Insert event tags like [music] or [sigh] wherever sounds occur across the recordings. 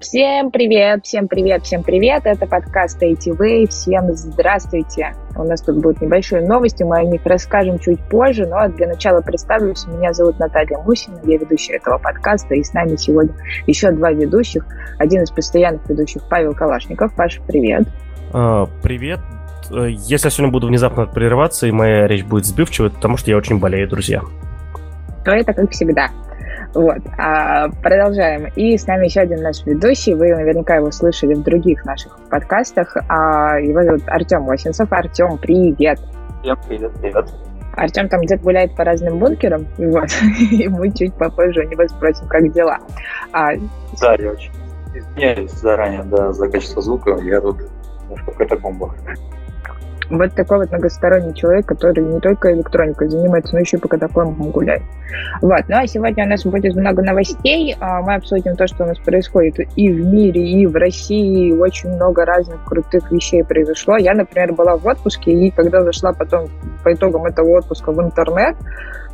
Всем привет, всем привет, всем привет. Это подкаст ATV. Всем здравствуйте. У нас тут будут небольшие новости, мы о них расскажем чуть позже, но для начала представлюсь. Меня зовут Наталья Мусина, я ведущая этого подкаста, и с нами сегодня еще два ведущих. Один из постоянных ведущих Павел Калашников. Паша, привет. А, привет. Если я сегодня буду внезапно прерываться, и моя речь будет сбивчивой, потому что я очень болею, друзья. То это как всегда. Вот. А, продолжаем. И с нами еще один наш ведущий. Вы наверняка его слышали в других наших подкастах. А, его зовут Артем Осинцев. Артем, привет. Всем привет, привет. Артем там где-то гуляет по разным бункерам, вот, [laughs] и мы чуть попозже у него спросим, как дела. А... Да, я очень извиняюсь заранее да, за качество звука, я тут в какой-то бомба. Вот такой вот многосторонний человек, который не только электроникой занимается, но еще и по катакомбам гуляет. Вот. Ну а сегодня у нас будет много новостей. А, мы обсудим то, что у нас происходит и в мире, и в России. Очень много разных крутых вещей произошло. Я, например, была в отпуске, и когда зашла потом по итогам этого отпуска в интернет,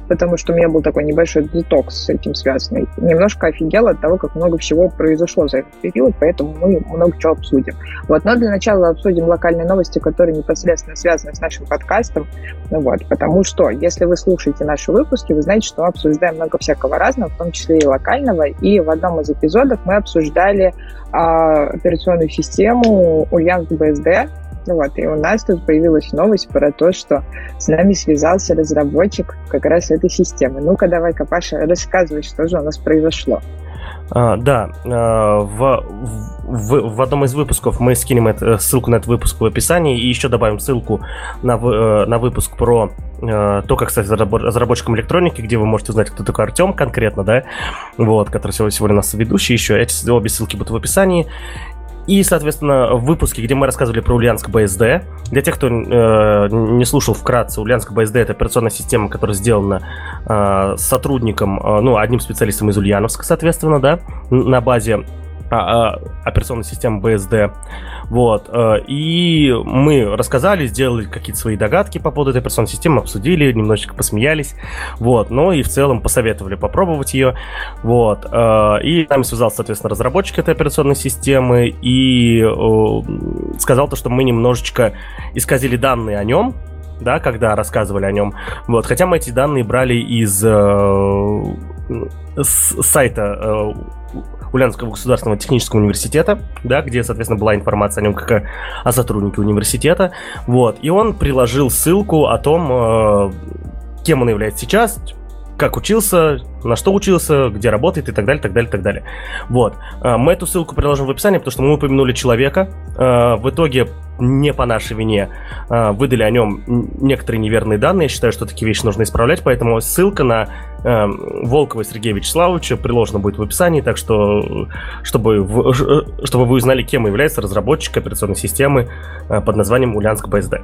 потому что у меня был такой небольшой детокс с этим связанный. Немножко офигела от того, как много всего произошло за этот период, поэтому мы много чего обсудим. Вот. Но для начала обсудим локальные новости, которые непосредственно связаны с нашим подкастом. Ну вот. Потому что, если вы слушаете наши выпуски, вы знаете, что мы обсуждаем много всякого разного, в том числе и локального. И в одном из эпизодов мы обсуждали а, операционную систему Ульяновск БСД, вот, и у нас тут появилась новость про то, что с нами связался разработчик как раз этой системы. Ну-ка, давай-ка, Паша, рассказывай, что же у нас произошло. А, да, а, в, в, в одном из выпусков мы скинем это, ссылку на этот выпуск в описании и еще добавим ссылку на, э, на выпуск про э, то, как стать разработчиком электроники, где вы можете узнать, кто такой Артем конкретно, да, вот, который сегодня у нас ведущий еще. Эти обе ссылки будут в описании. И, соответственно, в выпуске, где мы рассказывали про Ульяновск БСД, для тех, кто э, не слушал вкратце, Ульяновск БСД это операционная система, которая сделана э, сотрудником, э, ну, одним специалистом из Ульяновска, соответственно, да, на базе а, а, операционной системы BSD. Вот. Э, и мы рассказали, сделали какие-то свои догадки по поводу этой операционной системы, обсудили, немножечко посмеялись. Вот. Но и в целом посоветовали попробовать ее. Вот. Э, и с нами связался, соответственно, разработчик этой операционной системы и сказал то, что мы немножечко исказили данные о нем, да, когда рассказывали о нем. Вот, хотя мы эти данные брали из э, с сайта э, Ульяновского государственного технического университета, да, где, соответственно, была информация о нем как о, о сотруднике университета. Вот. И он приложил ссылку о том, э, кем он является сейчас, как учился, на что учился, где работает и так далее, так далее, так далее. Вот. Э, мы эту ссылку приложим в описании, потому что мы упомянули человека. Э, в итоге не по нашей вине э, выдали о нем некоторые неверные данные. Я считаю, что такие вещи нужно исправлять, поэтому ссылка на Волкова Сергея Вячеславовича приложена будет в описании, так что чтобы, чтобы вы узнали, кем является разработчик операционной системы под названием Ульяновск БСД.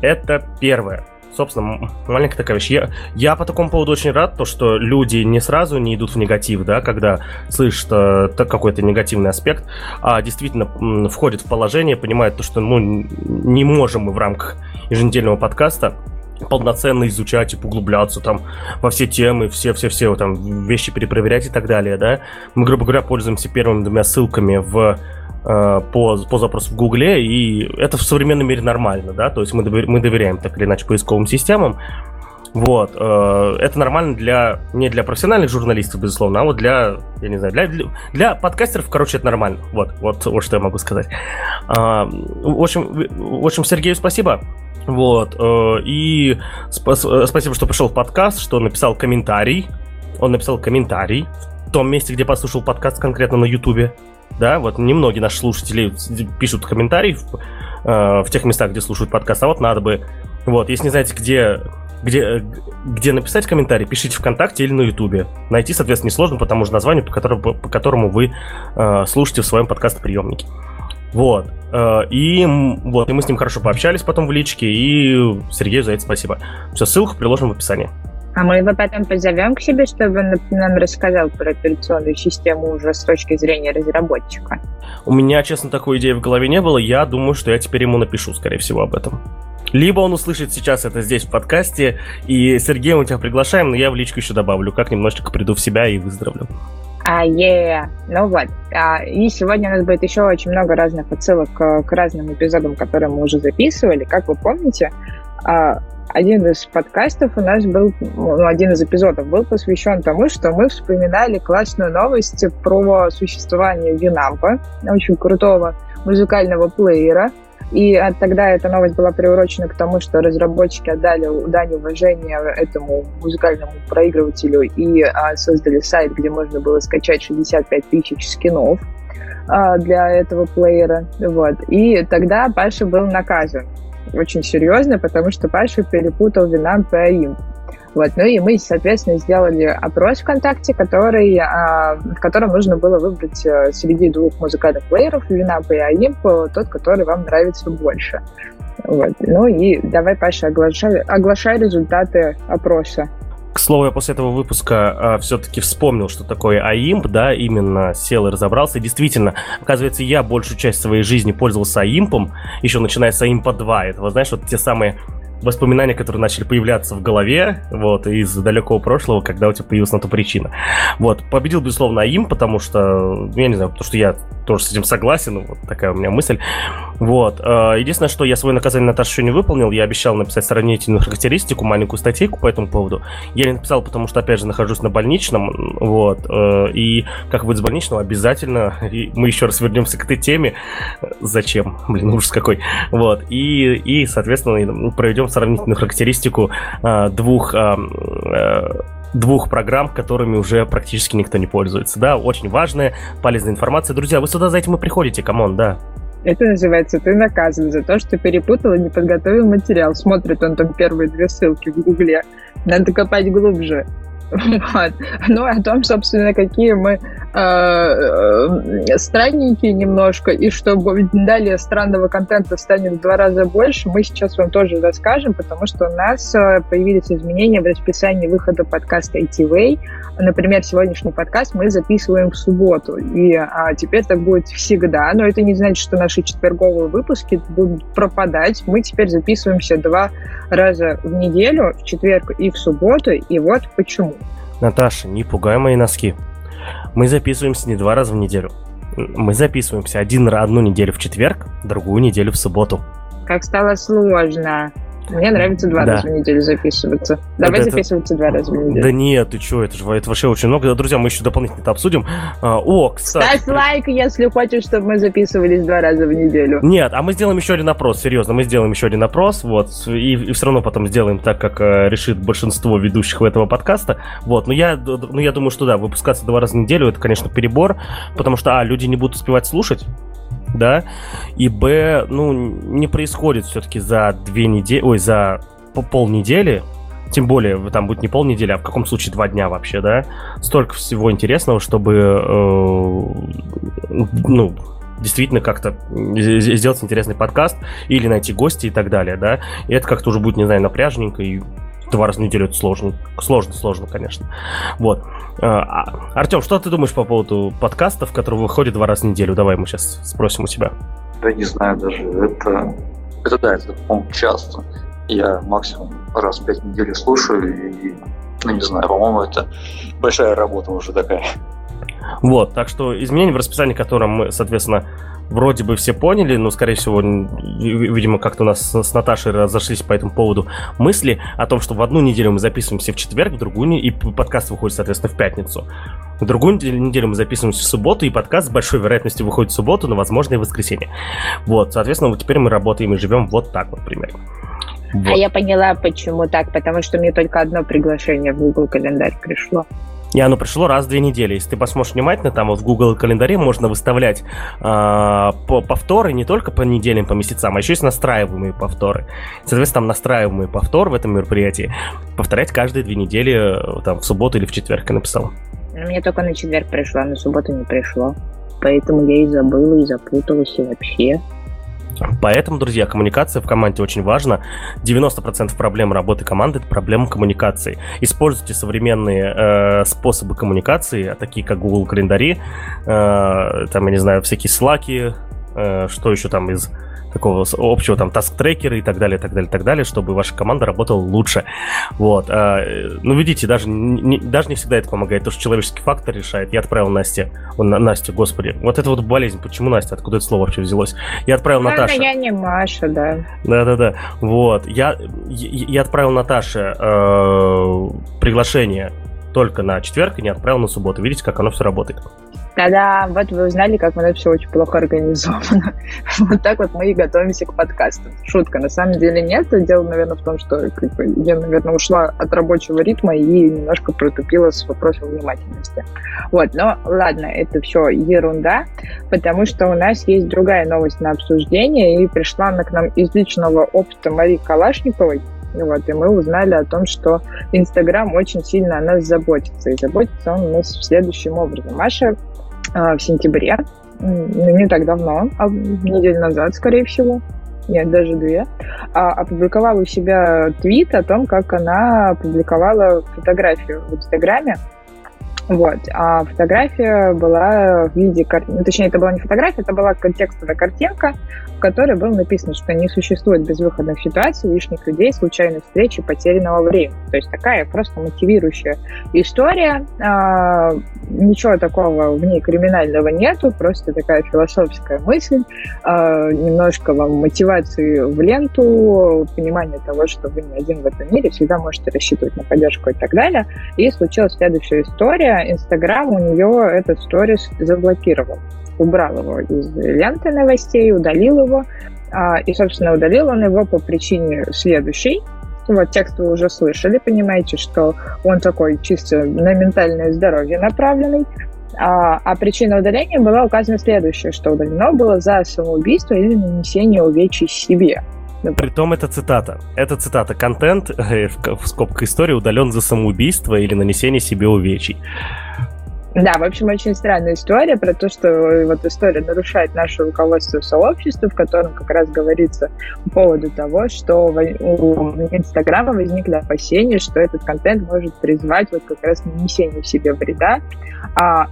Это первое собственно, маленькая такая вещь. Я, я по такому поводу очень рад, то, что люди не сразу не идут в негатив, да, когда слышат э, какой-то негативный аспект, а действительно входят в положение, понимают то, что ну, не можем мы в рамках еженедельного подкаста полноценно изучать и углубляться там во все темы, все-все-все там вещи перепроверять и так далее, да. Мы, грубо говоря, пользуемся первыми двумя ссылками в Э, по, по запросу в Гугле, и это в современном мире нормально, да, то есть мы, довер, мы доверяем так или иначе поисковым системам, вот, э, это нормально для, не для профессиональных журналистов, безусловно, а вот для, я не знаю, для, для, подкастеров, короче, это нормально, вот, вот, вот что я могу сказать. Э, в общем, в общем, Сергею спасибо, вот, э, и сп- спасибо, что пришел в подкаст, что написал комментарий, он написал комментарий в том месте, где послушал подкаст конкретно на Ютубе, да, вот немногие наши слушатели пишут комментарии в, э, в тех местах, где слушают подкаст, а вот надо бы, вот, если не знаете, где, где, где написать комментарий, пишите ВКонтакте или на Ютубе. Найти, соответственно, несложно по тому же названию, по которому, по которому вы э, слушаете в своем подкаст-приемнике. Вот. Э, и вот, и мы с ним хорошо пообщались потом в личке, и Сергею за это спасибо. Все, ссылку приложим в описании. А мы его потом позовем к себе, чтобы он нам рассказал про операционную систему уже с точки зрения разработчика. У меня, честно, такой идеи в голове не было. Я думаю, что я теперь ему напишу, скорее всего, об этом. Либо он услышит сейчас это здесь в подкасте, и Сергей, мы тебя приглашаем, но я в личку еще добавлю, как немножечко приду в себя и выздоровлю. А, е, ну вот. А, и сегодня у нас будет еще очень много разных отсылок к, к разным эпизодам, которые мы уже записывали. Как вы помните, а, один из подкастов у нас был, ну, один из эпизодов был посвящен тому, что мы вспоминали классную новость про существование Винампа, очень крутого музыкального плеера, и тогда эта новость была приурочена к тому, что разработчики отдали дань уважения этому музыкальному проигрывателю и а, создали сайт, где можно было скачать 65 тысяч скинов а, для этого плеера. Вот. И тогда Паша был наказан очень серьезно, потому что Паша перепутал Винамп и AIM. Вот. Ну и мы, соответственно, сделали опрос ВКонтакте, который, а, в котором нужно было выбрать а, среди двух музыкальных плееров, Винамп и Аимп, тот, который вам нравится больше. Вот. Ну и давай, Паша, оглашай, оглашай результаты опроса. К слову, я после этого выпуска э, все-таки вспомнил, что такое AIMP, да, именно сел и разобрался. И действительно, оказывается, я большую часть своей жизни пользовался AIMP, еще начиная с AIMP 2. Это, знаешь, вот те самые воспоминания, которые начали появляться в голове, вот, из далекого прошлого, когда у тебя появилась на то причина. Вот, победил, безусловно, им, потому что, ну, я не знаю, потому что я тоже с этим согласен, вот такая у меня мысль. Вот. Э, единственное, что я свое наказание Наташа еще не выполнил, я обещал написать сравнительную характеристику, маленькую статейку по этому поводу. Я не написал, потому что, опять же, нахожусь на больничном, вот, э, и как выйдет с больничного, обязательно, и мы еще раз вернемся к этой теме. Зачем? Блин, ужас какой. Вот. И, и соответственно, ну, проведем сравнительную характеристику э, двух двух программ, которыми уже практически никто не пользуется. Да, очень важная, полезная информация. Друзья, вы сюда за этим и приходите, come on, да. Это называется «ты наказан за то, что перепутал и не подготовил материал». Смотрит он там первые две ссылки в Гугле. Надо копать глубже. [laughs] Вот. Ну, о том, собственно, какие мы э, э, странненькие немножко, и чтобы далее странного контента станет в два раза больше, мы сейчас вам тоже расскажем, потому что у нас э, появились изменения в расписании выхода подкаста ITV. Например, сегодняшний подкаст мы записываем в субботу, и а, теперь так будет всегда, но это не значит, что наши четверговые выпуски будут пропадать. Мы теперь записываемся два раза в неделю, в четверг и в субботу, и вот почему. Наташа, не пугай мои носки. Мы записываемся не два раза в неделю. Мы записываемся один одну неделю в четверг, другую неделю в субботу. Как стало сложно. Мне нравится два да. раза в неделю записываться. Давай это, записываться два раза в неделю. Да нет, ты что, это же это вообще очень много. Друзья, мы еще дополнительно это обсудим. А, о, кстати. Ставь лайк, если хочешь, чтобы мы записывались два раза в неделю. Нет, а мы сделаем еще один опрос, серьезно, мы сделаем еще один опрос, вот, и, и все равно потом сделаем так, как э, решит большинство ведущих этого подкаста. Вот, но я, ну, я думаю, что да, выпускаться два раза в неделю, это, конечно, перебор, потому что, а, люди не будут успевать слушать, да, и б, ну, не происходит все-таки за две недели, ой, за полнедели, тем более, там будет не полнедели, а в каком случае два дня вообще, да, столько всего интересного, чтобы, э, ну, действительно как-то сделать интересный подкаст или найти гости и так далее, да, и это как-то уже будет, не знаю, напряжненько и два раза в неделю это сложно. Сложно, сложно, конечно. Вот. А, а, Артем, что ты думаешь по поводу подкастов, которые выходят два раза в неделю? Давай мы сейчас спросим у тебя. Да не знаю даже. Это, это да, это, по-моему, часто. Я максимум раз в пять недель слушаю, и, ну, не знаю, по-моему, это большая работа уже такая. Вот, так что изменения в расписании, которым мы, соответственно, вроде бы все поняли, но, скорее всего, видимо, как-то у нас с Наташей разошлись по этому поводу мысли о том, что в одну неделю мы записываемся в четверг, в другую, и подкаст выходит, соответственно, в пятницу. В другую неделю мы записываемся в субботу, и подкаст с большой вероятностью выходит в субботу, но, возможно, и в воскресенье. Вот, соответственно, вот теперь мы работаем и живем вот так вот примерно. Вот. А я поняла, почему так, потому что мне только одно приглашение в Google календарь пришло. И оно пришло раз в две недели. Если ты посмотришь внимательно, там вот в Google календаре можно выставлять э, повторы не только по неделям, по месяцам, а еще есть настраиваемые повторы. Соответственно, там настраиваемый повтор в этом мероприятии повторять каждые две недели, э, там, в субботу или в четверг, я написал. Мне только на четверг пришло, а на субботу не пришло. Поэтому я и забыла, и запуталась, и вообще. Поэтому, друзья, коммуникация в команде очень важна. 90% проблем работы команды – это проблема коммуникации. Используйте современные э, способы коммуникации, такие как Google календари, э, там, я не знаю, всякие слаки, э, что еще там из такого общего там таск-трекера и так далее, так далее, так далее, чтобы ваша команда работала лучше. Вот. А, ну, видите, даже не, даже не всегда это помогает, то, что человеческий фактор решает. Я отправил Насте, он, Настя, господи, вот это вот болезнь, почему Настя, откуда это слово вообще взялось? Я отправил Ладно, Наташе. я не Маша, да. Да-да-да, вот. Я, я, я отправил Наташе э, приглашение только на четверг и не отправил на субботу. Видите, как оно все работает. Да-да, вот вы узнали, как у нас все очень плохо организовано. [laughs] вот так вот мы и готовимся к подкасту. Шутка, на самом деле нет. Дело, наверное, в том, что я, наверное, ушла от рабочего ритма и немножко протупила с вопросом внимательности. Вот, но ладно, это все ерунда, потому что у нас есть другая новость на обсуждение, и пришла она к нам из личного опыта Марии Калашниковой, вот, и мы узнали о том, что Инстаграм очень сильно о нас заботится. И заботится он у нас следующим образом. Маша а, в сентябре, ну, не так давно, а неделю назад, скорее всего, нет, даже две, а, опубликовала у себя твит о том, как она опубликовала фотографию в Инстаграме, вот. А фотография была в виде... Кар... Ну, точнее, это была не фотография, это была контекстовая картинка, в которой было написано, что не существует безвыходных ситуаций, лишних людей, случайных встреч и потерянного времени. То есть такая просто мотивирующая история. А, ничего такого в ней криминального нету, просто такая философская мысль, а, немножко вам мотивации в ленту, понимание того, что вы не один в этом мире, всегда можете рассчитывать на поддержку и так далее. И случилась следующая история. Инстаграм у нее этот сторис заблокировал убрал его из ленты новостей, удалил его. А, и, собственно, удалил он его по причине следующей. Вот текст вы уже слышали, понимаете, что он такой чисто на ментальное здоровье направленный. А, а причина удаления была указана следующее, что удалено было за самоубийство или нанесение увечий себе. Притом это цитата. Это цитата. Контент, в скобках истории, удален за самоубийство или нанесение себе увечий. Да, в общем, очень странная история про то, что вот история нарушает наше руководство сообщества, в котором как раз говорится по поводу того, что у Инстаграма возникли опасения, что этот контент может призвать вот как раз нанесение себе вреда. А,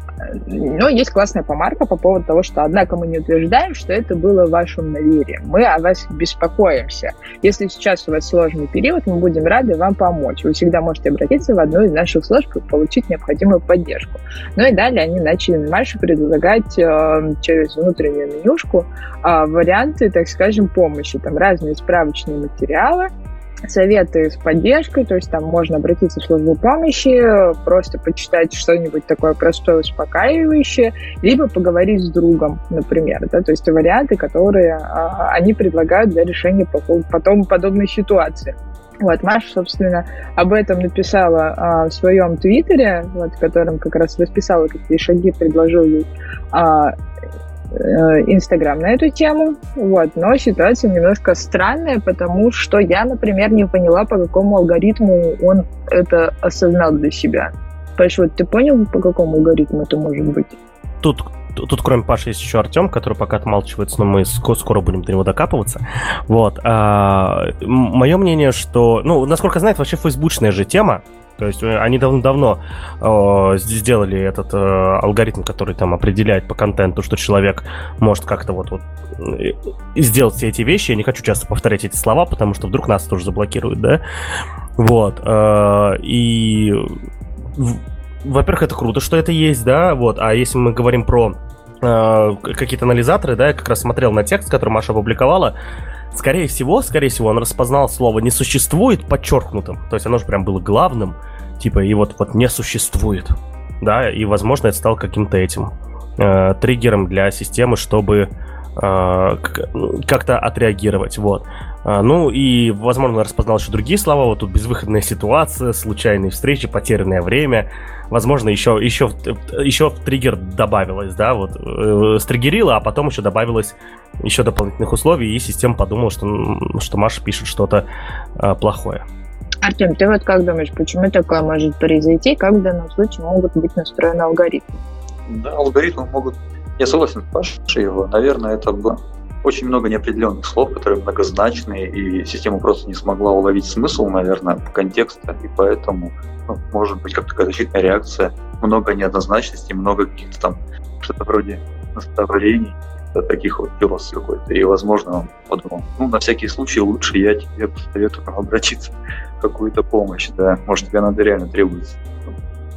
ну, есть классная помарка по поводу того, что, однако, мы не утверждаем, что это было вашим наверием. Мы о вас беспокоимся. Если сейчас у вас сложный период, мы будем рады вам помочь. Вы всегда можете обратиться в одну из наших служб и получить необходимую поддержку. Ну и далее они начали Маше предлагать э, через внутреннюю менюшку э, варианты, так скажем, помощи. Там разные справочные материалы, советы с поддержкой, то есть там можно обратиться в службу помощи, просто почитать что-нибудь такое простое, успокаивающее, либо поговорить с другом, например, да, то есть варианты, которые а, они предлагают для решения потом подобной ситуации. Вот, Маша, собственно, об этом написала а, в своем твиттере, вот, в котором как раз расписала, какие шаги предложил ей а, э, Инстаграм на эту тему. Вот, но ситуация немножко странная, потому что я, например, не поняла, по какому алгоритму он это осознал для себя. Паш, вот ты понял, по какому алгоритму это может быть? Тут Тут, кроме Паши, есть еще Артем, который пока отмалчивается, но мы скоро будем до него докапываться. Вот. А, мое мнение, что... Ну, насколько знает, вообще фейсбучная же тема. То есть э, они давно-давно э, сделали этот э, алгоритм, который там определяет по контенту, что человек может как-то вот, вот э, сделать все эти вещи. Я не хочу часто повторять эти слова, потому что вдруг нас тоже заблокируют, да? Вот. Э, и во-первых, это круто, что это есть, да, вот, а если мы говорим про какие-то анализаторы, да, я как раз смотрел на текст, который Маша опубликовала, скорее всего, скорее всего, он распознал слово «не существует» подчеркнутым, то есть оно же прям было главным, типа, и вот, вот «не существует», да, и, возможно, это стало каким-то этим э, триггером для системы, чтобы э, как-то отреагировать, вот. А, ну и, возможно, распознал еще другие слова. Вот тут безвыходная ситуация, случайные встречи, потерянное время. Возможно, еще, еще, еще в триггер добавилось, да, вот э, стригерило, а потом еще добавилось еще дополнительных условий, и система подумала, что, что Маша пишет что-то э, плохое. Артем, ты вот как думаешь, почему такое может произойти, как в данном случае могут быть настроены алгоритмы? Да, алгоритмы могут... Я согласен с Пашей его. Наверное, это очень много неопределенных слов, которые многозначные, и система просто не смогла уловить смысл, наверное, контекста, и поэтому ну, может быть как такая защитная реакция, много неоднозначности, много каких-то там что-то вроде наставлений, таких вот пирос какой-то. И, возможно, он подумал, ну, на всякий случай лучше я тебе посоветую [laughs] обратиться в какую-то помощь, да, может, тебе надо реально требуется.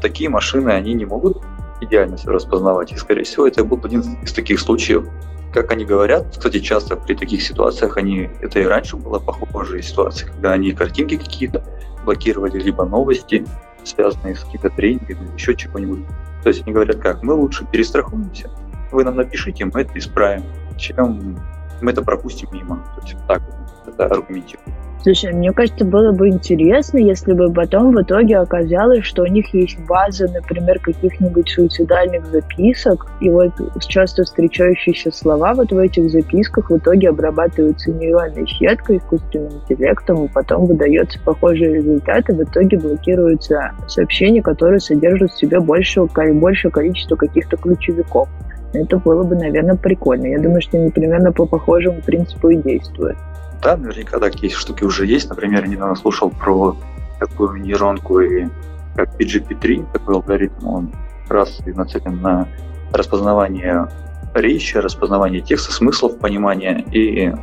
Такие машины, они не могут идеально все распознавать, и, скорее всего, это был один из таких случаев, как они говорят, кстати, часто при таких ситуациях они, это и раньше было похожие ситуации, когда они картинки какие-то блокировали, либо новости, связанные с какими-то тренингами, еще чего-нибудь. То есть они говорят, как, мы лучше перестрахуемся, вы нам напишите, мы это исправим, чем мы это пропустим мимо. То есть так это аргументируют. Слушай, мне кажется, было бы интересно, если бы потом в итоге оказалось, что у них есть база, например, каких-нибудь суицидальных записок, и вот часто встречающиеся слова вот в этих записках в итоге обрабатываются нейронной сеткой, искусственным интеллектом, и потом выдается похожие результаты, в итоге блокируются сообщения, которые содержат в себе большее, большее количество каких-то ключевиков. Это было бы, наверное, прикольно. Я думаю, что они примерно по похожему принципу и действуют. Да, наверняка такие штуки уже есть. Например, я недавно слушал про такую нейронку, как PGP3, такой алгоритм, он раз и нацелен на распознавание речи, распознавание текста, смыслов, понимания, и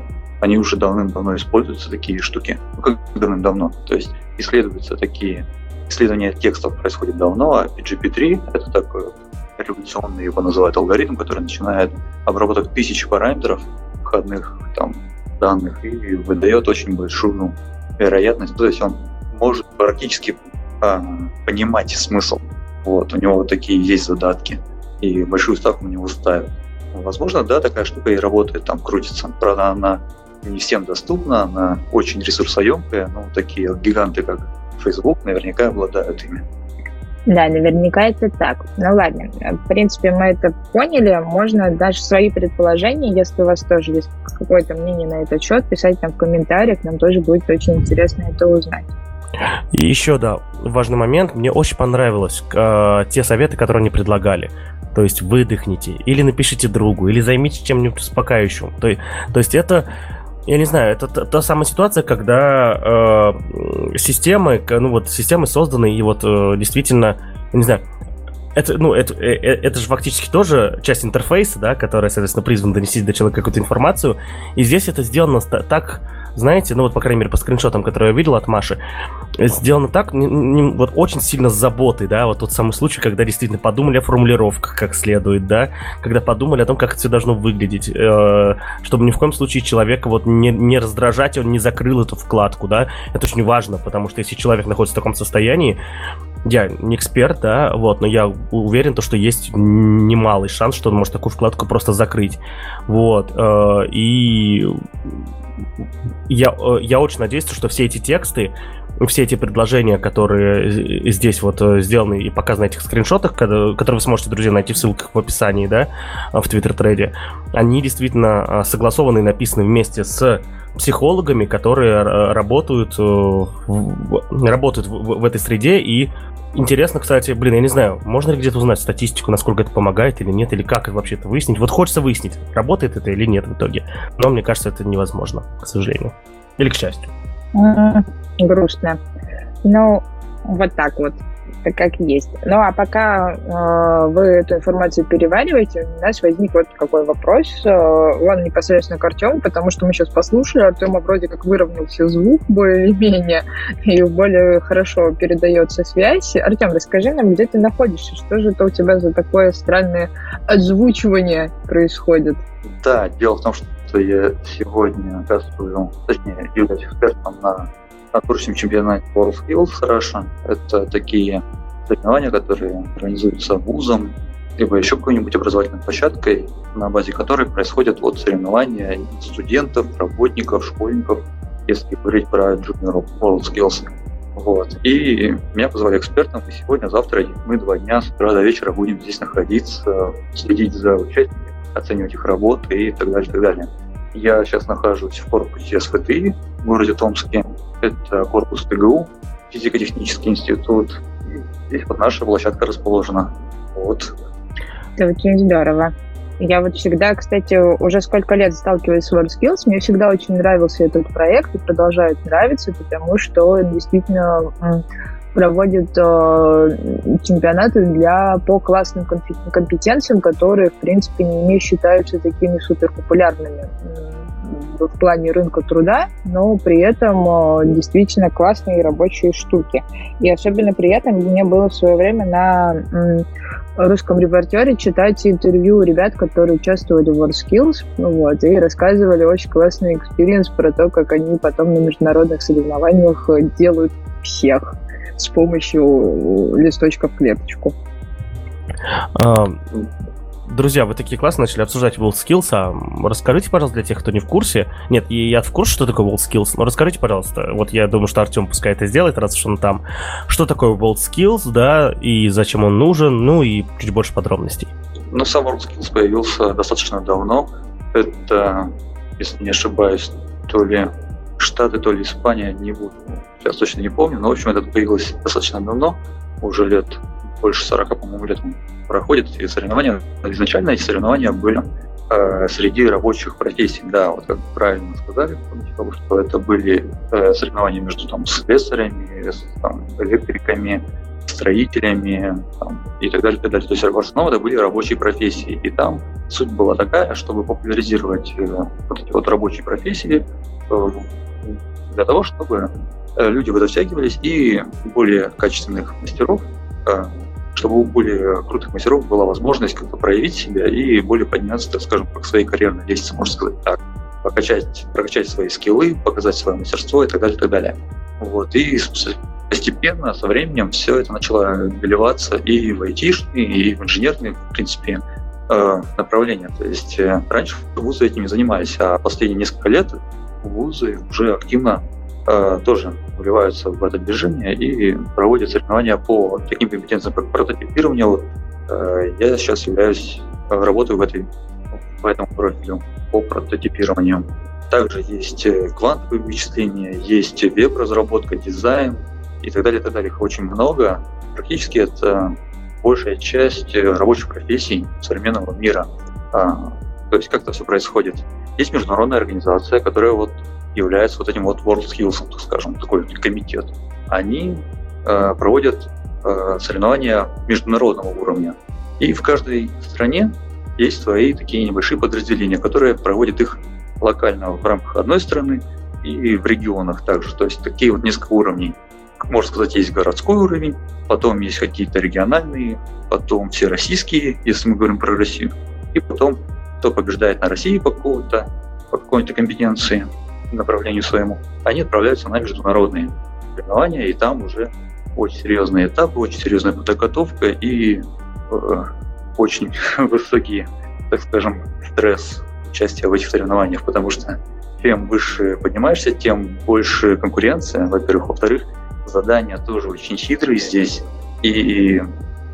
они уже давным-давно используются, такие штуки. Ну, как давным-давно. То есть исследуются такие... Исследование текстов происходит давно, а PGP3 — это такой революционный, его называют алгоритм, который начинает обработать тысячи параметров входных там, данных и выдает очень большую вероятность. То есть он может практически а, понимать смысл. Вот, у него такие есть задатки, и большую ставку на него ставят. Возможно, да, такая штука и работает, там крутится. Правда, она не всем доступна, она очень ресурсоемкая, но такие гиганты, как Facebook, наверняка обладают ими. Да, наверняка это так. Ну ладно, в принципе, мы это поняли. Можно даже свои предположения, если у вас тоже есть какое-то мнение на этот счет, писать нам в комментариях. Нам тоже будет очень интересно это узнать. И еще, да, важный момент. Мне очень понравилось э, те советы, которые они предлагали. То есть выдохните, или напишите другу, или займитесь чем-нибудь успокаивающим. То, то есть это я не знаю, это та, та самая ситуация, когда э, системы, ну вот системы созданы и вот э, действительно, не знаю, это, ну, это, э, э, это же фактически тоже часть интерфейса, да, которая, соответственно, призвана донести до человека какую-то информацию. И здесь это сделано так знаете, ну вот, по крайней мере, по скриншотам, которые я видел от Маши, сделано так, не, не, вот очень сильно с заботой, да, вот тот самый случай, когда действительно подумали о формулировках как следует, да, когда подумали о том, как это все должно выглядеть, э, чтобы ни в коем случае человека вот не, не раздражать, он не закрыл эту вкладку, да, это очень важно, потому что если человек находится в таком состоянии, я не эксперт, да, вот, но я уверен, то, что есть немалый шанс, что он может такую вкладку просто закрыть, вот, э, и я, э, я очень надеюсь, что все эти тексты, все эти предложения, которые здесь вот э, сделаны и показаны на этих скриншотах, которые вы сможете, друзья, найти в ссылках в описании, да, в Твиттер-трейде, они действительно согласованы и написаны вместе с психологами, которые работают, э, работают в этой среде и Интересно, кстати, блин, я не знаю, можно ли где-то узнать статистику, насколько это помогает или нет, или как вообще это выяснить. Вот хочется выяснить, работает это или нет в итоге. Но мне кажется, это невозможно, к сожалению. Или к счастью. Грустно. Ну, вот так вот как есть. Ну а пока э, вы эту информацию перевариваете, у нас возник вот какой вопрос. Э, он непосредственно к Артему, потому что мы сейчас послушали, Артема вроде как выровнялся звук более-менее, [laughs] и более хорошо передается связь. Артем, расскажи нам, где ты находишься? Что же это у тебя за такое странное озвучивание происходит? Да, дело в том, что я сегодня участвую, точнее, являюсь экспертом на на будущем чемпионате WorldSkills Russia. Это такие соревнования, которые организуются вузом, либо еще какой-нибудь образовательной площадкой, на базе которой происходят вот соревнования студентов, работников, школьников, если говорить про Junior WorldSkills. Вот. И меня позвали экспертом, и сегодня, завтра мы два дня с утра до вечера будем здесь находиться, следить за участниками, оценивать их работы и так далее, и так далее. Я сейчас нахожусь в корпусе СВТИ в городе Томске. Это корпус ТГУ, физико-технический институт. Здесь вот наша площадка расположена. Вот. Это очень здорово. Я вот всегда, кстати, уже сколько лет сталкиваюсь с WorldSkills, мне всегда очень нравился этот проект и продолжает нравиться, потому что действительно проводит э, чемпионаты для по классным компетенциям, которые, в принципе, не считаются такими супер популярными в плане рынка труда, но при этом э, действительно классные рабочие штуки. И особенно приятно мне было в свое время на русском репортере читать интервью ребят, которые участвовали в WorldSkills, вот, и рассказывали очень классный experience про то, как они потом на международных соревнованиях делают всех с помощью листочка в клеточку. А, друзья, вы такие классно начали обсуждать WorldSkills, а расскажите, пожалуйста, для тех, кто не в курсе. Нет, я в курсе, что такое WorldSkills, но расскажите, пожалуйста, вот я думаю, что Артем пускай это сделает, раз уж он там. Что такое WorldSkills, да, и зачем он нужен, ну и чуть больше подробностей. Ну, сам WorldSkills появился достаточно давно. Это, если не ошибаюсь, то ли Штаты, то ли Испания, не буду, сейчас точно не помню, но, в общем, это появилось достаточно давно, уже лет больше 40, по-моему, лет проходят эти соревнования. Изначально эти соревнования были э, среди рабочих профессий, да, вот как правильно сказали, потому что это были э, соревнования между там, слесарями, там, электриками, строителями там, и так далее, так далее. То есть в основном это были рабочие профессии. И там суть была такая, чтобы популяризировать э, вот эти вот рабочие профессии э, для того, чтобы люди в это втягивались и более качественных мастеров э, чтобы у более крутых мастеров была возможность как-то проявить себя и более подняться, так скажем, по своей карьерной лестнице, можно сказать так. Покачать, прокачать свои скиллы, показать свое мастерство и так далее, и так далее. Вот. И постепенно, со временем, все это начало выливаться и в айтишные, и в инженерные, в принципе, э, направления. То есть э, раньше вузы этим не занимались, а последние несколько лет вузы уже активно э, тоже вливаются в это движение и проводят соревнования по таким компетенциям, как прототипирование. Вот, э, я сейчас являюсь, э, работаю в, этой, в этом профиле по прототипированию. Также есть э, квантовые вычисления, есть веб-разработка, дизайн и так далее, и так далее. Их очень много. Практически это большая часть э, рабочих профессий современного мира. А, то есть как это все происходит. Есть международная организация, которая вот является вот этим вот World Skills, так скажем, такой комитет. Они э, проводят э, соревнования международного уровня. И в каждой стране есть свои такие небольшие подразделения, которые проводят их локально в рамках одной страны и в регионах также. То есть такие вот несколько уровней. Можно сказать, есть городской уровень, потом есть какие-то региональные, потом все российские, если мы говорим про Россию, и потом кто побеждает на России по какому-то по какой-то компетенции, направлению своему, они отправляются на международные соревнования, и там уже очень серьезные этапы, очень серьезная подготовка и э, очень [laughs] высокий, так скажем, стресс участия в этих соревнованиях, потому что чем выше поднимаешься, тем больше конкуренция, во-первых. Во-вторых, задания тоже очень хитрые здесь, и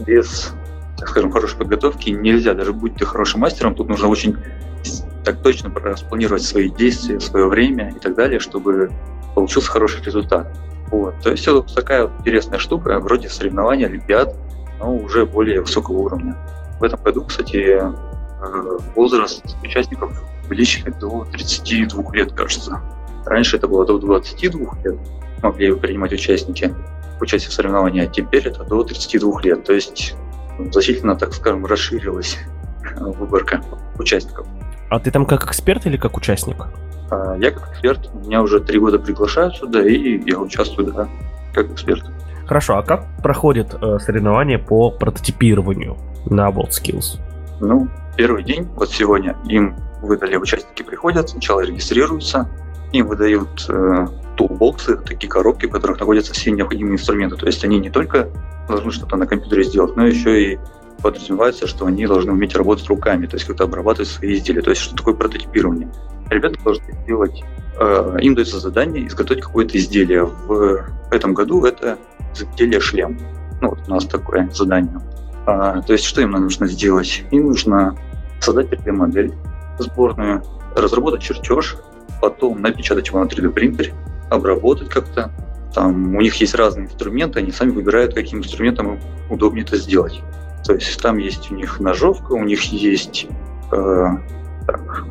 без, так скажем, хорошей подготовки нельзя, даже будь ты хорошим мастером, тут нужно очень так точно распланировать свои действия, свое время и так далее, чтобы получился хороший результат. Вот. То есть это такая вот интересная штука, вроде соревнования, олимпиад, но уже более высокого уровня. В этом году, кстати, э, возраст участников увеличили до 32 лет, кажется. Раньше это было до 22 лет, могли принимать участники участие в соревновании, а теперь это до 32 лет. То есть значительно, так скажем, расширилась [laughs] выборка участников. А ты там как эксперт или как участник? А, я как эксперт. Меня уже три года приглашают сюда, и я участвую, да, как эксперт. Хорошо, а как проходит э, соревнование по прототипированию на WorldSkills? Ну, первый день, вот сегодня, им выдали, участники приходят, сначала регистрируются, им выдают э, тулбоксы, такие коробки, в которых находятся все необходимые инструменты. То есть они не только должны что-то на компьютере сделать, но еще и подразумевается, что они должны уметь работать руками, то есть как-то обрабатывать свои изделия. То есть что такое прототипирование? Ребята должны сделать, э, им дается задание изготовить какое-то изделие. В этом году это изделие шлем. Ну, вот у нас такое задание. А, то есть что им нужно сделать? Им нужно создать 3D-модель сборную, разработать чертеж, потом напечатать его на 3D принтере, обработать как-то. Там у них есть разные инструменты, они сами выбирают, каким инструментом им удобнее это сделать. То есть там есть у них ножовка, у них есть э, так,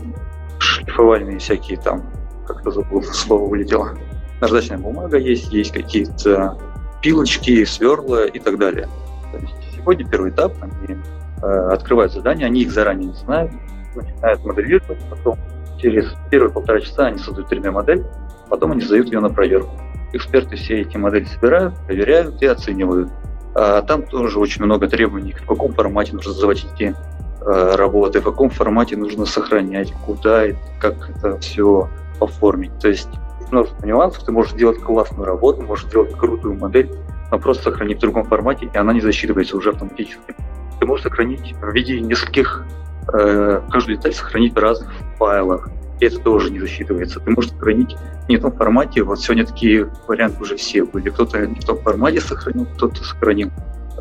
шлифовальные всякие там, как-то забыл, слово вылетело. Наждачная бумага есть, есть какие-то пилочки, сверла и так далее. То есть сегодня первый этап, они э, открывают задания, они их заранее не знают, начинают моделировать, потом через первые полтора часа они создают 3D-модель, потом они сдают ее на проверку. Эксперты все эти модели собирают, проверяют и оценивают. А там тоже очень много требований, в каком формате нужно заводить эти э, работы, в каком формате нужно сохранять, куда и как это все оформить. То есть множество нюансов, ты можешь сделать классную работу, можешь сделать крутую модель, но просто сохранить в другом формате, и она не засчитывается уже автоматически. Ты можешь сохранить в виде нескольких, э, каждую деталь сохранить в разных файлах, это тоже не засчитывается. Ты можешь сохранить не в том формате, вот сегодня такие варианты уже все были. Кто-то не в том формате сохранил, кто-то сохранил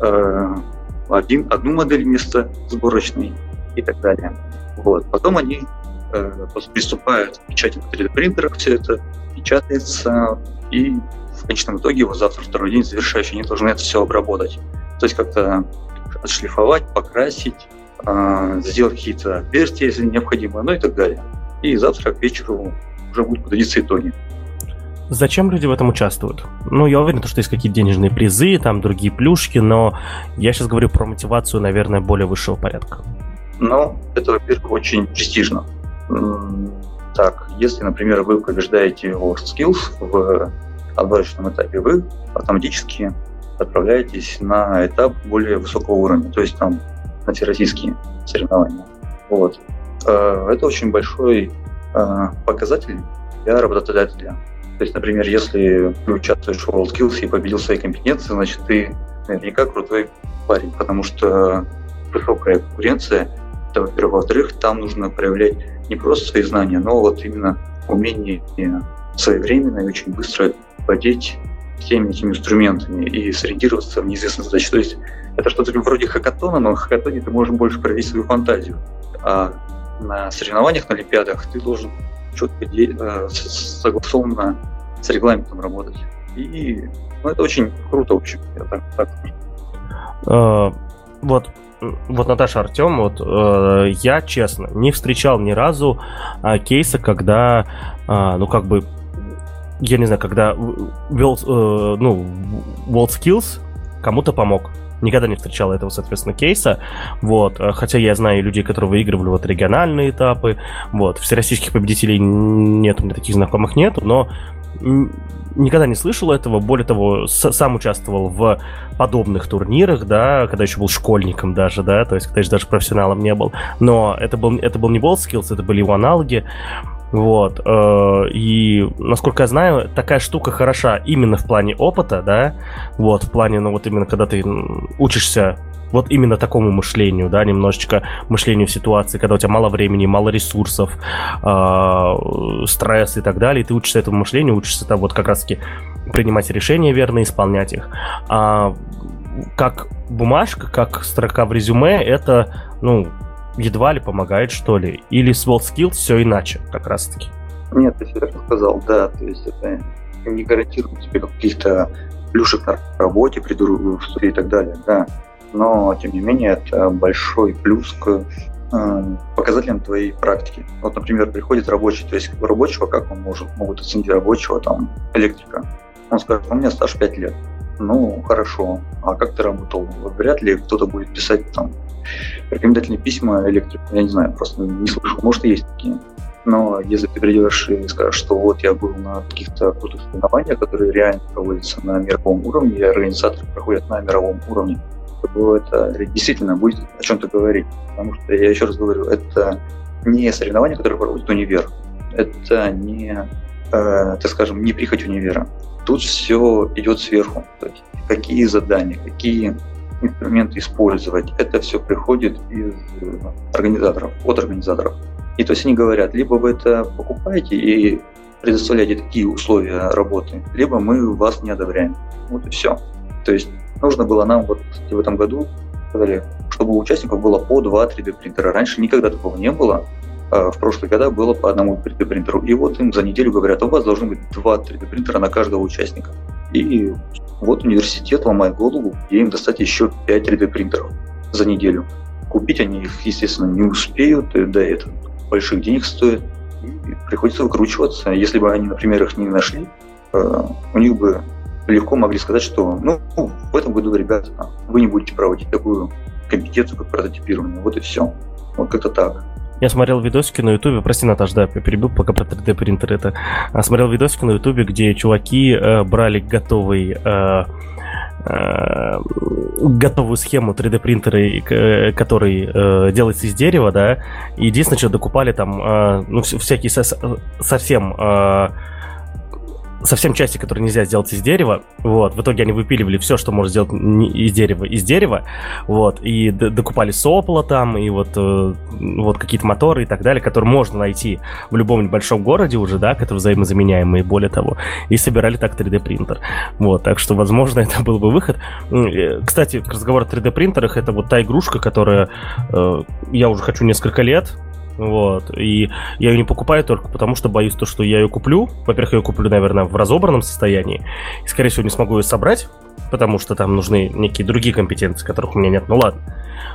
э, один, одну модель вместо сборочной и так далее. Вот. Потом они э, приступают к печати на 3D принтерах, все это печатается, и в конечном итоге его завтра второй день завершающий, они должны это все обработать. То есть как-то отшлифовать, покрасить, э, сделать какие-то отверстия, если необходимо, ну и так далее. И завтра к вечеру уже будут подводиться итоги. Зачем люди в этом участвуют? Ну, я уверен, что есть какие-то денежные призы, там другие плюшки, но я сейчас говорю про мотивацию, наверное, более высшего порядка. Ну, это, во-первых, очень престижно. Так, если, например, вы побеждаете World Skills в отборочном этапе, вы автоматически отправляетесь на этап более высокого уровня, то есть там на всероссийские соревнования. Вот. Э, это очень большой э, показатель для работодателя. То есть, например, если ты участвуешь в WorldSkills и победил свои компетенции, значит, ты наверняка крутой парень, потому что высокая конкуренция, это, во-первых. Во-вторых, там нужно проявлять не просто свои знания, но вот именно умение своевременно и очень быстро владеть всеми этими инструментами и сориентироваться в неизвестной задаче. То есть это что-то вроде хакатона, но в хакатоне ты можешь больше проявить свою фантазию. А на соревнованиях, на Олимпиадах ты должен четко э, согласованно с регламентом работать. И ну, это очень круто, в общем, я так, так. Uh, вот вот Наташа Артем, вот э, я честно не встречал ни разу э, кейса, когда, э, ну как бы, я не знаю, когда э, ну, WorldSkills кому-то помог никогда не встречал этого, соответственно, кейса, вот, э, хотя я знаю людей, которые выигрывали вот региональные этапы, вот, всероссийских победителей нет, у меня таких знакомых нет, но никогда не слышал этого, более того, сам участвовал в подобных турнирах, да, когда еще был школьником даже, да, то есть когда еще даже профессионалом не был, но это был, это был не Skills, это были его аналоги, вот. Э, и, насколько я знаю, такая штука хороша именно в плане опыта, да, вот, в плане, ну, вот именно когда ты учишься вот именно такому мышлению, да, немножечко мышлению в ситуации, когда у тебя мало времени, мало ресурсов, э, стресс и так далее, и ты учишься этому мышлению, учишься там вот как раз-таки принимать решения верно, исполнять их. А как бумажка, как строка в резюме, это, ну, едва ли помогает, что ли? Или с WorldSkills все иначе, как раз-таки? Нет, ты верно сказал, да. То есть это не гарантирует тебе каких-то плюшек на работе, при и так далее, да. Но, тем не менее, это большой плюс к э, показателям твоей практики. Вот, например, приходит рабочий, то есть рабочего, как он может, могут оценить рабочего, там, электрика. Он скажет, у меня стаж 5 лет. Ну, хорошо. А как ты работал? Вряд ли кто-то будет писать там рекомендательные письма электрику. Я не знаю, просто не слышал. Может, и есть такие. Но если ты придешь и скажешь, что вот я был на каких-то крутых соревнованиях, которые реально проводятся на мировом уровне, и организаторы проходят на мировом уровне, то это действительно будет о чем-то говорить. Потому что, я еще раз говорю, это не соревнования, которые проводит универ. Это не, э, так скажем, не прихоть универа. Тут все идет сверху. То есть какие задания, какие инструменты использовать, это все приходит из организаторов, от организаторов. И то есть они говорят, либо вы это покупаете и предоставляете такие условия работы, либо мы вас не одобряем. Вот и все. То есть нужно было нам вот в этом году, сказали, чтобы у участников было по два 3D принтера. Раньше никогда такого не было. А в прошлые года было по одному 3D принтеру. И вот им за неделю говорят, у вас должно быть два 3D принтера на каждого участника. И вот университет ломает голову, где им достать еще 5 3D принтеров за неделю. Купить они их, естественно, не успеют, да это больших денег стоит. И приходится выкручиваться. Если бы они, например, их не нашли, э, у них бы легко могли сказать, что ну, в этом году, ребята, вы не будете проводить такую компетенцию, как прототипирование. Вот и все. Вот как-то так. Я смотрел видосики на ютубе, прости, Наташ, да, я перебил, пока про 3D принтер это. А, смотрел видосики на ютубе, где чуваки э, брали готовый э, э, готовую схему 3D принтера, э, который э, делается из дерева, да, и единственное, что докупали там, э, ну, всякие со совсем э, совсем части, которые нельзя сделать из дерева. Вот, в итоге они выпиливали все, что можно сделать из дерева, из дерева. Вот, и докупали сопла там, и вот, э, вот какие-то моторы и так далее, которые можно найти в любом небольшом городе уже, да, которые взаимозаменяемые, более того. И собирали так 3D принтер. Вот, так что, возможно, [laughs] это был бы выход. Э, кстати, разговор о 3D принтерах, это вот та игрушка, которая э, я уже хочу несколько лет, вот. И я ее не покупаю только потому, что боюсь то, что я ее куплю. Во-первых, я ее куплю, наверное, в разобранном состоянии. И, скорее всего, не смогу ее собрать, потому что там нужны некие другие компетенции, которых у меня нет. Ну ладно.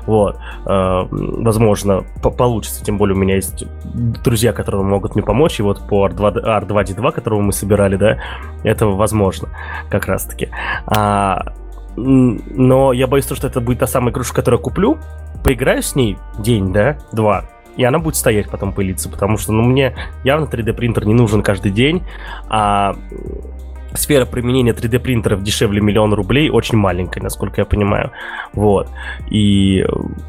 Вот. Э, возможно, по получится. Тем более у меня есть друзья, которые могут мне помочь. И вот по R2, R2D2, которого мы собирали, да, это возможно как раз-таки. А, но я боюсь, что это будет та самая игрушка, которую я куплю, поиграю с ней день, да, два, и она будет стоять потом пылиться, потому что, ну, мне явно 3D принтер не нужен каждый день, а сфера применения 3D принтеров дешевле миллиона рублей очень маленькая, насколько я понимаю. Вот. И,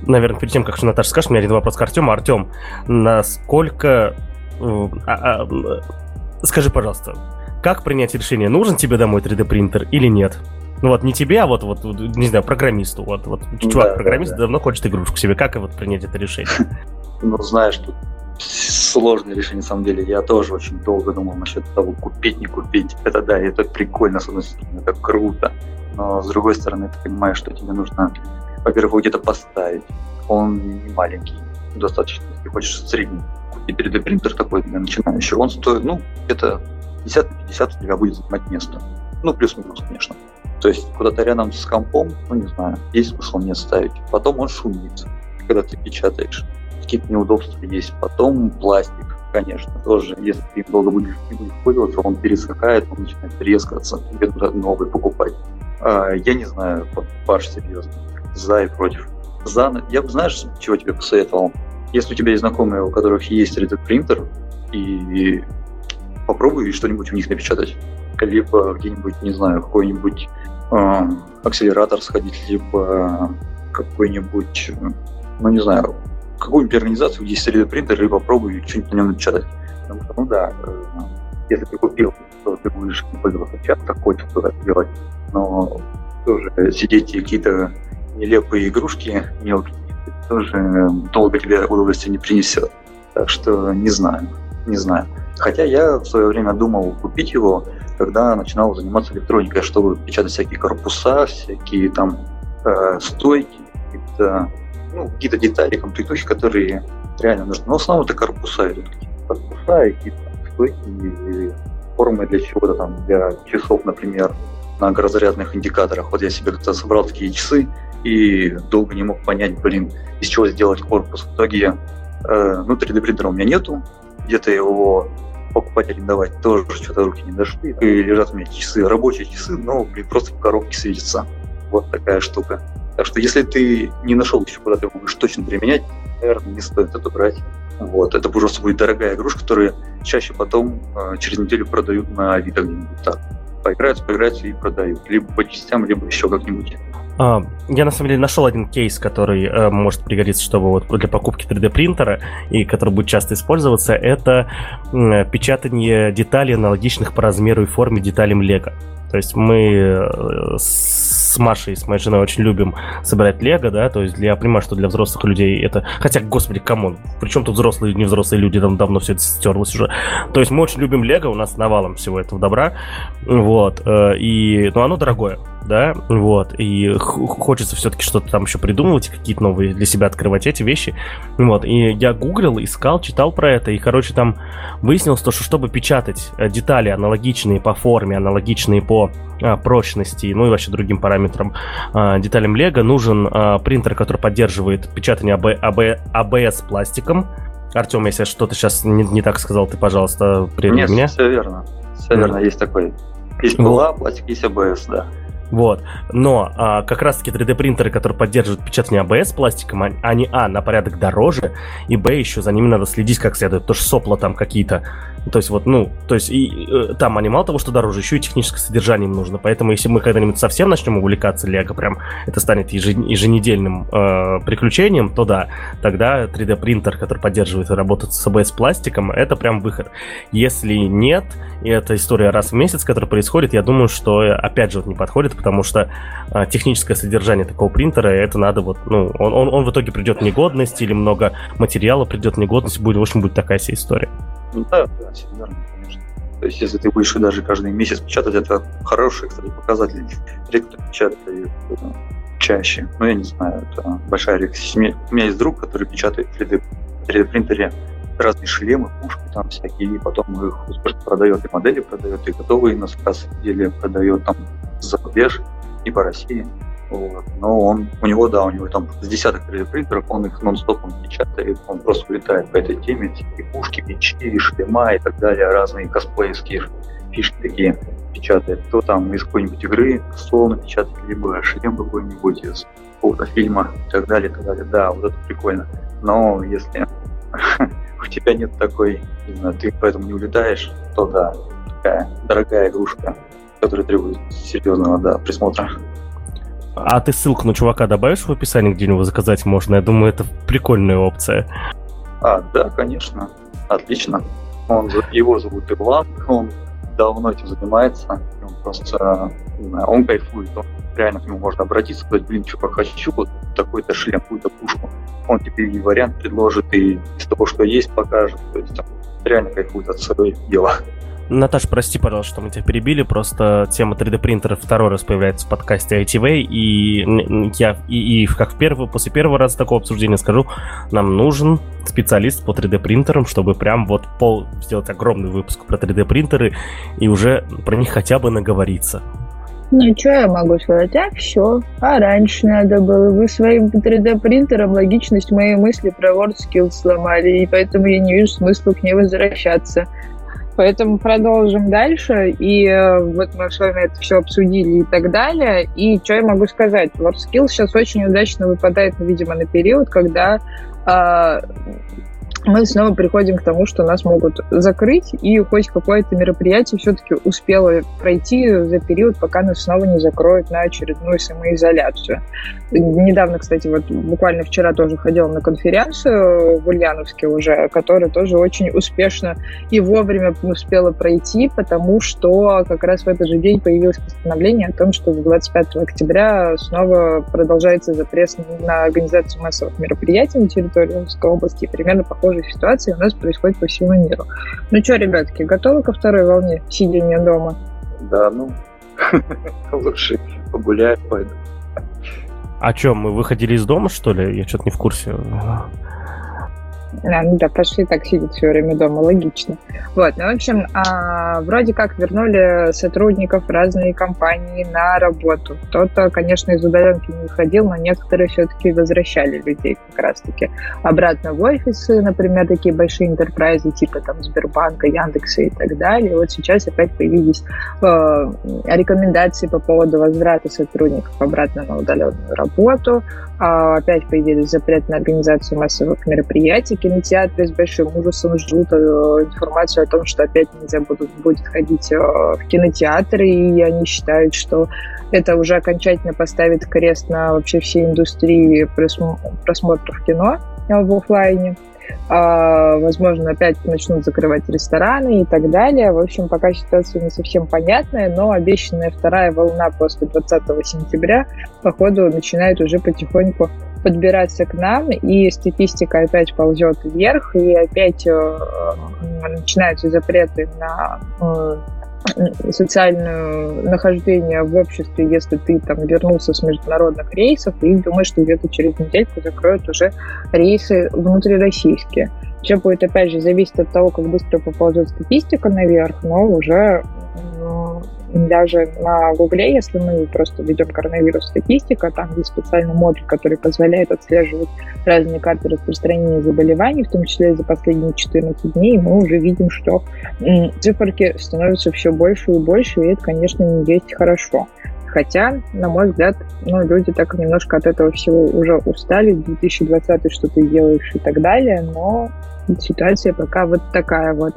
наверное, перед тем, как что Наташа скажет, у меня один вопрос к Артему. Артем, насколько... Э, а, а, скажи, пожалуйста, как принять решение, нужен тебе домой 3D принтер или нет? Ну вот не тебе, а вот, вот не знаю, программисту. Вот, вот чувак, программист да, да. давно хочет игрушку себе. Как вот принять это решение? Ну, знаешь, тут сложное решение, на самом деле. Я тоже очень долго думал насчет того, купить, не купить. Это да, это прикольно, с одной стороны, это круто. Но с другой стороны, ты понимаешь, что тебе нужно, во-первых, где-то поставить. Он не маленький, достаточно, если хочешь средний купить 3D принтер такой для начинающего, он стоит, ну, где-то 50 на 50 у тебя будет занимать место. Ну, плюс-минус, конечно. То есть куда-то рядом с компом, ну, не знаю, есть смысл не ставить. Потом он шумит, когда ты печатаешь какие-то неудобства есть. Потом пластик, конечно, тоже, если ты долго будешь, пользоваться, он пересыхает, он начинает трескаться, тебе нужно новый покупать. А, я не знаю, Паш, серьезно, за и против. За, я бы, знаешь, чего тебе посоветовал? Если у тебя есть знакомые, у которых есть 3D принтер, и попробуй что-нибудь у них напечатать. Либо где-нибудь, не знаю, какой-нибудь э, акселератор сходить, либо какой-нибудь, ну не знаю, какую-нибудь организацию, где есть 3D принтер, и попробуй что-нибудь на нем напечатать. Потому что, ну да, э, если ты купил, то ты будешь часто, хочешь туда делать, но тоже сидеть и какие-то нелепые игрушки мелкие, тоже долго тебе удовольствие не принесет. Так что не знаю, не знаю. Хотя я в свое время думал купить его, когда начинал заниматься электроникой, чтобы печатать всякие корпуса, всякие там э, стойки, какие-то ну, какие-то детали, комплектующие, которые реально нужны. Но в основном это корпуса идут, корпуса и какие-то формы для чего-то там, для часов, например, на разрядных индикаторах. Вот я себе как-то собрал такие часы и долго не мог понять, блин, из чего сделать корпус. В итоге, э, ну, 3D принтера у меня нету, где-то его покупать, арендовать тоже что-то руки не дошли. И лежат у меня часы, рабочие часы, но, блин, просто в коробке светятся. Вот такая штука. Так что если ты не нашел еще, куда ты будешь точно применять, наверное, не стоит это брать. Вот, это просто будет дорогая игрушка, которую чаще потом э, через неделю продают на Авито где-нибудь так. Поиграются, поиграются и продают. Либо по частям, либо еще как-нибудь. А, я на самом деле нашел один кейс, который э, может пригодиться, чтобы вот для покупки 3D принтера и который будет часто использоваться. Это э, печатание деталей аналогичных по размеру и форме деталям Лего. То есть мы э, с Машей, с моей женой очень любим собирать лего, да, то есть я понимаю, что для взрослых людей это... Хотя, господи, come on, причем тут взрослые и невзрослые люди, там давно все это стерлось уже. То есть мы очень любим лего, у нас навалом всего этого добра, вот, э, и... Ну, оно дорогое, да, вот, и хочется все-таки что-то там еще придумывать, какие-то новые для себя открывать эти вещи, вот, и я гуглил, искал, читал про это, и, короче, там выяснилось то, что чтобы печатать э, детали аналогичные по форме, аналогичные по а, прочности, ну и вообще другим параметрам а, деталям Lego нужен а, принтер, который поддерживает печатание АБ, АБ, АБС пластиком. Артем, если я что-то сейчас не, не так сказал, ты, пожалуйста, приведи Нет, меня. все верно. Все верно, есть такой. Есть была, пластик, есть АБС, да. Вот. Но а, как раз-таки 3D-принтеры, которые поддерживают печатание АБС пластиком, они, а, на порядок дороже, и, б, еще за ними надо следить как следует, потому что сопла там какие-то то есть вот, ну, то есть и, э, там они мало того, что дороже, еще и техническое содержание им нужно. Поэтому если мы когда-нибудь совсем начнем увлекаться Лего, прям это станет еженедельным э, приключением, то да, тогда 3D принтер, который поддерживает и работает с ABS пластиком, это прям выход. Если нет, и эта история раз в месяц, которая происходит, я думаю, что опять же вот не подходит, потому что э, техническое содержание такого принтера, это надо вот, ну, он, он, он в итоге придет в негодность или много материала придет в негодность, будет, в общем, будет такая вся история. Ну да, да, все верно, конечно. То есть, если ты будешь даже каждый месяц печатать, это хороший, кстати, показатель. Редко печатает чаще. Ну, я не знаю, это большая редкость. У меня есть друг, который печатает в 3D, 3D принтере разные шлемы, пушки там всякие, и потом их успешно продает, и модели продает, и готовые на заказ или продает там за рубеж и по России. Вот. Но он, у него, да, у него там с десяток 3D-принтеров, он их нон-стопом печатает, он просто улетает по этой теме, и пушки, мечи, и шлема и так далее, разные косплеевские фишки такие печатает. То там из какой-нибудь игры словно печатает, либо шлем какой-нибудь из какого-то фильма и так далее, и так далее. Да, вот это прикольно. Но если [laughs] у тебя нет такой, не знаю, ты поэтому не улетаешь, то да, такая дорогая игрушка, которая требует серьезного да, присмотра. А ты ссылку на чувака добавишь в описании, где-нибудь заказать можно? Я думаю, это прикольная опция. А, да, конечно. Отлично. Он, его зовут Иван, он давно этим занимается. Он просто, он кайфует. Он реально к нему можно обратиться, сказать, блин, чувак, хочу вот такой-то шлем, какую-то пушку. Он тебе и вариант предложит, и из того, что есть, покажет. То есть он реально кайфует от своего дела. Наташ, прости, пожалуйста, что мы тебя перебили, просто тема 3D принтера второй раз появляется в подкасте ITV, и я и, и как в первый, после первого раза такого обсуждения скажу, нам нужен специалист по 3D принтерам, чтобы прям вот пол сделать огромный выпуск про 3D принтеры и уже про них хотя бы наговориться. Ну, что я могу сказать? А, все. А раньше надо было. Вы своим 3D-принтером логичность моей мысли про WordSkills сломали, и поэтому я не вижу смысла к ней возвращаться. Поэтому продолжим дальше. И э, вот мы с вами это все обсудили и так далее. И что я могу сказать? WorldSkills сейчас очень удачно выпадает, видимо, на период, когда э, мы снова приходим к тому, что нас могут закрыть, и хоть какое-то мероприятие все-таки успело пройти за период, пока нас снова не закроют на очередную самоизоляцию. Недавно, кстати, вот буквально вчера тоже ходила на конференцию в Ульяновске уже, которая тоже очень успешно и вовремя успела пройти, потому что как раз в этот же день появилось постановление о том, что с 25 октября снова продолжается запрет на организацию массовых мероприятий на территории Омской области. Примерно похоже похожие ситуации у нас происходят по всему миру. Ну что, ребятки, готовы ко второй волне сидения дома? Да, ну, [laughs] лучше погуляю, пойду. А что, мы выходили из дома, что ли? Я что-то не в курсе. А, ну да, пошли так сидеть все время дома, логично. Вот, ну, в общем, а, вроде как вернули сотрудников разные компании на работу. Кто-то, конечно, из удаленки не выходил, но некоторые все-таки возвращали людей как раз-таки обратно в офисы, например, такие большие интерпрайзы типа там Сбербанка, Яндекса и так далее. Вот сейчас опять появились э, рекомендации по поводу возврата сотрудников обратно на удаленную работу. А, опять появились запрет на организацию массовых мероприятий. Кинотеатры с большим ужасом ждут э, информацию о том, что опять нельзя будет, будет ходить э, в кинотеатры, и они считают, что это уже окончательно поставит крест на вообще всей индустрии просмотров кино э, в офлайне возможно, опять начнут закрывать рестораны и так далее. В общем, пока ситуация не совсем понятная, но обещанная вторая волна после 20 сентября, походу, начинает уже потихоньку подбираться к нам, и статистика опять ползет вверх, и опять э, начинаются запреты на э, социальное нахождение в обществе, если ты там вернулся с международных рейсов, и думаешь, что где-то через недельку закроют уже рейсы внутрироссийские. Все будет, опять же, зависеть от того, как быстро поползет статистика наверх, но уже даже на Гугле, если мы просто ведем коронавирус статистика, там есть специальный модуль, который позволяет отслеживать разные карты распространения заболеваний, в том числе за последние 14 дней, мы уже видим, что циферки становятся все больше и больше, и это, конечно, не есть хорошо. Хотя, на мой взгляд, ну, люди так немножко от этого всего уже устали. 2020 что ты делаешь и так далее, но ситуация пока вот такая вот.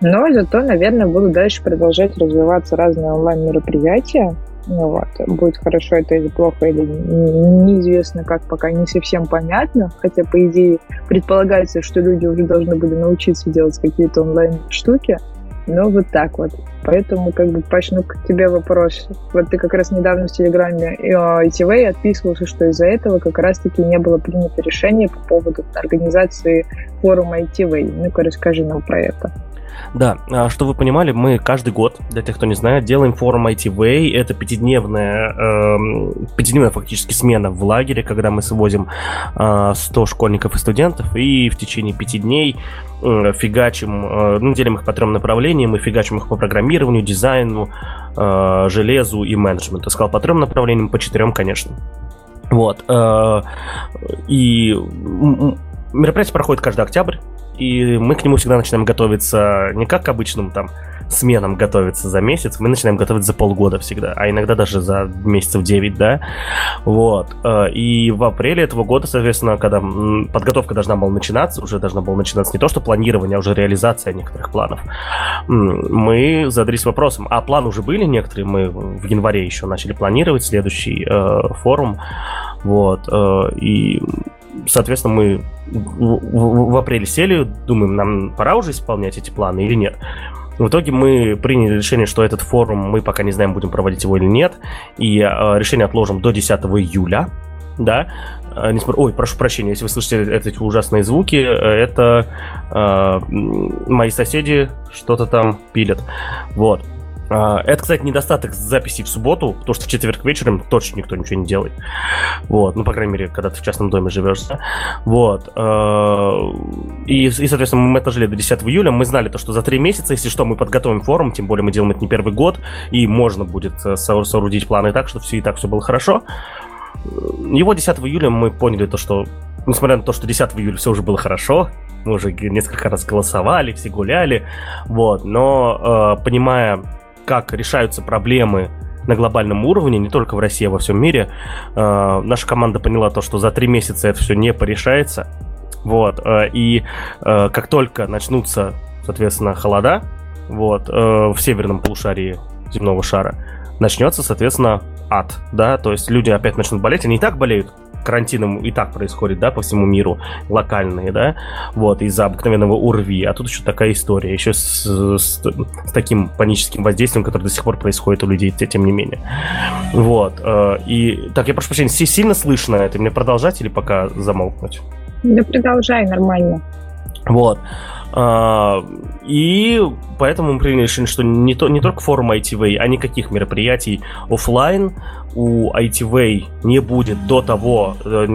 Но зато, наверное, буду дальше продолжать развиваться разные онлайн-мероприятия. Ну вот, будет хорошо это или плохо, или неизвестно как, пока не совсем понятно. Хотя, по идее, предполагается, что люди уже должны были научиться делать какие-то онлайн-штуки. Ну, вот так вот. Поэтому, как бы, почну к тебе вопрос. Вот ты как раз недавно в Телеграме ITV отписывался, что из-за этого как раз-таки не было принято решение по поводу организации форума ITV. Ну-ка, расскажи нам про это. Да, а, что вы понимали, мы каждый год, для тех, кто не знает, делаем форум ITV. Это пятидневная, э, пятидневная фактически смена в лагере, когда мы свозим э, 100 школьников и студентов, и в течение пяти дней э, фигачим, э, ну, делим их по трем направлениям, мы фигачим их по программированию, дизайну, э, железу и менеджменту. Сказал по трем направлениям, по четырем, конечно. Вот. Э, и мероприятие проходит каждый октябрь и мы к нему всегда начинаем готовиться не как к обычным там сменам готовиться за месяц, мы начинаем готовиться за полгода всегда, а иногда даже за месяцев 9, да, вот, э, и в апреле этого года, соответственно, когда подготовка должна была начинаться, уже должна была начинаться не то, что планирование, а уже реализация некоторых планов, мы задались вопросом, а планы уже были некоторые, мы в январе еще начали планировать следующий э, форум, вот, э, и соответственно, мы в, в, в апреле сели, думаем, нам пора уже исполнять эти планы или нет. В итоге мы приняли решение, что этот форум мы пока не знаем, будем проводить его или нет, и э, решение отложим до 10 июля, да, э. Ой, прошу прощения, если вы слышите эти ужасные звуки, э, это э, мои соседи что-то там пилят. Вот. А, это, кстати, недостаток записи в субботу, потому что в четверг вечером точно никто ничего не делает. Вот, ну, по крайней мере, когда ты в частном доме живешь. Да? Вот. А, и, и, соответственно, мы отложили до 10 июля. Мы знали то, что за три месяца, если что, мы подготовим форум, тем более мы делаем это не первый год, и можно будет э, соорудить планы так, что все и так все было хорошо. Его 10 июля мы поняли то, что несмотря на то, что 10 июля все уже было хорошо, мы уже несколько раз голосовали, все гуляли, вот, но э, понимая как решаются проблемы на глобальном уровне, не только в России, а во всем мире. Э, наша команда поняла то, что за три месяца это все не порешается. Вот. Э, и э, как только начнутся, соответственно, холода, вот, в северном полушарии земного шара, начнется, соответственно, ад, да, то есть люди опять начнут болеть, они и так болеют карантином и так происходит, да, по всему миру, локальные, да, вот, из-за обыкновенного УРВИ, а тут еще такая история, еще с, с, с таким паническим воздействием, которое до сих пор происходит у людей, тем не менее. Вот, э, и, так, я прошу прощения, сильно слышно это, мне продолжать или пока замолкнуть? Да продолжай, нормально. Вот. А, и поэтому мы приняли решение, что не, то, не только форум ITV, а никаких мероприятий офлайн у ITV не будет до того, э,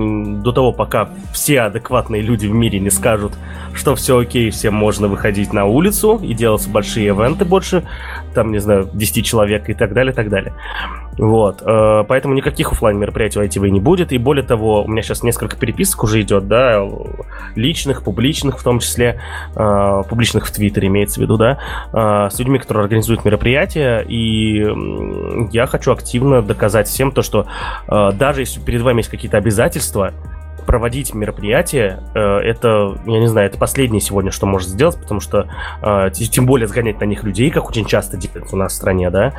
до того, пока все адекватные люди в мире не скажут, что все окей, всем можно выходить на улицу и делать большие ивенты больше, там, не знаю, 10 человек и так далее, и так далее. Вот, э, поэтому никаких офлайн мероприятий у ITV не будет, и более того, у меня сейчас несколько переписок уже идет, да, личных, публичных в том числе, э, публичных в Твиттере имеется в виду, да, э, с людьми, которые организуют мероприятия, и я хочу активно доказать всем то, что даже если перед вами есть какие-то обязательства, проводить мероприятие, это, я не знаю, это последнее сегодня, что можно сделать, потому что тем более сгонять на них людей, как очень часто делается у нас в стране, да,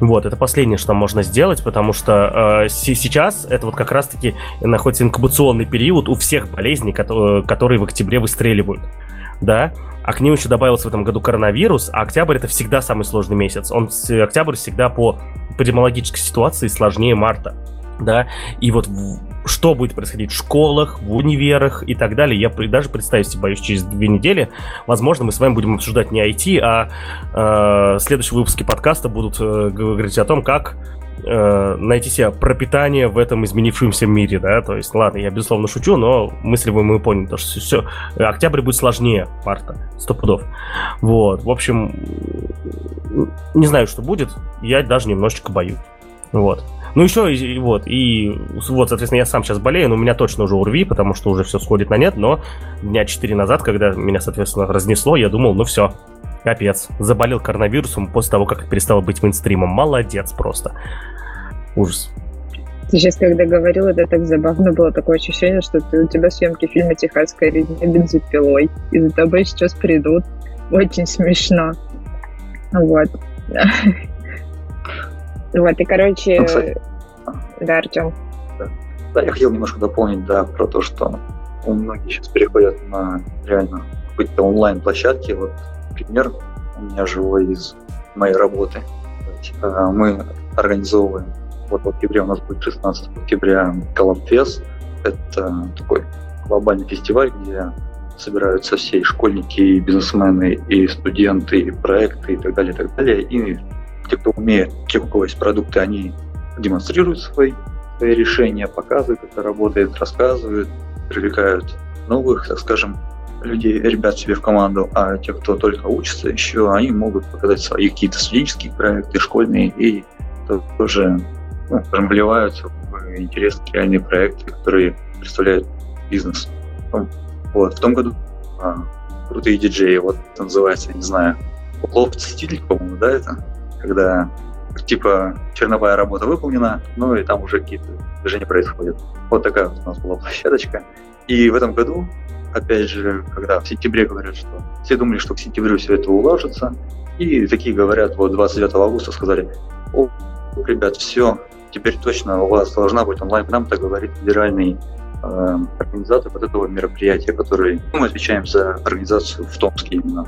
вот, это последнее, что можно сделать, потому что э, сейчас это вот как раз-таки находится инкубационный период у всех болезней, которые в октябре выстреливают. Да, а к ним еще добавился в этом году коронавирус, а октябрь это всегда самый сложный месяц. Он октябрь всегда по эпидемиологической ситуации сложнее марта да, и вот что будет происходить в школах, в универах и так далее, я даже представить себе боюсь через две недели. Возможно, мы с вами будем обсуждать не IT, а э, следующие выпуски подкаста будут э, говорить о том, как э, найти себе пропитание в этом изменившемся мире, да, то есть, ладно, я безусловно шучу, но мысли вы мы поняли, то что все, октябрь будет сложнее марта, сто пудов. Вот, в общем, не знаю, что будет, я даже немножечко боюсь. Вот. Ну, еще, и, вот, и вот, соответственно, я сам сейчас болею, но у меня точно уже УРВИ, потому что уже все сходит на нет, но дня 4 назад, когда меня, соответственно, разнесло, я думал, ну все, капец, заболел коронавирусом после того, как перестал быть мейнстримом. Молодец просто. Ужас. Ты сейчас, когда говорил, это так забавно было такое ощущение, что ты, у тебя съемки фильма «Техасская резня бензопилой», и за тобой сейчас придут. Очень смешно. Вот. [laughs] Вот, и, короче... Ну, да, Артем. Да. я хотел немножко дополнить, да, про то, что у многих сейчас переходят на реально какие-то онлайн-площадки. Вот пример у меня живой из моей работы. Э, мы организовываем, вот в октябре у нас будет 16 октября Колобфест. Это такой глобальный фестиваль, где собираются все школьники, и бизнесмены, и студенты, и проекты, и так далее, и так далее. И те, кто умеет, те, у кого есть продукты, они демонстрируют свои, свои решения, показывают, как это работает, рассказывают, привлекают новых, так скажем, людей, ребят себе в команду, а те, кто только учится еще, они могут показать свои какие-то студенческие проекты, школьные, и тоже ну, вливаются в интересные реальные проекты, которые представляют бизнес. Вот. В том году а, крутые диджеи, вот называется, не знаю, лофт стиль, по-моему, да, это? Когда типа черновая работа выполнена, ну и там уже какие-то движения происходят. Вот такая вот у нас была площадочка. И в этом году, опять же, когда в сентябре говорят, что все думали, что к сентябрю все это уложится, и такие говорят, вот 29 августа сказали, о, ребят, все, теперь точно у вас должна быть онлайн, нам так говорит федеральный э, организатор вот этого мероприятия, который мы отвечаем за организацию в Томске именно.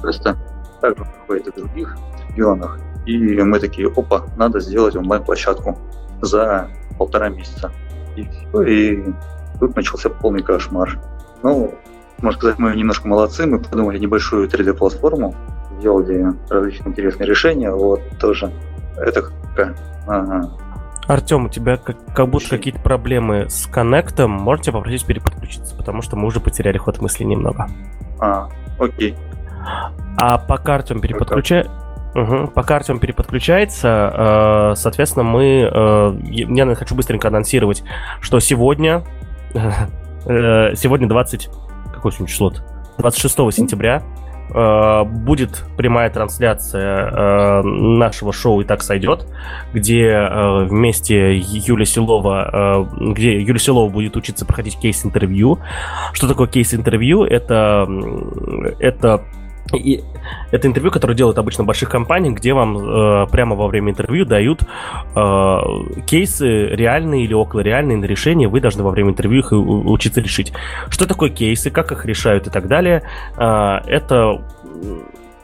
Просто также проходит и в других регионах. И мы такие, опа, надо сделать онлайн-площадку за полтора месяца. И все, и тут начался полный кошмар. Ну, можно сказать, мы немножко молодцы, мы придумали небольшую 3D-платформу, сделали различные интересные решения, вот тоже. Это как... Ага. Артем, у тебя как, как будто какие-то проблемы с коннектом. Можете попросить переподключиться, потому что мы уже потеряли ход мысли немного. А, окей. А пока Артем переподключает... Угу. Пока Артем переподключается, э, соответственно, мы... Э, я хочу быстренько анонсировать, что сегодня... [laughs] Э, сегодня 20... Какое сегодня число -то? 26 сентября будет прямая трансляция нашего шоу «И так сойдет», где вместе Юля Силова, где Юля Силова будет учиться проходить кейс-интервью. Что такое кейс-интервью? Это, это [laughs] и это интервью, которое делают обычно больших компаниях, где вам э, прямо во время интервью дают э, кейсы реальные или около реальные на решение. Вы должны во время интервью их учиться решить. Что такое кейсы, как их решают и так далее. Э, это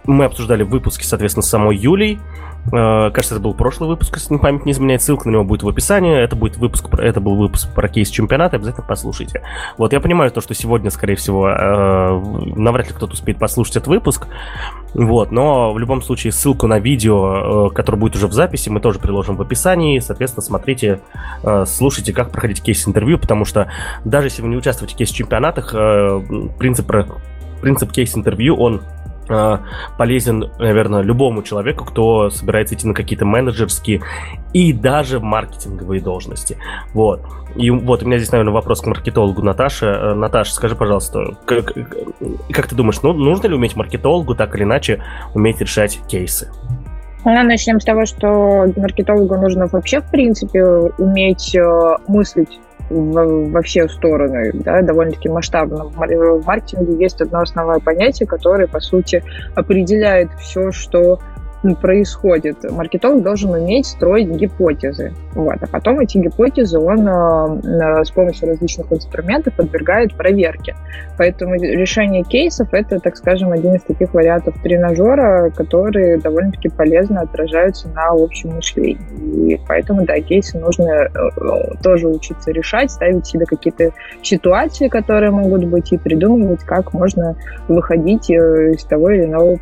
мы обсуждали в выпуске, соответственно, с самой Юлей. Э, кажется, это был прошлый выпуск, если память не изменяет. Ссылка на него будет в описании. Это будет выпуск, это был выпуск про кейс чемпионата. Обязательно послушайте. Вот я понимаю то, что сегодня, скорее всего, э, навряд ли кто-то успеет послушать этот выпуск. Вот, но в любом случае ссылку на видео, э, которое будет уже в записи, мы тоже приложим в описании. Соответственно, смотрите, слушайте, как проходить кейс-интервью, потому что даже если вы не участвуете в кейс-чемпионатах, принцип, принцип кейс-интервью, он полезен, наверное, любому человеку, кто собирается идти на какие-то менеджерские и даже маркетинговые должности. Вот. И вот у меня здесь, наверное, вопрос к маркетологу Наташе. Э, Наташа, скажи, пожалуйста, как, как ты думаешь, ну, нужно ли уметь маркетологу так или иначе уметь решать кейсы? Ну, начнем с того, что маркетологу нужно вообще, в принципе, уметь э, мыслить во все стороны, да, довольно-таки масштабно. В маркетинге есть одно основное понятие, которое, по сути, определяет все, что происходит. Маркетолог должен уметь строить гипотезы. Вот. А потом эти гипотезы он э, с помощью различных инструментов подвергает проверке. Поэтому решение кейсов – это, так скажем, один из таких вариантов тренажера, которые довольно-таки полезно отражаются на общем мышлении. И поэтому, да, кейсы нужно э, тоже учиться решать, ставить себе какие-то ситуации, которые могут быть, и придумывать, как можно выходить э, из того или иного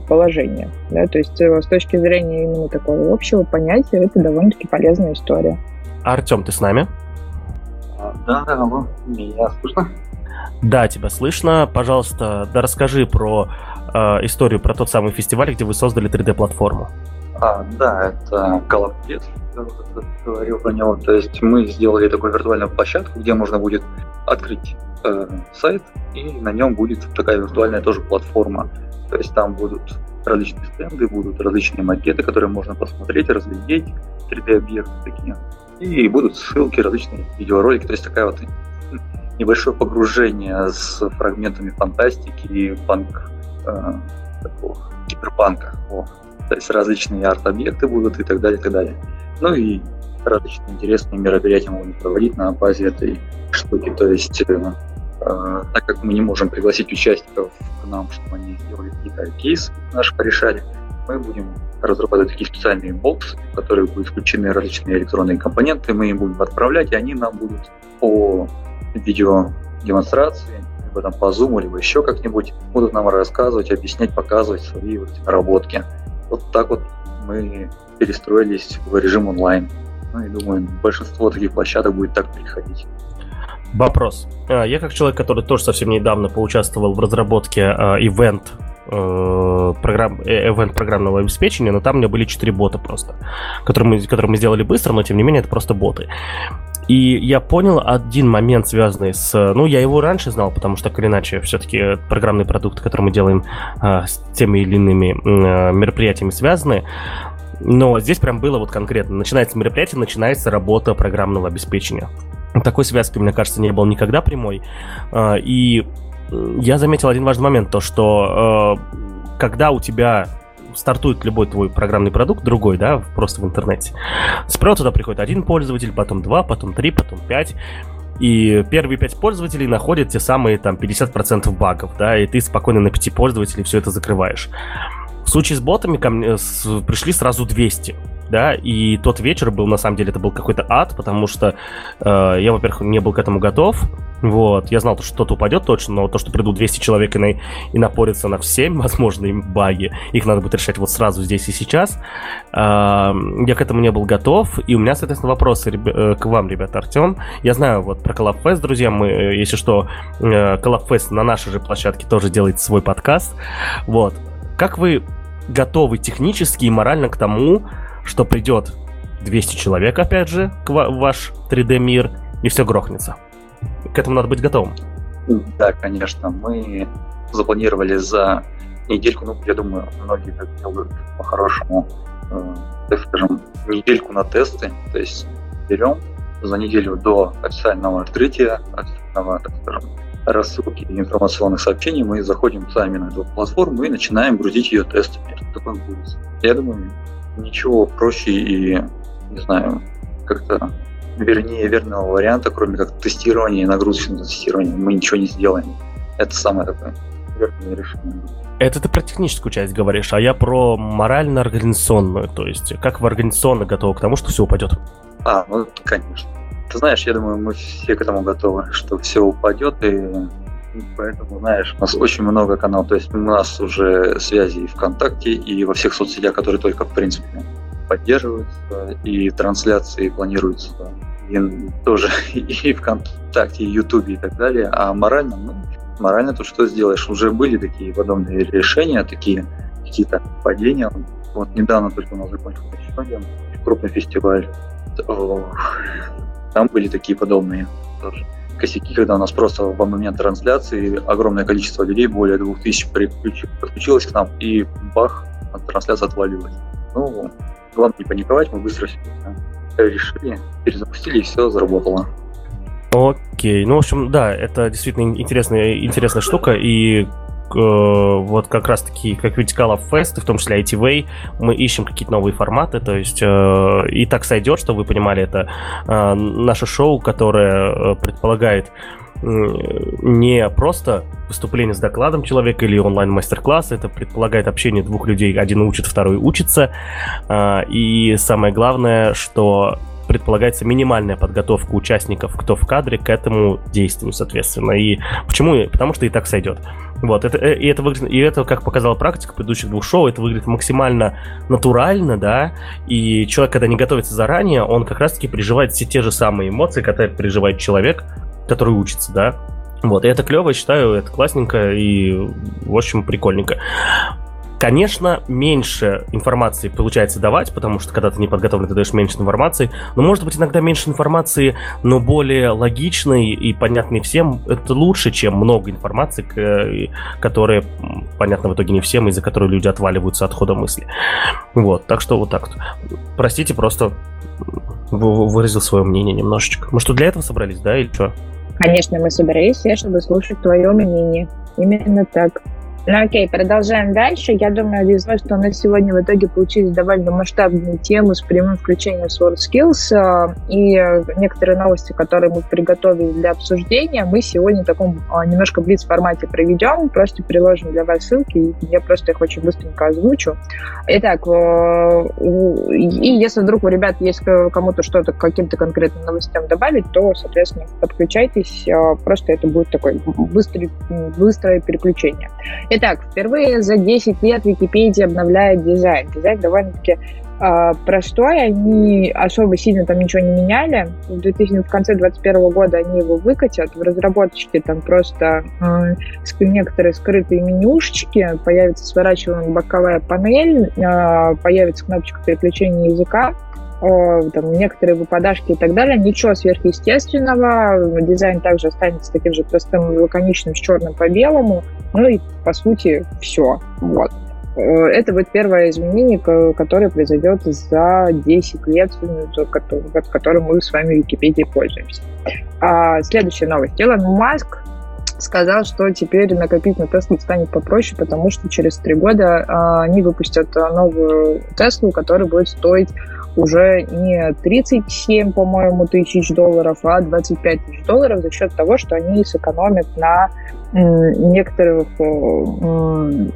положения. Да? То есть э, с точки зрения именно такого общего понятия это довольно-таки полезная история. Артем, ты с нами? А, да, да, меня слышно? Да, тебя слышно. Пожалуйста, да расскажи про э, историю про тот самый фестиваль, где вы создали 3D-платформу. А, да, это Колобец, говорил про него. То есть мы сделали такую виртуальную площадку, где можно будет открыть э, сайт, и на нем будет такая виртуальная тоже платформа. То есть там будут различные стенды, будут различные макеты, которые можно посмотреть, разглядеть, 3D-объекты такие. И будут ссылки, различные видеоролики. То есть такая вот [laughs] небольшое погружение с фрагментами фантастики и панк э, такого киберпанка. О. То есть различные арт-объекты будут и так далее, и так далее. Ну и различные интересные мероприятия можно проводить на базе этой штуки. То есть, э, так как мы не можем пригласить участников к нам, чтобы они сделали какие-то кейсы наши порешали, мы будем разрабатывать такие специальные боксы, в которые будут включены различные электронные компоненты, мы им будем отправлять, и они нам будут по видео демонстрации, либо там по Zoom, либо еще как-нибудь, будут нам рассказывать, объяснять, показывать свои вот наработки. Вот так вот мы перестроились в режим онлайн. Ну и думаю, большинство таких площадок будет так переходить. Вопрос. А, я как человек, который тоже совсем недавно поучаствовал в разработке ивент э, программ, event программного обеспечения, но там у меня были 4 бота просто, которые мы, которые мы сделали быстро, но тем не менее это просто боты. И я понял один момент, связанный с... Ну, я его раньше знал, потому что, или иначе, все-таки программный продукт, который мы делаем а, с теми или иными а, мероприятиями связаны. Но здесь прям было вот конкретно. Начинается мероприятие, начинается работа программного обеспечения. Такой связки, мне кажется, не было никогда прямой. А, и я заметил один важный момент, то что а, когда у тебя стартует любой твой программный продукт, другой, да, просто в интернете. Сперва туда приходит один пользователь, потом два, потом три, потом пять. И первые пять пользователей находят те самые там 50% багов, да, и ты спокойно на пяти пользователей все это закрываешь. В случае с ботами ко мне пришли сразу 200 да, и тот вечер был, на самом деле, это был какой-то ад, потому что э, я, во-первых, не был к этому готов, вот, я знал, что что-то упадет точно, но то, что придут 200 человек и, на, и напорятся на все [laughs] возможные баги, их надо будет решать вот сразу здесь и сейчас, э, я к этому не был готов, и у меня, соответственно, вопросы э, к вам, ребята, Артем, я знаю вот про CollabFest, друзья, мы, э, если что, э, CollabFest на нашей же площадке тоже делает свой подкаст, вот, как вы готовы технически и морально к тому, что придет 200 человек, опять же, к ваш 3D-мир, и все грохнется. К этому надо быть готовым. Да, конечно. Мы запланировали за недельку, ну, я думаю, многие так делают по-хорошему, э, так скажем, недельку на тесты. То есть берем за неделю до официального открытия, официального, так скажем, рассылки информационных сообщений, мы заходим сами на эту платформу и начинаем грузить ее тестами. Что такое будет? Я думаю, ничего проще и, не знаю, как-то вернее верного варианта, кроме как тестирования и нагрузочного тестирования. Мы ничего не сделаем. Это самое такое верное решение. Это ты про техническую часть говоришь, а я про морально-организационную. То есть, как вы организационно готовы к тому, что все упадет? А, ну, конечно. Ты знаешь, я думаю, мы все к этому готовы, что все упадет, и Поэтому, знаешь, у нас очень много каналов. То есть у нас уже связи и ВКонтакте, и во всех соцсетях, которые только, в принципе, поддерживаются, и трансляции планируются и тоже [laughs] и ВКонтакте, и Ютубе и так далее. А морально, ну, морально то что сделаешь? Уже были такие подобные решения, такие какие-то падения. Вот недавно только у нас закончился еще один крупный фестиваль. Там были такие подобные тоже косяки, когда у нас просто в момент трансляции огромное количество людей, более 2000 подключилось к нам, и бах, трансляция отвалилась. Ну, главное не паниковать, мы быстро все решили, перезапустили, и все заработало. Окей, ну, в общем, да, это действительно интересная, интересная штука, и вот как раз таки, как of Fest, в том числе ITV, мы ищем какие-то новые форматы, то есть э, и так сойдет, что вы понимали, это э, наше шоу, которое предполагает не просто выступление с докладом человека или онлайн-мастер-класс, это предполагает общение двух людей, один учит, второй учится, и самое главное, что предполагается минимальная подготовка участников, кто в кадре, к этому действию, соответственно. И почему? Потому что и так сойдет. Вот, это, э, и, это выглядит, и это, как показала практика предыдущих двух шоу, это выглядит максимально натурально, да, и человек, когда не готовится заранее, он как раз-таки переживает все те же самые эмоции, которые переживает человек, который учится, да. Вот, и это клево, я считаю, это классненько и, в общем, прикольненько. Конечно, меньше информации получается давать, потому что когда ты не подготовлен, ты даешь меньше информации. Но может быть иногда меньше информации, но более логичной и понятной всем. Это лучше, чем много информации, которая понятно в итоге не всем, из-за которой люди отваливаются от хода мысли. Вот, так что вот так. Простите, просто выразил свое мнение немножечко. Мы что, для этого собрались, да, или что? Конечно, мы собрались чтобы слушать твое мнение. Именно так. Ну окей, продолжаем дальше. Я думаю, из того, что у нас сегодня в итоге получились довольно масштабные темы с прямым включением SwordSkills э, и некоторые новости, которые мы приготовили для обсуждения, мы сегодня в таком э, немножко блиц-формате проведем, просто приложим для вас ссылки, и я просто их очень быстренько озвучу. Итак, э, и если вдруг у ребят есть кому-то что-то к каким-то конкретным новостям добавить, то, соответственно, подключайтесь, просто это будет такое быстрое, быстрое переключение. Итак, впервые за 10 лет Википедия обновляет дизайн. Дизайн довольно-таки э, простой, они особо сильно там ничего не меняли. В, 2000, в конце 2021 года они его выкатят. В разработчике там просто э, некоторые скрытые менюшечки, появится сворачиваемая боковая панель, э, появится кнопочка переключения языка, там, некоторые выпадашки и так далее. Ничего сверхъестественного. Дизайн также останется таким же простым и лаконичным с черным по белому. Ну и, по сути, все. Вот. Э, это будет первое изменение, которое произойдет за 10 лет, которым мы с вами в Википедии пользуемся. А следующая новость. Илон Маск сказал, что теперь накопить на Теслу станет попроще, потому что через три года а, они выпустят новую Теслу, которая будет стоить уже не 37, по-моему, тысяч долларов, а 25 тысяч долларов за счет того, что они сэкономят на некоторых э,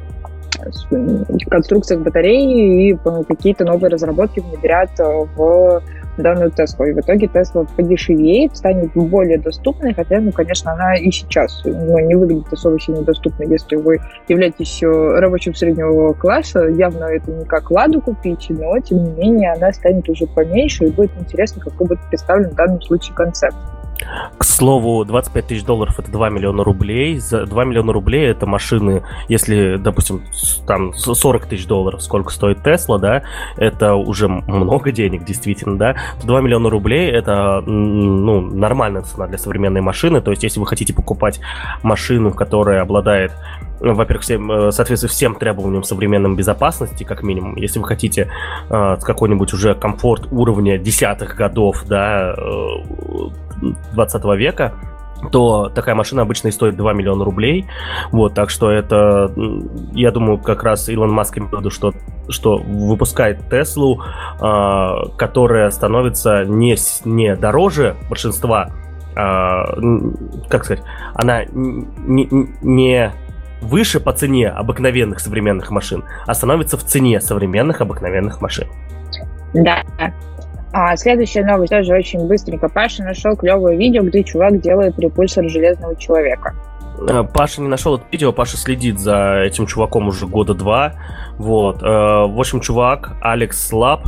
конструкциях батареи и какие-то новые разработки внедрят в данную Теслу. И в итоге Тесла подешевеет, станет более доступной, хотя, ну, конечно, она и сейчас ну, не выглядит особо сильно доступной, если вы являетесь э, рабочим среднего класса. Явно это не как Ладу купить, но, тем не менее, она станет уже поменьше, и будет интересно, какой будет представлен в данном случае концепт. К слову, 25 тысяч долларов это 2 миллиона рублей. За 2 миллиона рублей это машины, если, допустим, там 40 тысяч долларов, сколько стоит Тесла, да, это уже много денег, действительно, да, то 2 миллиона рублей это, ну, нормальная цена для современной машины. То есть, если вы хотите покупать машину, которая обладает во-первых, всем, э, соответствует всем требованиям современной безопасности, как минимум. Если вы хотите э, какой-нибудь уже комфорт уровня десятых годов, да, э, 20 века, то такая машина обычно и стоит 2 миллиона рублей. Вот, так что это, я думаю, как раз Илон Маск имеет в виду, что, что выпускает Теслу, э, которая становится не, не дороже большинства, э, как сказать, она не, не выше по цене обыкновенных современных машин, а становится в цене современных обыкновенных машин. Да. А следующая новость тоже очень быстренько. Паша нашел клевое видео, где чувак делает репульсор железного человека. Э, Паша не нашел это видео, Паша следит за этим чуваком уже года два. Вот. Э, в общем, чувак, Alex Lab,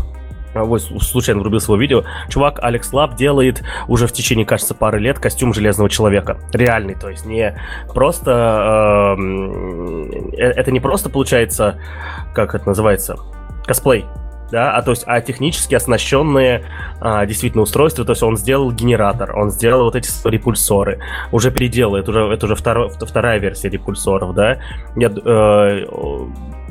вот, случайно врубил свое видео. Чувак Alex Lab делает уже в течение, кажется, пары лет костюм Железного Человека. Реальный, то есть не просто... Эм, э, это не просто получается, как это называется, косплей, да, а то есть, а технически оснащенные а, действительно устройства, то есть он сделал генератор, он сделал вот эти репульсоры, уже переделает, уже это уже второ, вторая версия репульсоров, да. Я, э,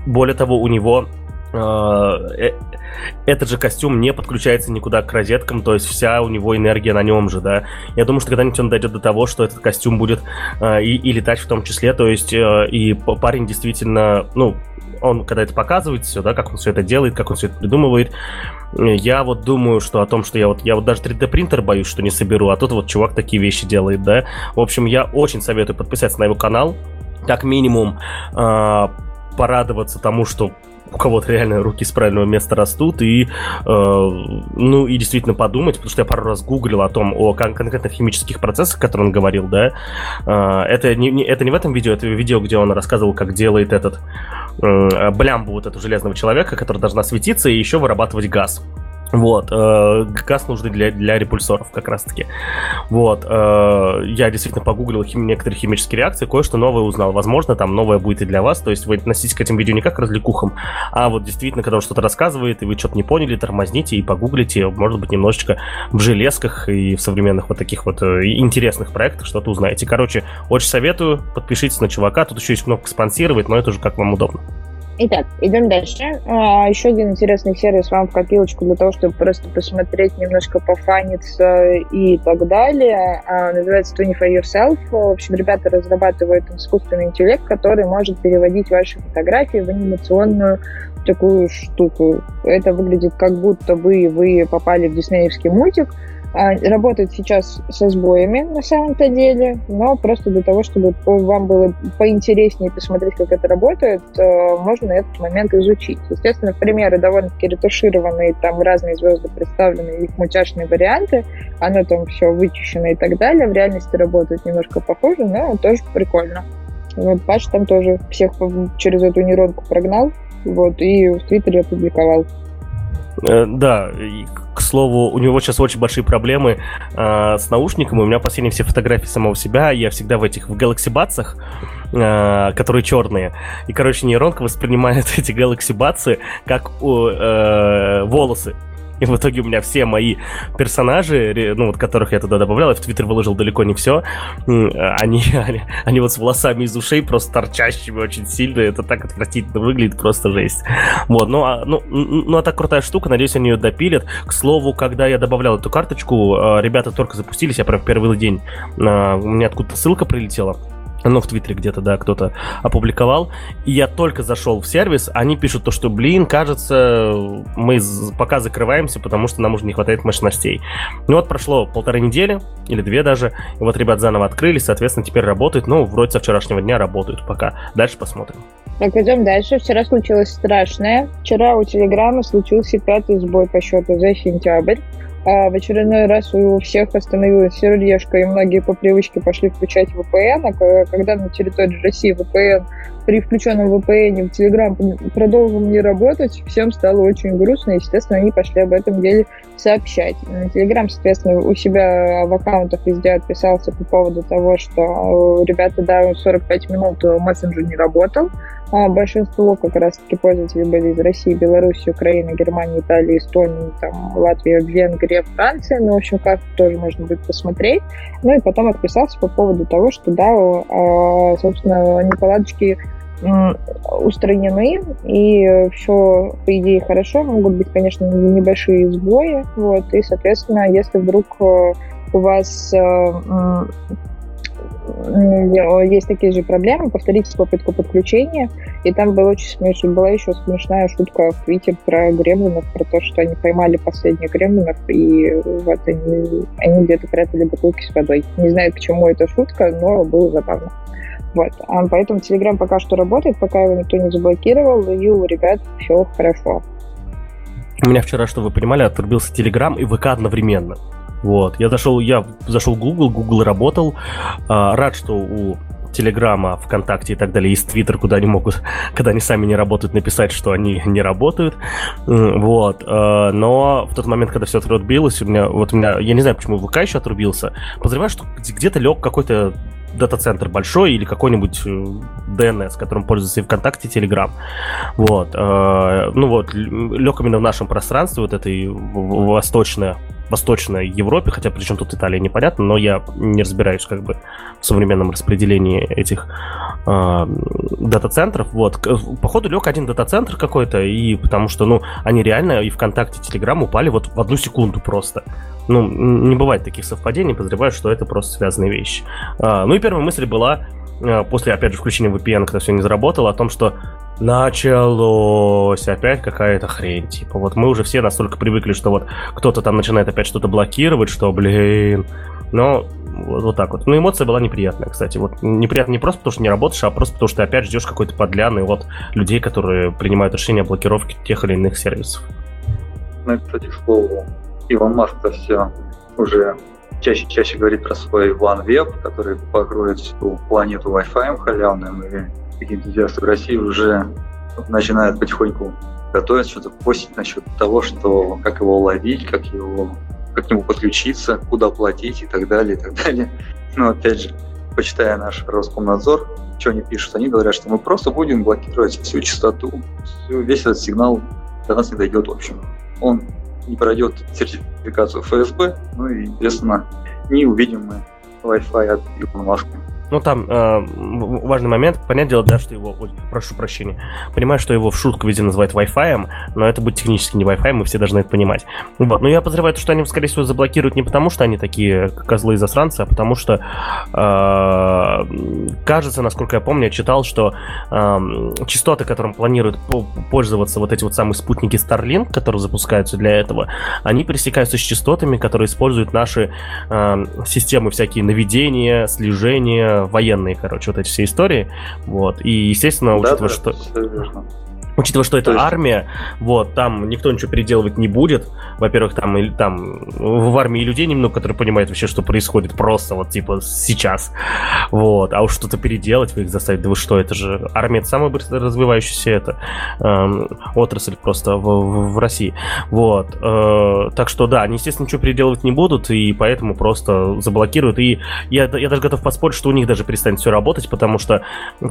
более того, у него этот же костюм не подключается никуда к розеткам, то есть вся у него энергия на нем же, да. Я думаю, что когда-нибудь он дойдет до того, что этот костюм будет э, и, и летать в том числе, то есть э, и парень действительно, ну, он когда это показывает все, да, как он все это делает, как он все это придумывает, я вот думаю, что о том, что я вот, я вот даже 3D принтер боюсь, что не соберу, а тут вот чувак такие вещи делает, да. В общем, я очень советую подписаться на его канал, как минимум, э, порадоваться тому, что у кого-то реально руки с правильного места растут, и, э, ну, и действительно подумать, потому что я пару раз гуглил о том, о кон- конкретных химических процессах, о которых он говорил, да, э, это, не, не, это не в этом видео, это видео, где он рассказывал, как делает этот э, блямбу вот этого железного человека, которая должна светиться и еще вырабатывать газ. Вот, э, газ нужный для, для репульсоров как раз-таки. Вот, э, я действительно погуглил хим, некоторые химические реакции, кое-что новое узнал. Возможно, там новое будет и для вас, то есть вы относитесь к этим видео не как к развлекухам, а вот действительно, когда он что-то рассказывает, и вы что-то не поняли, тормозните и погуглите, может быть, немножечко в железках и в современных вот таких вот э, интересных проектах что-то узнаете. Короче, очень советую, подпишитесь на чувака, тут еще есть кнопка спонсировать, но это уже как вам удобно. Итак, идем дальше. А, еще один интересный сервис вам в копилочку для того, чтобы просто посмотреть, немножко пофаниться и так далее. А, называется 25 Yourself. В общем, ребята разрабатывают искусственный интеллект, который может переводить ваши фотографии в анимационную такую штуку. Это выглядит как будто бы вы попали в диснеевский мультик, а, работает сейчас со сбоями на самом-то деле, но просто для того, чтобы вам было поинтереснее посмотреть, как это работает, э, можно этот момент изучить. Естественно, примеры довольно-таки ретушированные, там разные звезды представлены, их мультяшные варианты, оно там все вычищено и так далее. В реальности работает немножко похоже, но тоже прикольно. Вот Паш там тоже всех через эту нейронку прогнал, вот, и в Твиттере опубликовал. Э, да, слову, у него сейчас очень большие проблемы э, с наушником. У меня последние все фотографии самого себя. Я всегда в этих в Galaxy Buds, э, которые черные. И, короче, нейронка воспринимает [laughs] эти Galaxy Buds как э, волосы. И в итоге у меня все мои персонажи, ну вот которых я туда добавлял, я в Твиттер выложил далеко не все, они, [laughs] они, они вот с волосами из ушей просто торчащими очень сильно, это так отвратительно выглядит, просто жесть. Вот, ну а, ну, ну а так крутая штука, надеюсь, они ее допилят. К слову, когда я добавлял эту карточку, а, ребята только запустились, я прям первый день, а, у меня откуда-то ссылка прилетела, ну, в Твиттере где-то, да, кто-то опубликовал. И я только зашел в сервис, они пишут то, что, блин, кажется, мы пока закрываемся, потому что нам уже не хватает мощностей. Ну вот прошло полторы недели, или две даже, и вот ребят заново открылись, соответственно, теперь работают, ну, вроде со вчерашнего дня работают пока. Дальше посмотрим. Так, идем дальше. Вчера случилось страшное. Вчера у Телеграма случился пятый сбой по счету за сентябрь. А в очередной раз у всех остановилась сердечко, и многие по привычке пошли включать VPN, а когда на территории России VPN при включенном VPN в Telegram продолжил не работать, всем стало очень грустно, и, естественно, они пошли об этом деле сообщать. Telegram, соответственно, у себя в аккаунтах везде отписался по поводу того, что ребята, да, 45 минут мессенджер не работал, а большинство как раз-таки пользователей были из России, Беларуси, Украины, Германии, Италии, Эстонии, там, Латвии, Венгрии, Франции. Ну, в общем, как тоже можно будет посмотреть. Ну и потом отписался по поводу того, что, да, собственно, неполадочки устранены, и все, по идее, хорошо. Могут быть, конечно, небольшие сбои, вот, и, соответственно, если вдруг э, у вас э, есть такие же проблемы, повторите попытку подключения. И там была очень смешная, была еще смешная шутка в твите про гремлинов, про то, что они поймали последних гремлинов, и вот они, они где-то прятали бутылки с водой. Не знаю, к чему эта шутка, но было забавно. Вот. А поэтому Telegram пока что работает, пока его никто не заблокировал, и у ребят все хорошо. У меня вчера, что вы понимали, отрубился Telegram и ВК одновременно. Вот, я зашел, я зашел в Google, Google работал. А, рад, что у Телеграма, ВКонтакте и так далее, есть Твиттер, куда они могут, [laughs] когда они сами не работают, написать, что они не работают. Вот. А, но в тот момент, когда все отрубилось, у меня, вот у меня, я не знаю, почему ВК еще отрубился, подозреваю, что где-то лег какой-то дата-центр большой или какой-нибудь DNS, э, которым пользуется и ВКонтакте, и Телеграм. Вот. А, ну вот, именно в нашем пространстве, вот этой восточное Восточной Европе, хотя причем тут Италия непонятно, но я не разбираюсь как бы в современном распределении этих э, дата-центров. Вот, походу лег один дата-центр какой-то, и потому что, ну, они реально и ВКонтакте, и Телеграм упали вот в одну секунду просто. Ну, не бывает таких совпадений, подозреваю, что это просто связанные вещи. А, ну и первая мысль была, а, после, опять же, включения VPN, когда все не заработало, о том, что началось опять какая-то хрень. Типа, вот мы уже все настолько привыкли, что вот кто-то там начинает опять что-то блокировать, что, блин. Но Вот, вот так вот. Ну, эмоция была неприятная, кстати. Вот неприятно не просто потому, что не работаешь, а просто потому, что ты опять ждешь какой-то подляны от людей, которые принимают решение о блокировке тех или иных сервисов. Ну, кстати, к слову, Илон Маск-то все уже чаще чаще говорит про свой OneWeb, который покроет всю планету Wi-Fi халявным, и такие энтузиасты в России уже начинают потихоньку готовить, что-то постить насчет того, что как его ловить, как его как к нему подключиться, куда платить и так далее, и так далее. Но опять же, почитая наш Роскомнадзор, что они пишут, они говорят, что мы просто будем блокировать всю частоту, всю, весь этот сигнал до нас не дойдет, в общем. Он не пройдет сертификацию ФСБ, ну и, естественно, не увидим мы Wi-Fi от Илона Маска. Ну, там э, важный момент. Понятное дело, да, что его... Ой, прошу прощения. Понимаю, что его в шутку везде называют Wi-Fi, но это будет технически не Wi-Fi, мы все должны это понимать. Вот. Но я подозреваю, что они, скорее всего, заблокируют не потому, что они такие козлы и засранцы, а потому что э, кажется, насколько я помню, я читал, что э, частоты, которым планируют пользоваться вот эти вот самые спутники Starlink, которые запускаются для этого, они пересекаются с частотами, которые используют наши э, системы всякие наведения, слежения, военные, короче, вот эти все истории. Вот. И, естественно, учитывая, да, что... Учитывая, что это есть... армия, вот, там никто ничего переделывать не будет. Во-первых, там, или, там в армии людей немного, которые понимают вообще, что происходит просто вот типа сейчас. Вот. А уж что-то переделать, вы их заставить, да вы что, это же армия это самая быстро развивающаяся это, эм, отрасль просто в, в, в России. Вот. Э, так что да, они, естественно, ничего переделывать не будут, и поэтому просто заблокируют. И я, я даже готов поспорить, что у них даже перестанет все работать, потому что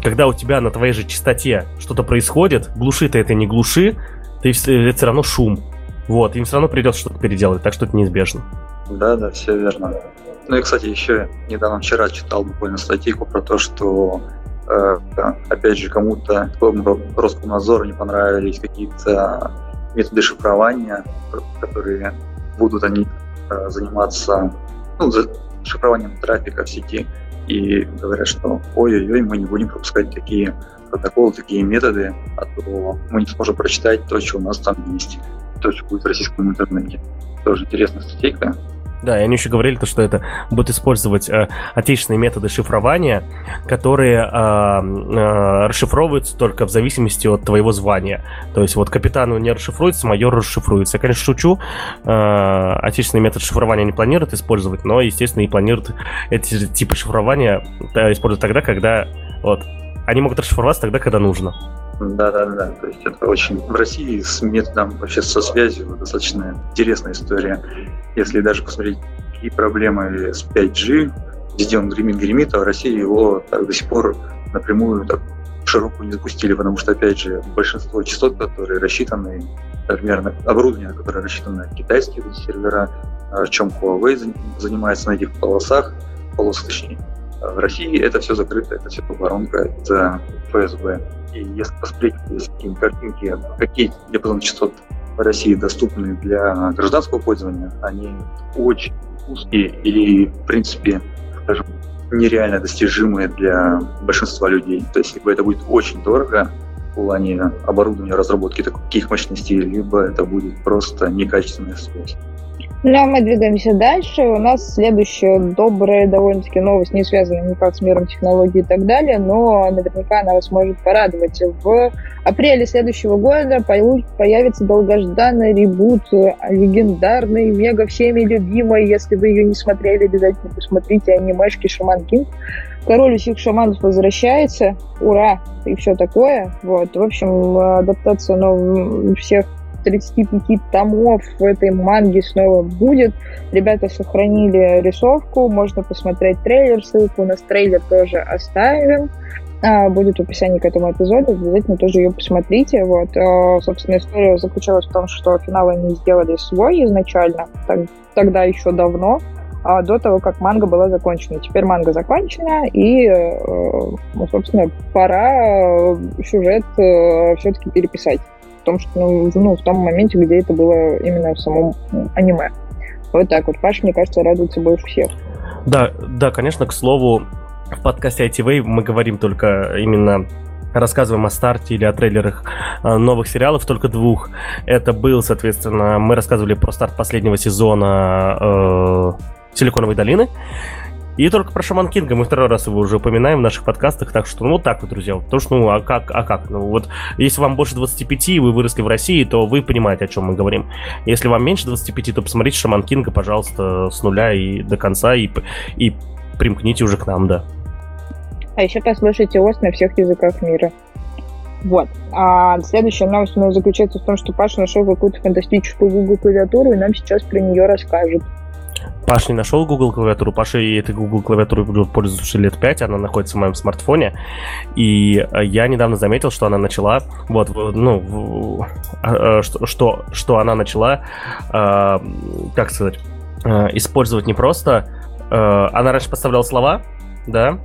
когда у тебя на твоей же частоте что-то происходит, глуши ты это не глуши, ты, это все равно шум. Вот, им все равно придется что-то переделать, так что это неизбежно. Да, да, все верно. Ну и, кстати, еще недавно вчера читал буквально статейку про то, что э, опять же кому-то Роскомнадзору не понравились какие-то методы шифрования, которые будут они э, заниматься ну, шифрованием трафика в сети. И говорят, что ой-ой-ой, мы не будем пропускать такие протоколы, такие методы, а то мы не сможем прочитать то, что у нас там есть, то, что будет в российском интернете. Тоже интересная статейка. Да, и они еще говорили, то, что это будут использовать э, отечественные методы шифрования, которые э, э, расшифровываются только в зависимости от твоего звания. То есть вот капитану не расшифруется, майор расшифруется. Я, конечно, шучу. Э, отечественный метод шифрования не планируют использовать, но, естественно, и планируют эти типы шифрования да, использовать тогда, когда вот они могут расшифроваться тогда, когда нужно. Да, да, да. То есть это очень в России с методом вообще со связью достаточно интересная история. Если даже посмотреть, какие проблемы с 5G, везде он гремит, гремит, а в России его так, до сих пор напрямую так широко не запустили, потому что, опять же, большинство частот, которые рассчитаны, например, оборудование, которое рассчитано на китайские сервера, в чем Huawei занимается на этих полосах, полосах точнее, в России это все закрыто, это все воронка, это ФСБ. И если посмотреть какие картинки, какие диапазоны частот в России доступны для гражданского пользования, они очень узкие и, в принципе, скажем, нереально достижимые для большинства людей. То есть, либо это будет очень дорого в плане оборудования, разработки таких мощностей, либо это будет просто некачественная связь. Ну, а мы двигаемся дальше. У нас следующая добрая довольно-таки новость, не связанная никак с миром технологий и так далее, но наверняка она вас может порадовать. В апреле следующего года появится долгожданный ребут легендарный, мега всеми любимый. Если вы ее не смотрели, обязательно посмотрите анимешки Шаман Кинг. Король всех шаманов возвращается. Ура! И все такое. Вот. В общем, адаптация ну, всех 35 томов этой манге снова будет. Ребята сохранили рисовку, можно посмотреть трейлер, ссылку на трейлер тоже оставим. А, будет в описании к этому эпизоду, обязательно тоже ее посмотрите. Вот. А, собственно, история заключалась в том, что финал они сделали свой изначально, тогда еще давно, а, до того, как манга была закончена. Теперь манга закончена, и, э, ну, собственно, пора сюжет э, все-таки переписать в том, что, ну, ну, в том моменте, где это было именно в самом аниме. Вот так вот. Паш, мне кажется, радуется больше всех. Да, да, конечно, к слову, в подкасте ITV мы говорим только именно рассказываем о старте или о трейлерах э, новых сериалов, только двух. Это был, соответственно, мы рассказывали про старт последнего сезона э, Силиконовой долины. И только про Шаман Кинга мы второй раз его уже упоминаем в наших подкастах, так что ну вот так вот, друзья. Потому что, ну, а как, а как? Ну вот, если вам больше 25 и вы выросли в России, то вы понимаете, о чем мы говорим. Если вам меньше 25, то посмотрите Шаман Кинга, пожалуйста, с нуля и до конца, и, и примкните уже к нам, да. А еще послушайте ОС на всех языках мира. Вот. А следующая новость у нас заключается в том, что Паша нашел какую-то фантастическую Google клавиатуру и нам сейчас про нее расскажет. Паш не нашел Google клавиатуру. Паша и этой Google клавиатурой пользуется уже лет 5, она находится в моем смартфоне. И э, я недавно заметил, что она начала, вот, ну, а, а, что, что, что она начала, э, как сказать, э, использовать не просто... Она раньше подставляла слова, да,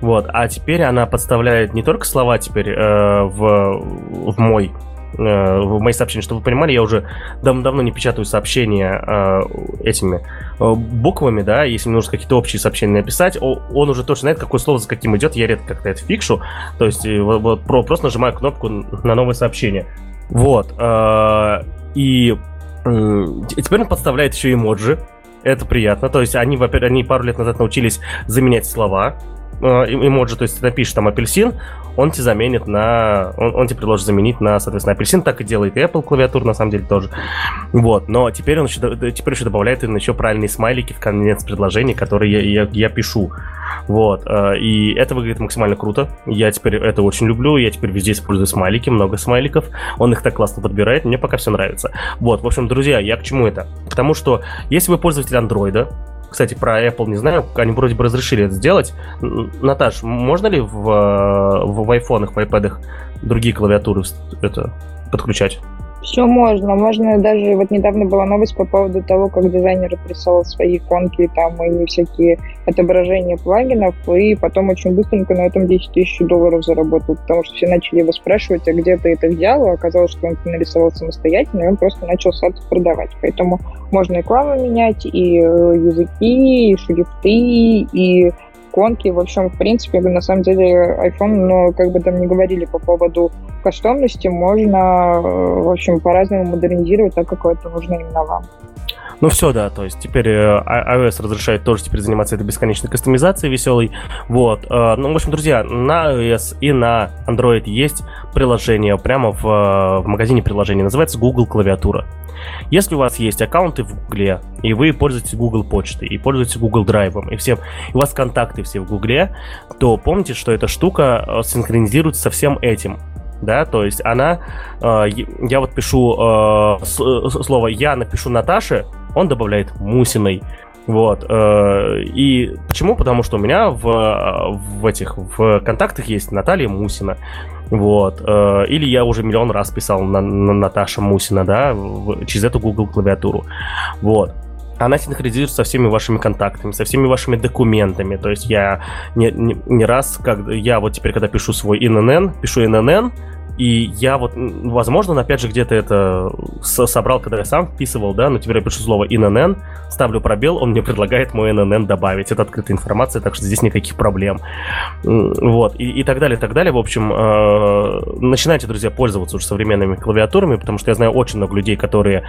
вот, а теперь она подставляет не только слова теперь в, в мой Э, в мои сообщения, чтобы вы понимали, я уже дав давно не печатаю сообщения э, этими э, буквами, да, если мне нужно какие-то общие сообщения написать, он уже точно знает, какое слово за каким идет, я редко как-то это фикшу, то есть э, вот, вот про, просто нажимаю кнопку на новое сообщение. Вот, э, и э, теперь он подставляет еще эмоджи, это приятно, то есть они, во-первых, они пару лет назад научились заменять слова, э, эмоджи, то есть ты напишешь там апельсин, он тебе заменит на... Он, он тебе предложит заменить на, соответственно, апельсин, так и делает и Apple клавиатура, на самом деле, тоже. Вот, но теперь он еще, теперь еще добавляет еще правильные смайлики в конец предложений, которые я, я, я пишу. Вот, э, и это выглядит максимально круто. Я теперь это очень люблю, я теперь везде использую смайлики, много смайликов. Он их так классно подбирает, мне пока все нравится. Вот, в общем, друзья, я к чему это? К тому, что если вы пользователь андроида, кстати, про Apple не знаю, они вроде бы разрешили это сделать. Наташ, можно ли в, в, в айфонах, в iPad другие клавиатуры это подключать? Все можно. Можно даже... Вот недавно была новость по поводу того, как дизайнеры присылал свои иконки там или всякие отображения плагинов, и потом очень быстренько на этом 10 тысяч долларов заработал, потому что все начали его спрашивать, а где ты это взял, а оказалось, что он нарисовал самостоятельно, и он просто начал сад продавать. Поэтому можно и клавы менять, и э, языки, и шрифты, и иконки. В общем, в принципе, на самом деле iPhone, но как бы там не говорили по поводу кастомности, можно, э, в общем, по-разному модернизировать так, как это нужно именно вам. Ну все, да, то есть теперь э, iOS разрешает тоже теперь заниматься этой бесконечной кастомизацией веселой. Вот. Э, ну, в общем, друзья, на iOS и на Android есть приложение прямо в, в магазине приложений. Называется Google клавиатура. Если у вас есть аккаунты в Гугле, и вы пользуетесь Google почтой, и пользуетесь Google драйвом, и, все, у вас контакты все в Гугле, то помните, что эта штука э, синхронизируется со всем этим да, то есть она, э, я вот пишу э, слово «я» напишу Наташе, он добавляет Мусиной, вот. И почему? Потому что у меня в, в этих в контактах есть Наталья Мусина. Вот. Э, или я уже миллион раз писал на, на Наташа Мусина, да, через эту Google клавиатуру. Вот она синхронизируется со всеми вашими контактами, со всеми вашими документами. То есть я не, не, не раз, как я вот теперь, когда пишу свой ИНН, пишу ИНН, и я вот, возможно, опять же, где-то это собрал, когда я сам вписывал, да, но теперь я пишу слово ИНН, ставлю пробел, он мне предлагает мой ИНН добавить. Это открытая информация, так что здесь никаких проблем. Вот, и, и так далее, и так далее. В общем, э, начинайте, друзья, пользоваться уже современными клавиатурами, потому что я знаю очень много людей, которые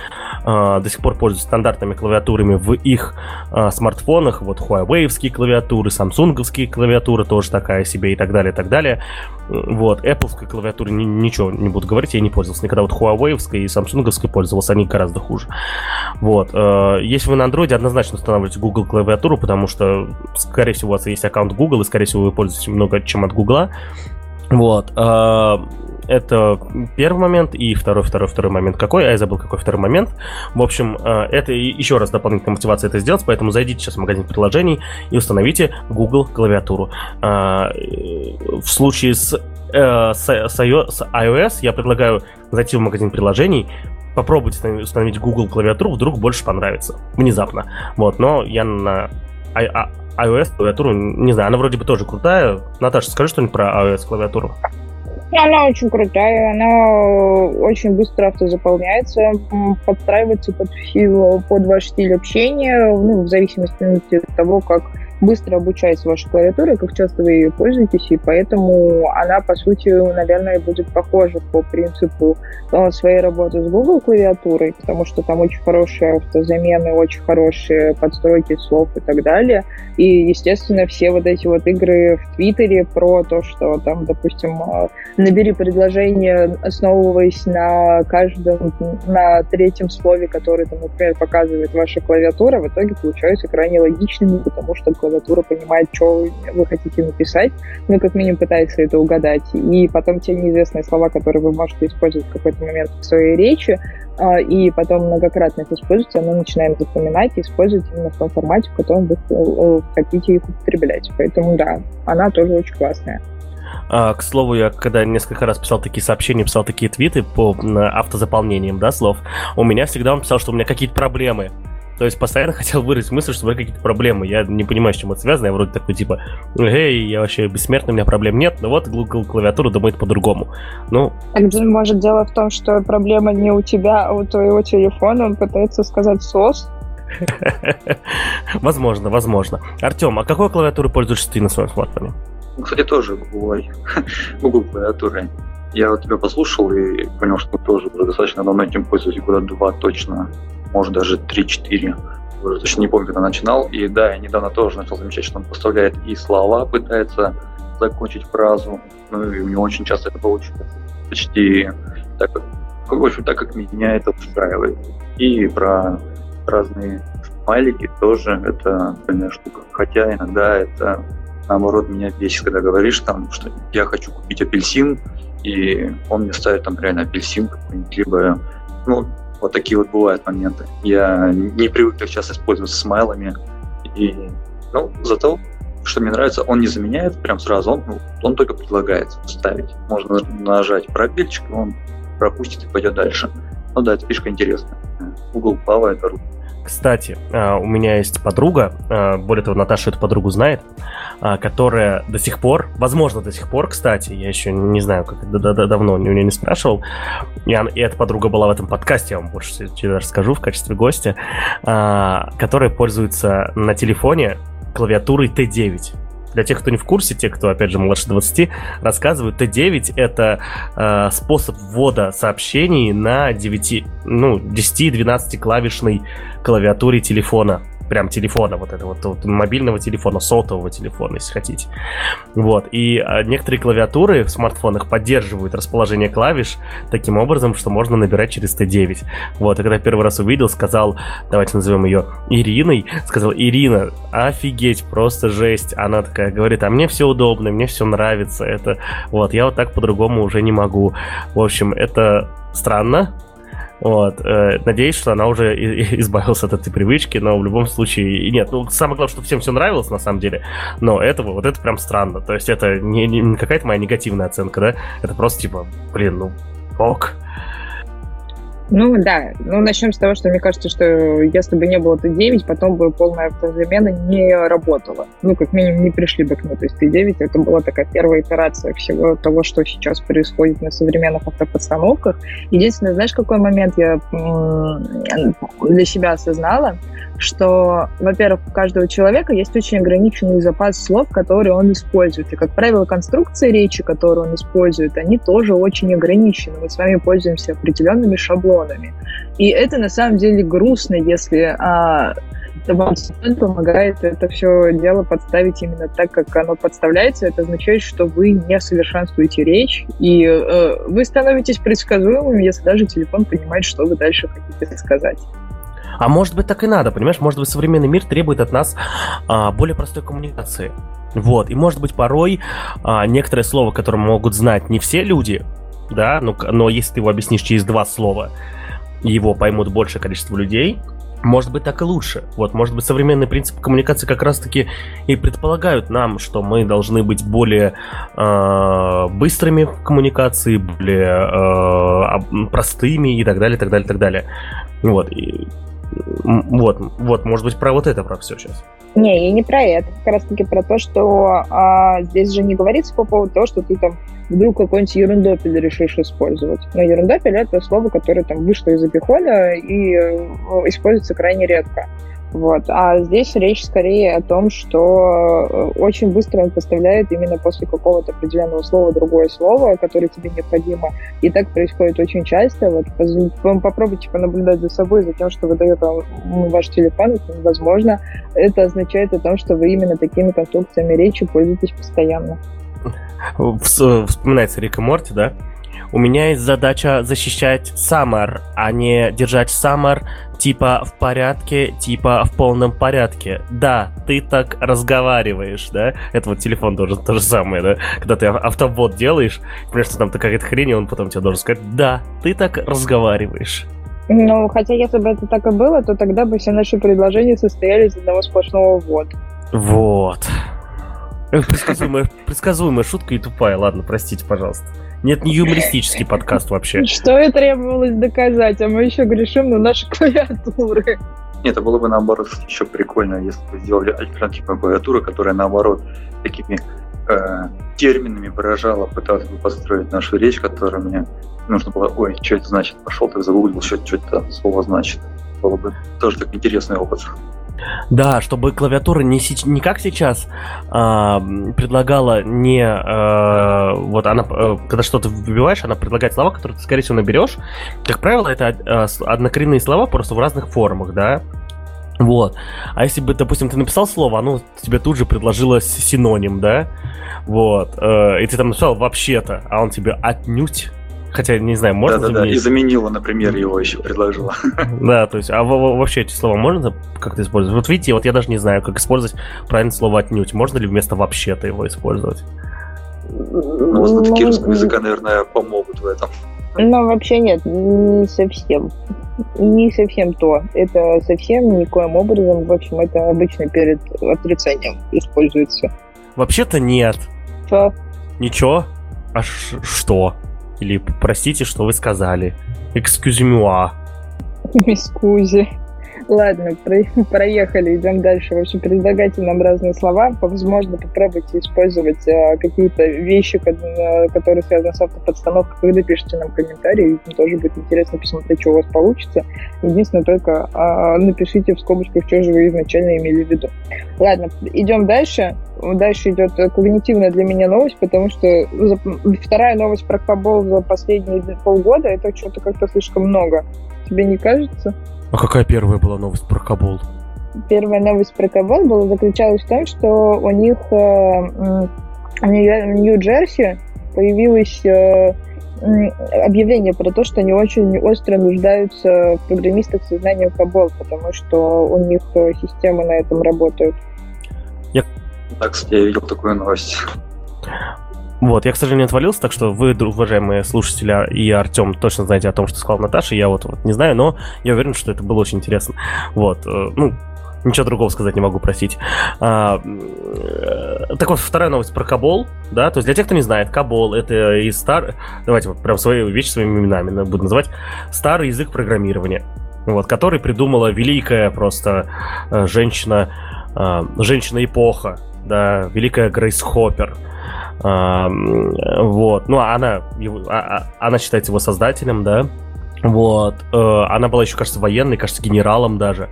э, до сих пор пользуются стандартными клавиатурами в их э, смартфонах. Вот Huawei клавиатуры, Samsung клавиатуры тоже такая себе и так далее, и так далее. Вот, Apple клавиатуры не, ничего не буду говорить, я не пользовался никогда. Вот Huawei и Samsung пользовался, они гораздо хуже. Вот. Э, если вы на Android, однозначно устанавливайте Google клавиатуру, потому что, скорее всего, у вас есть аккаунт Google, и, скорее всего, вы пользуетесь много чем от Google. Вот. Э, это первый момент. И второй, второй, второй момент какой? А я забыл, какой второй момент. В общем, э, это еще раз дополнительная мотивация это сделать, поэтому зайдите сейчас в магазин приложений и установите Google клавиатуру. В случае с э, с, с, iOS я предлагаю зайти в магазин приложений, попробовать установить Google клавиатуру, вдруг больше понравится. Внезапно. Вот, но я на iOS клавиатуру, не знаю, она вроде бы тоже крутая. Наташа, скажи что-нибудь про iOS клавиатуру. Она очень крутая, она очень быстро автозаполняется, подстраивается под, под ваш стиль общения, ну, в зависимости от того, как быстро обучается ваша клавиатура, как часто вы ее пользуетесь, и поэтому она, по сути, наверное, будет похожа по принципу э, своей работы с Google клавиатурой, потому что там очень хорошие автозамены, очень хорошие подстройки слов и так далее. И, естественно, все вот эти вот игры в Твиттере про то, что там, допустим, э, набери предложение, основываясь на каждом, на третьем слове, который, там, например, показывает ваша клавиатура, в итоге получаются крайне логичными, потому что клавиатура понимает, что вы хотите написать, ну, как минимум пытается это угадать. И потом те неизвестные слова, которые вы можете использовать в какой-то момент в своей речи, а, и потом многократно их используете, она начинает запоминать и использовать именно в том формате, в котором вы э, хотите их употреблять. Поэтому да, она тоже очень классная. А, к слову, я когда несколько раз писал такие сообщения, писал такие твиты по автозаполнениям, да, слов, у меня всегда он писал, что у меня какие-то проблемы. То есть постоянно хотел выразить мысль, что у меня какие-то проблемы. Я не понимаю, с чем это связано. Я вроде такой, типа, эй, я вообще бессмертный, у меня проблем нет. Но вот Google клавиатура думает по-другому. Ну... Так, может, дело в том, что проблема не у тебя, а у твоего телефона. Он пытается сказать СОС. [laughs] Возможно, возможно. Артем, а какой клавиатурой пользуешься ты на своем смартфоне? Кстати, тоже Google, [laughs] Google клавиатурой. Я вот тебя послушал и понял, что тоже уже достаточно давно этим пользуюсь, года два точно может даже 3-4. Уже точно не помню, когда начинал. И да, я недавно тоже начал замечать, что он поставляет и слова, пытается закончить фразу. Ну и у него очень часто это получается. Почти так, как, в общем, так как меня это устраивает. И про разные смайлики тоже это отдельная штука. Хотя иногда это наоборот меня бесит, когда говоришь там, что я хочу купить апельсин, и он мне ставит там реально апельсин какой-нибудь, либо ну, вот такие вот бывают моменты. Я не привык так часто использовать смайлами. И, ну, зато, что мне нравится, он не заменяет прям сразу, он, ну, он только предлагает ставить. Можно нажать пробельчик, он пропустит и пойдет дальше. Ну да, это фишка интересная. Pava это рука. Кстати, а, у меня есть подруга, а, более того, Наташа эту подругу знает, а, которая до сих пор, возможно, до сих пор, кстати, я еще не знаю, как давно у нее не спрашивал, и, и эта подруга была в этом подкасте, я вам больше расскажу в качестве гостя, которая пользуется на телефоне клавиатурой T9. Для тех, кто не в курсе, те, кто, опять же, младше 20, рассказывают, T9 — это э, способ ввода сообщений на 9, ну, 10-12 клавишной клавиатуре телефона прям телефона, вот этого вот, мобильного телефона, сотового телефона, если хотите. Вот. И а, некоторые клавиатуры в смартфонах поддерживают расположение клавиш таким образом, что можно набирать через Т9. Вот. И когда первый раз увидел, сказал, давайте назовем ее Ириной, сказал, Ирина, офигеть, просто жесть. Она такая говорит, а мне все удобно, мне все нравится. Это вот, я вот так по-другому уже не могу. В общем, это странно, вот. Э, надеюсь, что она уже избавилась от этой привычки, но в любом случае... Нет, ну, самое главное, что всем все нравилось, на самом деле, но этого, вот это прям странно. То есть это не, не какая-то моя негативная оценка, да? Это просто типа, блин, ну, ок. Ну да, ну начнем с того, что мне кажется, что если бы не было Т9, потом бы полная автозамена не работала. Ну, как минимум, не пришли бы к ней. То есть Т9 это была такая первая итерация всего того, что сейчас происходит на современных автоподстановках. Единственное, знаешь, какой момент я для себя осознала? Что, во-первых, у каждого человека есть очень ограниченный запас слов, которые он использует. И, как правило, конструкции речи, которые он использует, они тоже очень ограничены. Мы с вами пользуемся определенными шаблонами. И это на самом деле грустно, если а, вам помогает это все дело подставить именно так, как оно подставляется. Это означает, что вы не совершенствуете речь, и э, вы становитесь предсказуемым, если даже телефон понимает, что вы дальше хотите сказать. А может быть так и надо, понимаешь? Может быть современный мир требует от нас а, более простой коммуникации. Вот, и может быть порой а, некоторое слово, которое могут знать не все люди, да, но, но если ты его объяснишь через два слова, его поймут большее количество людей, может быть, так и лучше. Вот, может быть, современные принципы коммуникации как раз-таки и предполагают нам, что мы должны быть более э, быстрыми в коммуникации, более э, простыми и так далее, так далее, так далее. Вот. И вот, вот, может быть, про вот это, про все сейчас. Не, и не про это. Как раз таки про то, что а, здесь же не говорится по поводу того, что ты там вдруг какой-нибудь ерундопель решишь использовать. Но ерундопель — это слово, которое там вышло из обихода и э, используется крайне редко. Вот. А здесь речь скорее о том, что э, очень быстро он поставляет именно после какого-то определенного слова другое слово, которое тебе необходимо. И так происходит очень часто. Вот попробуйте понаблюдать за собой, за тем, что выдает вам ваш телефон. Возможно, это означает о том, что вы именно такими конструкциями речи пользуетесь постоянно. Вспоминается Рика Морти, да? У меня есть задача защищать Саммер, а не держать Саммер типа в порядке, типа в полном порядке. Да, ты так разговариваешь, да? Это вот телефон должен то же самое, да? Когда ты автобот делаешь, понимаешь, что там какая-то хрень, и он потом тебе должен сказать, да, ты так разговариваешь. Ну, хотя если бы это так и было, то тогда бы все наши предложения состояли из одного сплошного «вот». Вот. Предсказуемая, предсказуемая шутка и тупая. Ладно, простите, пожалуйста. Нет, не юмористический подкаст вообще. Что и требовалось доказать, а мы еще грешим на наши клавиатуры. Нет, это было бы наоборот еще прикольно, если бы сделали альтернативную клавиатуру, которая наоборот такими э, терминами выражала, пыталась бы построить нашу речь, которая мне нужно было, ой, что это значит, пошел так загуглил, что, что это слово значит. Было бы тоже так интересный опыт. Да, чтобы клавиатура не, не как сейчас а, предлагала не... А, вот она, а, когда что-то выбиваешь, она предлагает слова, которые ты, скорее всего, наберешь. Как правило, это а, однокоренные слова просто в разных формах, да? Вот. А если бы, допустим, ты написал слово, оно тебе тут же предложило синоним, да? Вот. И ты там написал вообще-то, а он тебе отнюдь Хотя, не знаю, можно да, да, заменить? Да, и заменила, например, его еще предложила. [laughs] Да, то есть, а вообще эти слова можно как-то использовать? Вот видите, вот я даже не знаю, как использовать правильное слово «отнюдь». Можно ли вместо «вообще-то» его использовать? Ну, знатоки русского языка, наверное, помогут в этом. Ну, вообще нет, не совсем. Не совсем то. Это совсем никоим образом, в общем, это обычно перед отрицанием используется. Вообще-то нет. Что? Ничего? А что? Или простите, что вы сказали. Excuse me. Ладно, про- [laughs] проехали, идем дальше. В общем, предлагайте нам разные слова. Возможно, попробуйте использовать э, какие-то вещи, которые связаны с автоподстановкой, когда пишете нам комментарии. Им тоже будет интересно посмотреть, что у вас получится. Единственное, только э, напишите в скобочках, что же вы изначально имели в виду. Ладно, идем дальше. Дальше идет когнитивная для меня новость, потому что вторая новость про Кабол за последние полгода это что-то как-то слишком много. Тебе не кажется? А какая первая была новость про Кабул? Первая новость про Кабул была заключалась в том, что у них э, в Нью-Джерси появилось э, объявление про то, что они очень остро нуждаются в программистах со знанием Кабол, потому что у них э, системы на этом работают. Я... Да, кстати, я видел такую новость. Вот, я, к сожалению, отвалился, так что вы, уважаемые слушатели, и Артем точно знаете о том, что сказал Наташа, я вот, вот не знаю, но я уверен, что это было очень интересно. Вот, э, ну, Ничего другого сказать не могу, простить. А, э, так вот, вторая новость про Кабол, да, то есть для тех, кто не знает, Кабол это и стар... Давайте вот прям свои вещи своими именами буду называть. Старый язык программирования, вот, который придумала великая просто э, женщина, женщина-эпоха, да, великая Грейс Хоппер, вот. Ну, она, его, а, а, она считается его создателем, да. Вот. Э, она была еще, кажется, военной, кажется, генералом даже.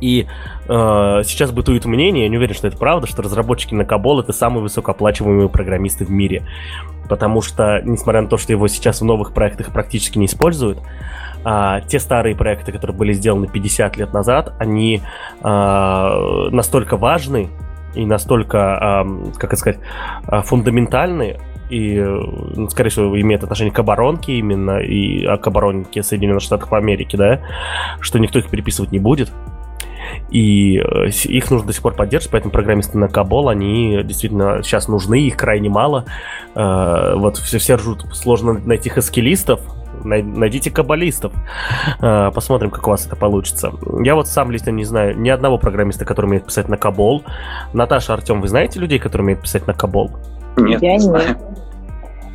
И э, сейчас бытует мнение, я не уверен, что это правда, что разработчики на Кабол это самые высокооплачиваемые программисты в мире. Потому что, несмотря на то, что его сейчас в новых проектах практически не используют, а, те старые проекты, которые были сделаны 50 лет назад, они а, настолько важны, и настолько, как это сказать, а, фундаментальны, и, скорее всего, имеют отношение к оборонке именно, и а, к оборонке Соединенных Штатов Америки, да, что никто их переписывать не будет. И э, их нужно до сих пор поддерживать, поэтому программисты на Кабол, они действительно сейчас нужны, их крайне мало. Э, вот все, все ржут, сложно найти хаскилистов, найдите каббалистов. А, посмотрим, как у вас это получится. Я вот сам лично не знаю ни одного программиста, который умеет писать на Кабол. Наташа, Артем, вы знаете людей, которые умеют писать на Кабол? Нет, Я не знаю.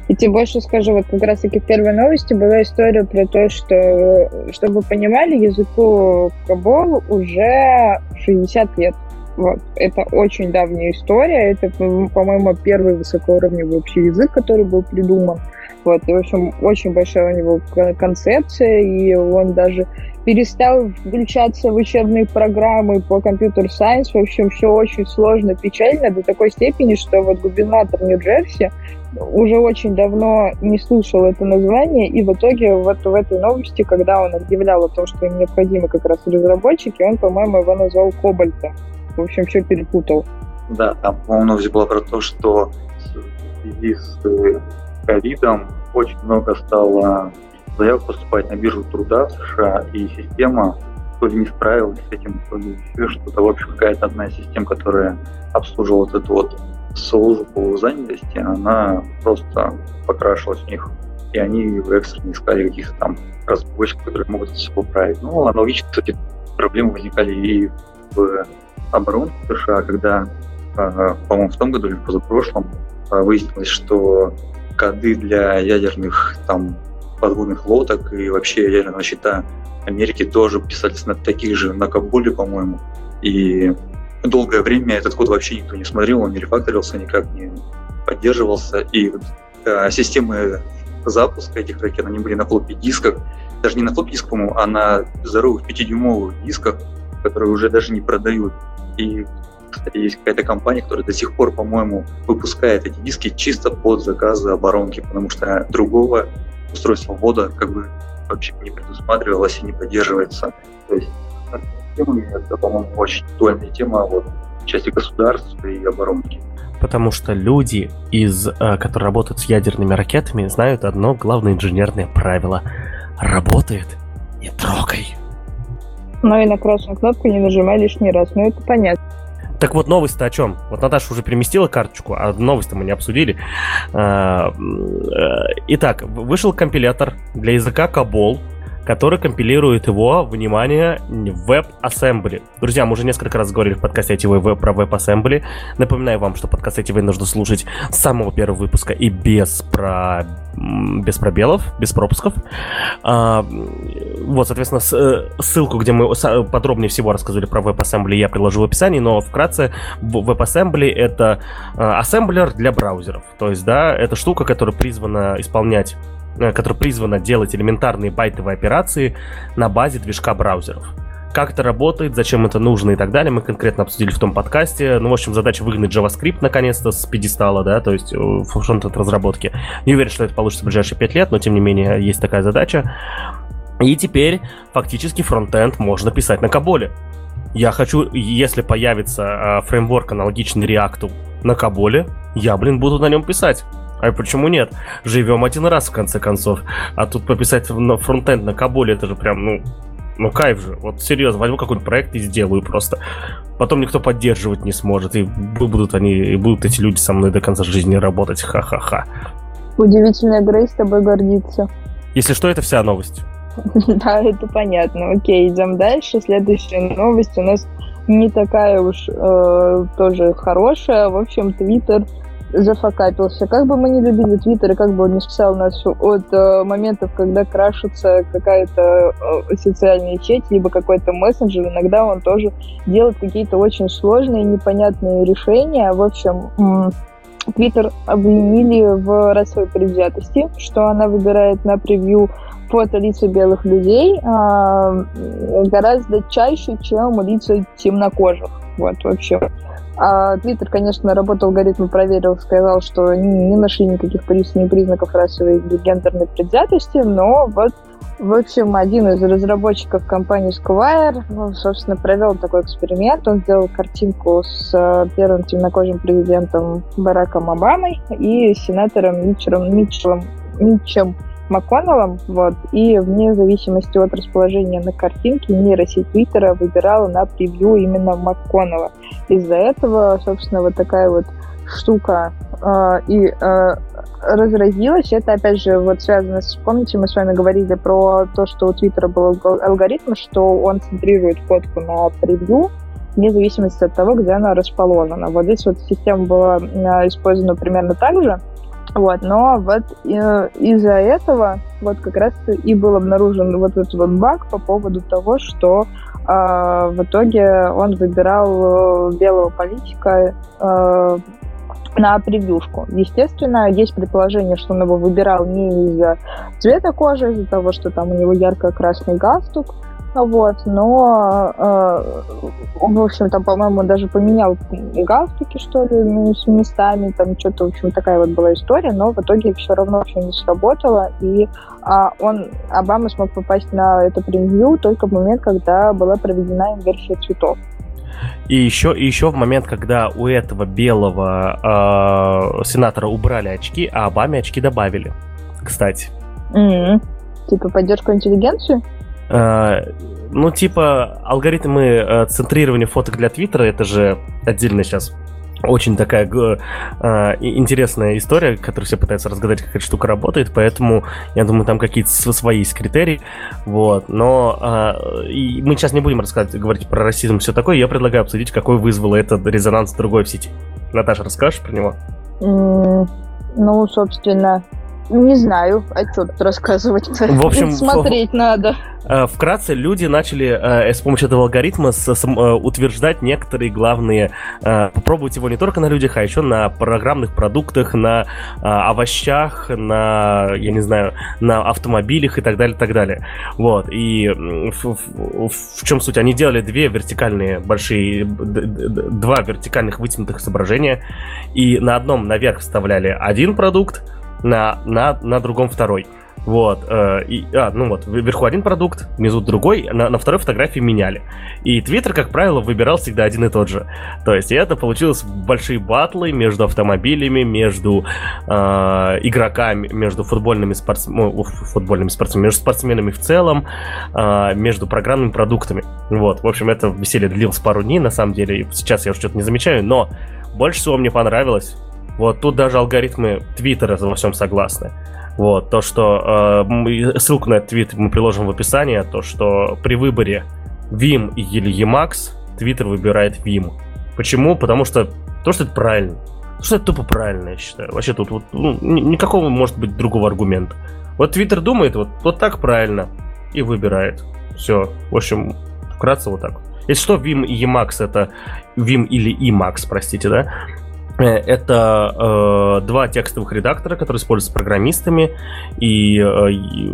И тем больше скажу, вот как раз таки в первой новости была история про то, что, чтобы вы понимали, языку Кабол уже 60 лет. Вот. Это очень давняя история. Это, по-моему, первый высокоуровневый общий язык, который был придуман. Вот, и, в общем, очень большая у него концепция, и он даже перестал включаться в учебные программы по компьютер-сайенс. В общем, все очень сложно, печально до такой степени, что вот губернатор Нью-Джерси уже очень давно не слышал это название, и в итоге вот в этой новости, когда он объявлял о том, что им необходимы как раз разработчики, он, по-моему, его назвал Кобальтом. В общем, все перепутал. Да, там, по-моему, новость была про то, что с э, ковидом очень много стало заявок поступать на биржу труда в США, и система то ли не справилась с этим, то ли еще что-то. В общем, какая-то одна из систем, которая обслуживала вот эту вот службу занятости, она просто покрашилась в них, и они в экстренно искали каких-то там разработчиков, которые могут это все поправить. Ну, аналогично, кстати, проблемы возникали и в оборонке США, когда, а, по-моему, в том году или в позапрошлом а, выяснилось, что коды для ядерных там подводных лодок и вообще ядерного щита Америки тоже писались на таких же, на Кабуле, по-моему. И долгое время этот код вообще никто не смотрел, он не рефакторился, никак не поддерживался. И э, системы запуска этих ракет, они были на флоппи дисках, даже не на флоппи дисках, по-моему, а на здоровых 5-дюймовых дисках, которые уже даже не продают. И, кстати, есть какая-то компания, которая до сих пор, по-моему, выпускает эти диски чисто под заказы оборонки, потому что другого устройство ввода как бы вообще не предусматривалось и не поддерживается. То есть это, по-моему, очень актуальная тема вот, в части государства и оборонки. Потому что люди, из, э, которые работают с ядерными ракетами, знают одно главное инженерное правило. Работает, не трогай. Ну и на красную кнопку не нажимай лишний раз, ну это понятно. Так вот, новость-то о чем? Вот Наташа уже переместила карточку, а новость-то мы не обсудили. А, э, итак, вышел компилятор для языка Кабол, который компилирует его, внимание, в WebAssembly. Друзья, мы уже несколько раз говорили в подкасте ITV про WebAssembly. Напоминаю вам, что подкаст ITV нужно слушать с самого первого выпуска и без, про... без пробелов, без пропусков. А, вот, соответственно, э, ссылку, где мы подробнее всего рассказывали про WebAssembly, я приложу в описании, но вкратце WebAssembly — это э, ассемблер для браузеров. То есть, да, это штука, которая призвана исполнять которая призвана делать элементарные байтовые операции на базе движка браузеров. Как это работает, зачем это нужно и так далее, мы конкретно обсудили в том подкасте. Ну, в общем, задача выгнать JavaScript наконец-то с пьедестала, да, то есть э, в фронт разработки. Не уверен, что это получится в ближайшие 5 лет, но тем не менее есть такая задача. И теперь фактически фронтенд можно писать на Каболе. Я хочу, если появится э, фреймворк аналогичный React на Каболе, я, блин, буду на нем писать. А почему нет? Живем один раз, в конце концов. А тут пописать на фронтенд на Кабуле, это же прям, ну, ну кайф же. Вот серьезно, возьму какой-нибудь проект и сделаю просто. Потом никто поддерживать не сможет. И будут они, и будут эти люди со мной до конца жизни работать. Ха-ха-ха. Удивительная Грей с тобой гордится. Если что, это вся новость. [laughs] Да, это понятно. Окей, идем дальше. Следующая новость у нас не такая уж э, тоже хорошая. В общем, Твиттер зафакапился. Как бы мы не любили Твиттер, как бы он не спасал нас от э, моментов, когда крашится какая-то э, социальная сеть, либо какой-то мессенджер, иногда он тоже делает какие-то очень сложные, непонятные решения. В общем, Твиттер обвинили в расовой предвзятости, что она выбирает на превью фото лица белых людей а, гораздо чаще, чем лица темнокожих. Вот, вообще. А Твиттер, конечно, работал алгоритм, проверил, сказал, что не, не нашли никаких признаков, расовой или гендерной предвзятости, но вот, в общем, один из разработчиков компании Squire, ну, собственно, провел такой эксперимент. Он сделал картинку с э, первым темнокожим президентом Бараком Обамой и сенатором Митчелом, Митчелом, Митчем МакКоннеллом, вот, и вне зависимости от расположения на картинке нейросеть Твиттера выбирала на превью именно МакКоннелла. Из-за этого, собственно, вот такая вот штука э, и э, разразилась. Это, опять же, вот связано с... Помните, мы с вами говорили про то, что у Твиттера был алгоритм, что он центрирует фотку на превью, вне зависимости от того, где она расположена. Вот здесь вот система была э, использована примерно так же, вот, но вот э, из-за этого вот как раз и был обнаружен вот этот вот баг по поводу того, что э, в итоге он выбирал э, белого политика э, на превьюшку. Естественно, есть предположение, что он его выбирал не из-за цвета кожи, из-за того, что там у него ярко-красный галстук, вот, но, э, в общем, там, по-моему, даже поменял галстуки, что ли, ну, с местами, там что-то, в общем, такая вот была история, но в итоге все равно все не сработало, и а, он, Обама смог попасть на это превью только в момент, когда была проведена инверсия цветов. И еще, и еще в момент, когда у этого белого э, сенатора убрали очки, а Обаме очки добавили, кстати. Mm-hmm. Типа поддержку интеллигенции? Э, ну, типа, алгоритмы э, центрирования фоток для Твиттера, это же отдельно сейчас очень такая э, интересная история, которую все пытаются разгадать, как эта штука работает, поэтому я думаю, там какие-то свои есть критерии, вот, но э, и мы сейчас не будем рассказывать, говорить про расизм и все такое, я предлагаю обсудить, какой вызвало этот резонанс другой в сети. Наташа, расскажешь про него? Mm, ну, собственно, не знаю, а что тут рассказывать В общем, [laughs] смотреть в... надо. Э, вкратце, люди начали э, с помощью этого алгоритма с, с, э, утверждать некоторые главные... Э, попробовать его не только на людях, а еще на программных продуктах, на э, овощах, на, я не знаю, на автомобилях и так далее, так далее. Вот. И в, в, в чем суть? Они делали две вертикальные большие... Два вертикальных вытянутых изображения, и на одном наверх вставляли один продукт, на, на, на другом второй. Вот, э, и, а, ну вот, вверху один продукт, внизу другой, на, на второй фотографии меняли. И Твиттер, как правило, выбирал всегда один и тот же. То есть это получилось большие батлы между автомобилями, между э, игроками, между футбольными, спортс... ну, футбольными спортсменами, между спортсменами в целом, э, между программными продуктами. Вот, в общем, это веселье длилось пару дней, на самом деле, сейчас я уже что-то не замечаю, но больше всего мне понравилось вот тут даже алгоритмы Твиттера во всем согласны. Вот, то, что э, ссылку на этот твит мы приложим в описании, то, что при выборе Vim или Emacs Twitter выбирает Vim. Почему? Потому что то, что это правильно. То, что это тупо правильно, я считаю. Вообще тут вот, ну, никакого может быть другого аргумента. Вот Twitter думает вот, вот так правильно и выбирает. Все. В общем, вкратце вот так. Если что, Vim и Emacs это Vim или Emacs, простите, да? Э, это э, два текстовых редактора, которые используются программистами. И, э, и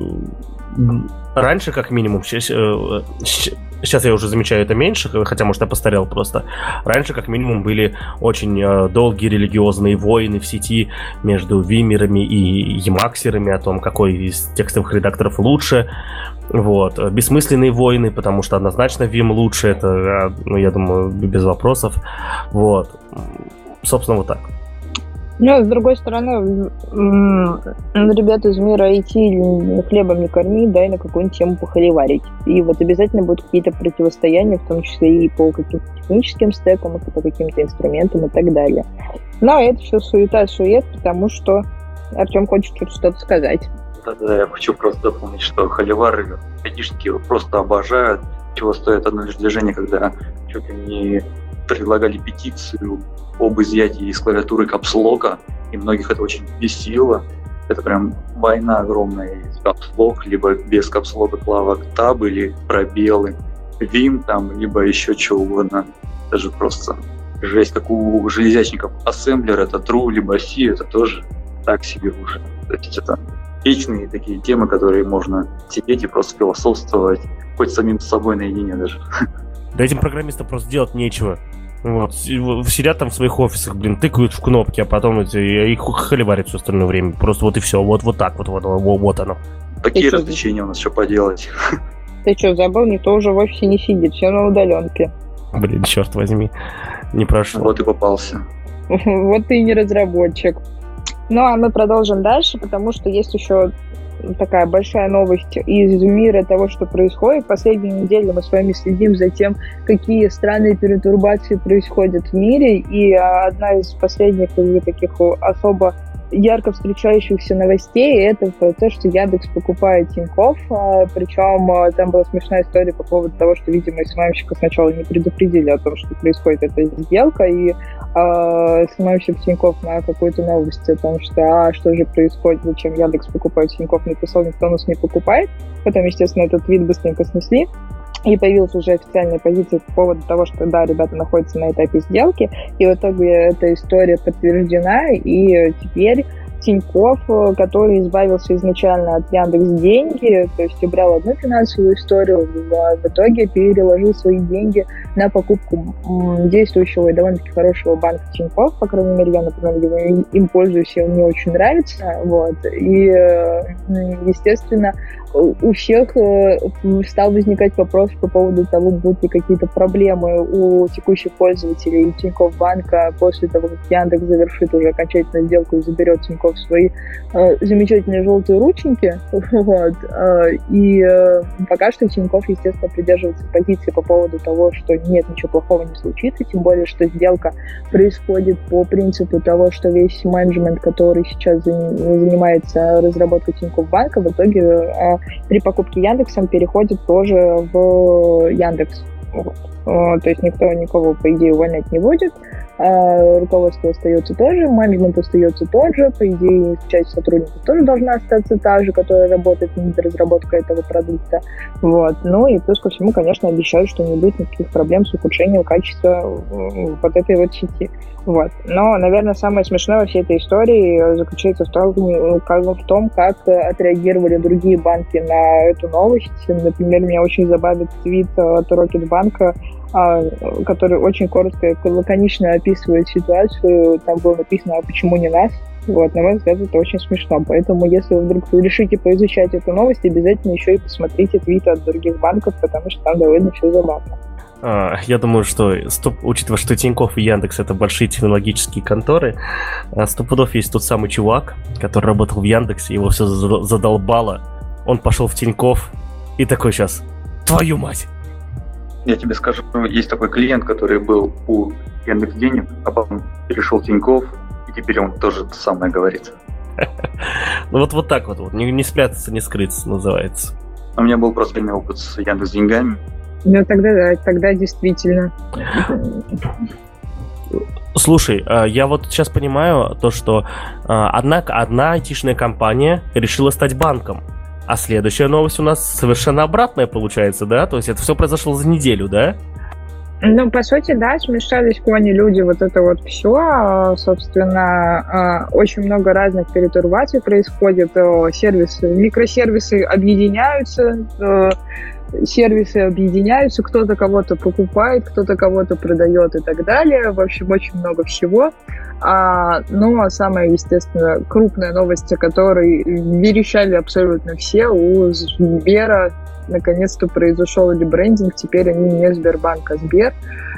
раньше, как минимум, сейчас, э, сейчас я уже замечаю это меньше, хотя, может, я постарел просто. Раньше, как минимум, были очень э, долгие религиозные войны в сети между вимерами и емаксерами о том, какой из текстовых редакторов лучше. Вот. Бессмысленные войны, потому что однозначно Vim лучше, это, э, ну, я думаю, без вопросов. Вот собственно, вот так. Ну, с другой стороны, ребята из мира IT хлебом не корми, дай на какую-нибудь тему похоливарить. И вот обязательно будут какие-то противостояния, в том числе и по каким-то техническим стекам, и по каким-то инструментам и так далее. Но это все суета-сует, потому что Артем хочет что-то сказать. Да-да, я хочу просто дополнить, что холивары, айтишники просто обожают, чего стоит одно лишь движение, когда чуть ли не предлагали петицию об изъятии из клавиатуры капслока, и многих это очень бесило. Это прям война огромная. Есть капслок, либо без капслока клава таб или пробелы, Vim там, либо еще что угодно. Даже просто жесть, как у железячников. Ассемблер это true, либо C это тоже так себе уже. То есть это вечные такие темы, которые можно сидеть и просто философствовать, хоть самим собой наедине даже. [laughs] Да этим программистам просто делать нечего. Вот, сидят там в своих офисах, блин, тыкают в кнопки, а потом эти, их холиварят все остальное время. Просто вот и все, вот, вот так вот, вот, вот, вот оно. Такие развлечения у нас что поделать. [laughs] Ты что, забыл? Никто уже в офисе не сидит, все на удаленке. Блин, черт возьми, не прошло. Вот и попался. [laughs] Вот ты и не разработчик. Ну, а мы продолжим дальше, потому что есть еще такая большая новость из мира того, что происходит. Последнюю неделю мы с вами следим за тем, какие странные перетурбации происходят в мире. И одна из последних таких особо ярко встречающихся новостей это то, что Яндекс покупает Тинькофф, а, причем а, там была смешная история по поводу того, что, видимо, СММщика сначала не предупредили о том, что происходит эта сделка, и э, СММщик Тинькофф на какую-то новость о том, что а, что же происходит, зачем Яндекс покупает Тинькофф, написал, никто нас не покупает. Потом, естественно, этот вид быстренько снесли. И появилась уже официальная позиция по поводу того, что да, ребята находятся на этапе сделки, и в итоге эта история подтверждена, и теперь Тиньков, э, который избавился изначально от Яндекс деньги, то есть убрал одну финансовую историю, в итоге переложил свои деньги на покупку действующего и довольно-таки хорошего банка Тиньков, по крайней мере, я, например, им пользуюсь, и он мне очень нравится, вот, и, естественно, у всех э, стал возникать вопрос по поводу того, будут ли какие-то проблемы у текущих пользователей Тинькофф банка после того, как Яндекс завершит уже окончательную сделку и заберет Тинькофф свои э, замечательные желтые рученьки. [laughs] Вот. Э, и пока что Тинькофф, естественно, придерживается позиции по поводу того, что нет, ничего плохого не случится, тем более, что сделка происходит по принципу того, что весь менеджмент, который сейчас занимается разработкой Тинькофф банка, в итоге э, при покупке Яндексом переходит тоже в Яндекс. Вот. То есть никто никого, по идее, увольнять не будет. А руководство остается тоже, менеджмент остается тот же, по идее, часть сотрудников тоже должна остаться та же, которая работает над разработкой этого продукта. Вот. Ну и плюс ко всему, конечно, обещают, что не будет никаких проблем с ухудшением качества вот этой вот сети. Вот. Но, наверное, самое смешное во всей этой истории заключается в том, в том, как отреагировали другие банки на эту новость. Например, меня очень забавит твит от Рокетбанка, а, который очень коротко и лаконично описывает ситуацию. Там было написано, а почему не нас? Вот, на мой взгляд, это очень смешно. Поэтому, если вы вдруг решите поизучать эту новость, обязательно еще и посмотрите твиты от других банков, потому что там довольно все забавно. А, я думаю, что, стоп, учитывая, что Тинькофф и Яндекс это большие технологические конторы, а, сто есть тот самый чувак, который работал в Яндексе, его все задолбало. Он пошел в Тинькофф и такой сейчас, твою мать, я тебе скажу, есть такой клиент, который был у Яндекс Денег, а потом перешел Тиньков, и теперь он тоже то самое говорит. Ну вот, вот так вот, вот. Не, не спрятаться, не скрыться называется. У меня был просто опыт с Яндекс Деньгами. Ну тогда да, тогда действительно. Слушай, а, я вот сейчас понимаю то, что а, однако одна айтишная компания решила стать банком. А следующая новость у нас совершенно обратная получается, да? То есть это все произошло за неделю, да? Ну, по сути, да, смешались кони люди, вот это вот все, а, собственно, а, очень много разных перетурбаций происходит, сервисы, микросервисы объединяются, сервисы объединяются, кто-то кого-то покупает, кто-то кого-то продает и так далее. В общем, очень много всего. А, ну, а самая, естественно, крупная новость, о которой верещали абсолютно все, у Сбера наконец-то произошел ребрендинг, теперь они не Сбербанк, а Сбер.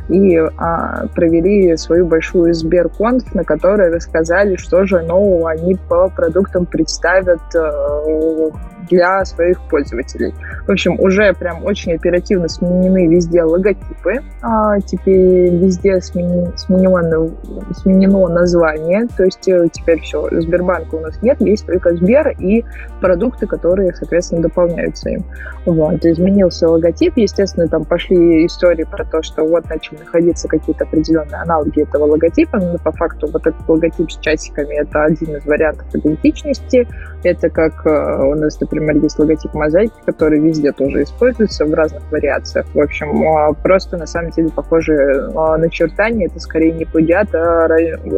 И а, провели свою большую Сберконф, на которой рассказали, что же нового они по продуктам представят э, для своих пользователей. В общем, уже прям очень оперативно сменены везде логотипы, а теперь везде сменено, сменено название, то есть э, теперь все, Сбербанка у нас нет, есть только Сбер и продукты, которые, соответственно, дополняются им. Вот. Изменился логотип, естественно, там пошли истории про то, что вот начали находиться какие-то определенные аналоги этого логотипа, но по факту вот этот логотип с часиками — это один из вариантов идентичности, это как э, у нас, например, есть логотип мозаики, который везде тоже используется в разных вариациях. В общем, а, просто на самом деле похожие а, начертания. Это скорее не плагиат, а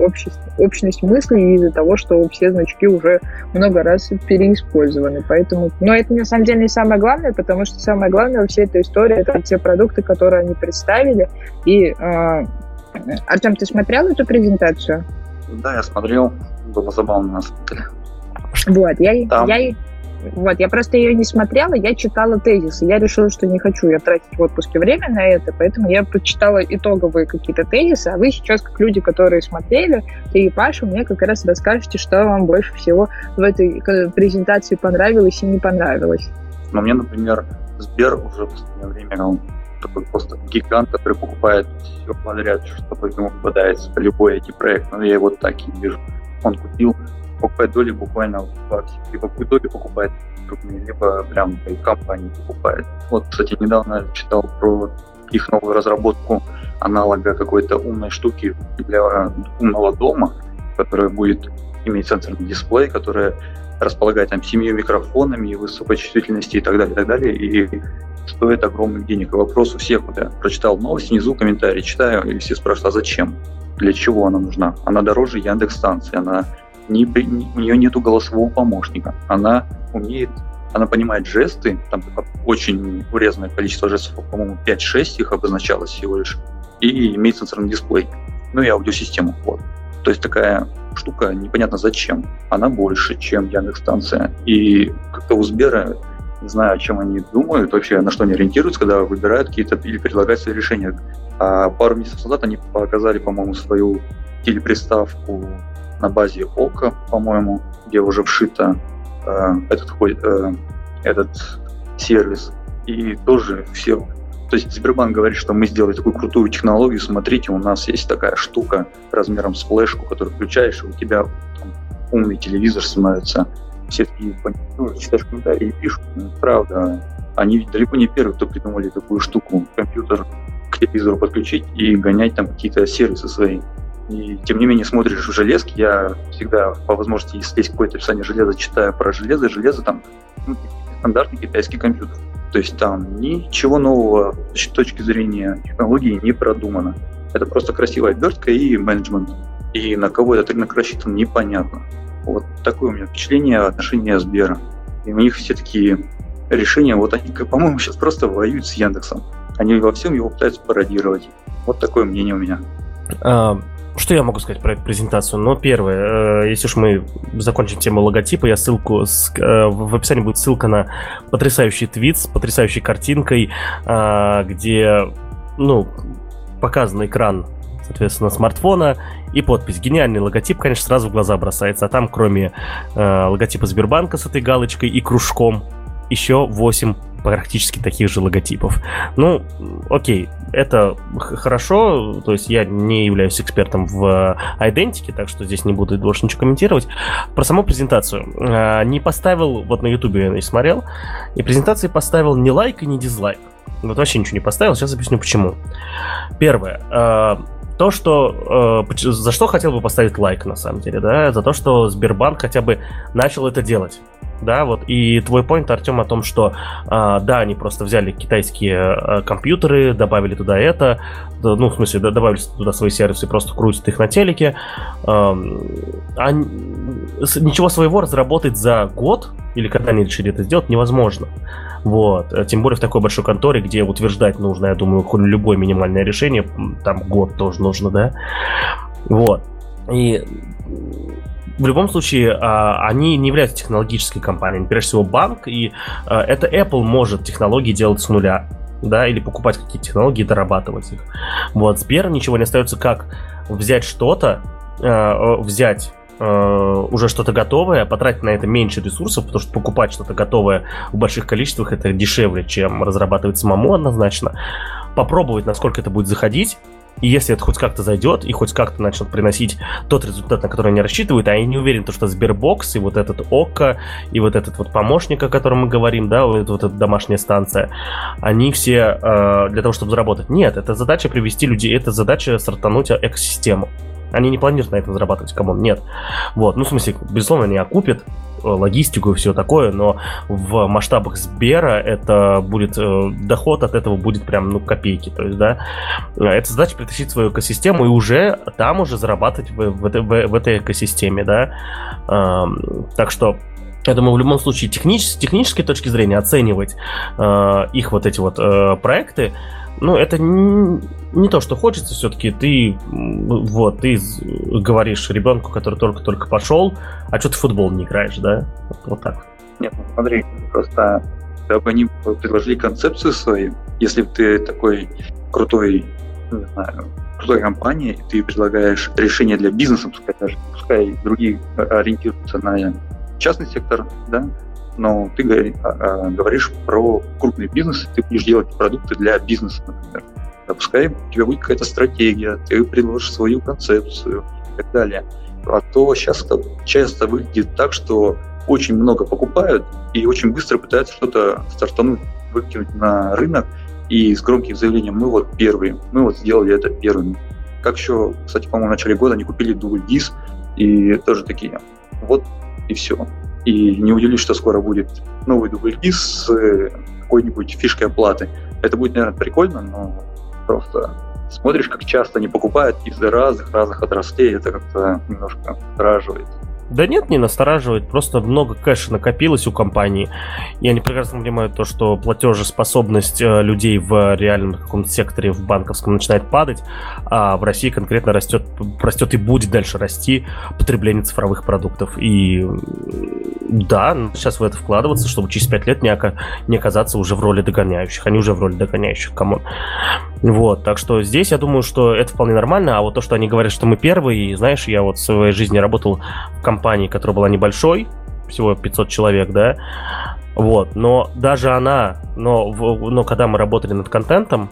общесть, общность мыслей из-за того, что все значки уже много раз переиспользованы. Поэтому, но это на самом деле не самое главное, потому что самое главное во всей этой истории это те продукты, которые они представили. И э, Артем, ты смотрел эту презентацию? Да, я смотрел. Было забавно на самом деле. Вот, я, Там... я, вот, я просто ее не смотрела, я читала тезисы. Я решила, что не хочу я тратить в отпуске время на это, поэтому я почитала итоговые какие-то тезисы, а вы сейчас, как люди, которые смотрели, ты и Паша, мне как раз расскажете, что вам больше всего в этой презентации понравилось и не понравилось. Ну, мне, например, Сбер уже в последнее время он такой просто гигант, который покупает все подряд, что ему попадается, любой эти проект. Ну, я его так и вижу. Он купил покупает доли буквально в акции. Либо доли покупает крупные, либо прям компании покупает. Вот, кстати, недавно читал про их новую разработку аналога какой-то умной штуки для умного дома, которая будет иметь сенсорный дисплей, которая располагает там семью микрофонами, высокой чувствительности и так далее, и так далее, и стоит огромных денег. И вопрос у всех, вот я прочитал новость, внизу комментарии читаю, и все спрашивают, а зачем? Для чего она нужна? Она дороже Яндекс станции, она не, не, у нее нету голосового помощника. Она умеет, она понимает жесты, там очень урезанное количество жестов, по-моему, 5-6 их обозначалось всего лишь, и имеет сенсорный дисплей, ну и аудиосистему. Вот. То есть такая штука непонятно зачем. Она больше, чем Яндекс-станция. И как-то у Сбера не знаю, о чем они думают, вообще на что они ориентируются, когда выбирают какие-то или предлагают свои решения. А пару месяцев назад они показали, по-моему, свою телеприставку на базе ОКО, по-моему, где уже вшито э, этот, э, этот сервис. И тоже все то есть Сбербанк говорит, что мы сделали такую крутую технологию, смотрите, у нас есть такая штука размером с флешку, которую включаешь, и у тебя там, умный телевизор становится. Все такие, ну, читаешь комментарии и пишут, ну, правда, они далеко не первые, кто придумали такую штуку, компьютер к телевизору подключить и гонять там какие-то сервисы свои. И тем не менее смотришь в железки, я всегда по возможности, если есть какое-то описание железа, читаю про железо, железо там ну, стандартный китайский компьютер. То есть там ничего нового с точки зрения технологии не продумано. Это просто красивая обертка и менеджмент. И на кого этот рынок рассчитан, непонятно. Вот такое у меня впечатление отношения Сбера. И у них все такие решения, вот они, по-моему, сейчас просто воюют с Яндексом. Они во всем его пытаются пародировать. Вот такое мнение у меня. А, что я могу сказать про эту презентацию? Ну, первое, э, если уж мы закончим тему логотипа, я ссылку, э, в описании будет ссылка на потрясающий твит с потрясающей картинкой, э, где, ну, показан экран, соответственно, смартфона и подпись. Гениальный логотип, конечно, сразу в глаза бросается. А там, кроме э, логотипа Сбербанка с этой галочкой и кружком, еще 8 практически таких же логотипов. Ну, окей, это хорошо, то есть я не являюсь экспертом в идентике, так что здесь не буду больше ничего комментировать. Про саму презентацию. А, не поставил, вот на ютубе я смотрел, и презентации поставил ни лайк и ни дизлайк. Вот вообще ничего не поставил, сейчас объясню почему. Первое. А, то, что э, за что хотел бы поставить лайк, на самом деле, да, за то, что Сбербанк хотя бы начал это делать да, вот, и твой point, Артем, о том, что, э, да, они просто взяли китайские э, компьютеры, добавили туда это, ну, в смысле, добавили туда свои сервисы, просто крутят их на телеке, э, они, ничего своего разработать за год, или когда они решили это сделать, невозможно. Вот. Тем более в такой большой конторе, где утверждать нужно, я думаю, любое минимальное решение, там год тоже нужно, да. Вот. И в любом случае, а, они не являются технологической компанией. Прежде всего, банк, и а, это Apple может технологии делать с нуля да, или покупать какие-то технологии дорабатывать их. Вот, Сбер ничего не остается, как взять что-то, э, взять уже что-то готовое, потратить на это меньше ресурсов, потому что покупать что-то готовое в больших количествах это дешевле, чем разрабатывать самому однозначно. Попробовать, насколько это будет заходить, и если это хоть как-то зайдет, и хоть как-то начнет приносить тот результат, на который они рассчитывают, а я не уверен, то, что Сбербокс и вот этот ОККО, и вот этот вот помощник, о котором мы говорим, да, вот, вот эта домашняя станция, они все э, для того, чтобы заработать. Нет, это задача привести людей, это задача стартануть экосистему. Они не планируют на этом зарабатывать, кому нет. Вот, ну, в смысле, безусловно, они окупят логистику и все такое, но в масштабах Сбера это будет, э, доход от этого будет прям, ну, копейки, то есть, да, э, это задача притащить свою экосистему и уже там уже зарабатывать в, в, в, в этой экосистеме, да, э, так что я думаю, в любом случае, технич, с технической точки зрения оценивать э, их вот эти вот э, проекты, ну, это не, не то, что хочется, все-таки ты, вот, ты говоришь ребенку, который только-только пошел, а что ты в футбол не играешь, да? Вот, вот так. Нет, ну смотри, просто когда бы они предложили концепцию свою, если ты такой крутой, не знаю, крутой компании, и ты предлагаешь решение для бизнеса, пускай даже, пускай другие ориентируются на частный сектор, да, но ты а, а, говоришь про крупный бизнес, ты будешь делать продукты для бизнеса, например. Допускай у тебя будет какая-то стратегия, ты предложишь свою концепцию и так далее. А то часто, часто выглядит так, что очень много покупают и очень быстро пытаются что-то стартануть, выкинуть на рынок, и с громким заявлением «мы вот первые, мы вот сделали это первыми». Как еще, кстати, по-моему, в начале года они купили Dis, и тоже такие «вот и все». И не удивлюсь, что скоро будет новый WLP с э, какой-нибудь фишкой оплаты. Это будет, наверное, прикольно, но просто смотришь, как часто они покупают из-за разных-разных отраслей, это как-то немножко настораживает. Да нет, не настораживает. Просто много кэша накопилось у компании. И они прекрасно понимают то, что платежеспособность э, людей в реальном каком-то секторе, в банковском, начинает падать, а в России конкретно растет, растет и будет дальше расти потребление цифровых продуктов. И да, сейчас в это вкладываться, чтобы через 5 лет не, не оказаться уже в роли догоняющих. Они уже в роли догоняющих, come on. Вот, так что здесь я думаю, что это вполне нормально, а вот то, что они говорят, что мы первые, знаешь, я вот в своей жизни работал в компании, которая была небольшой, всего 500 человек, да, вот, но даже она, но, но когда мы работали над контентом,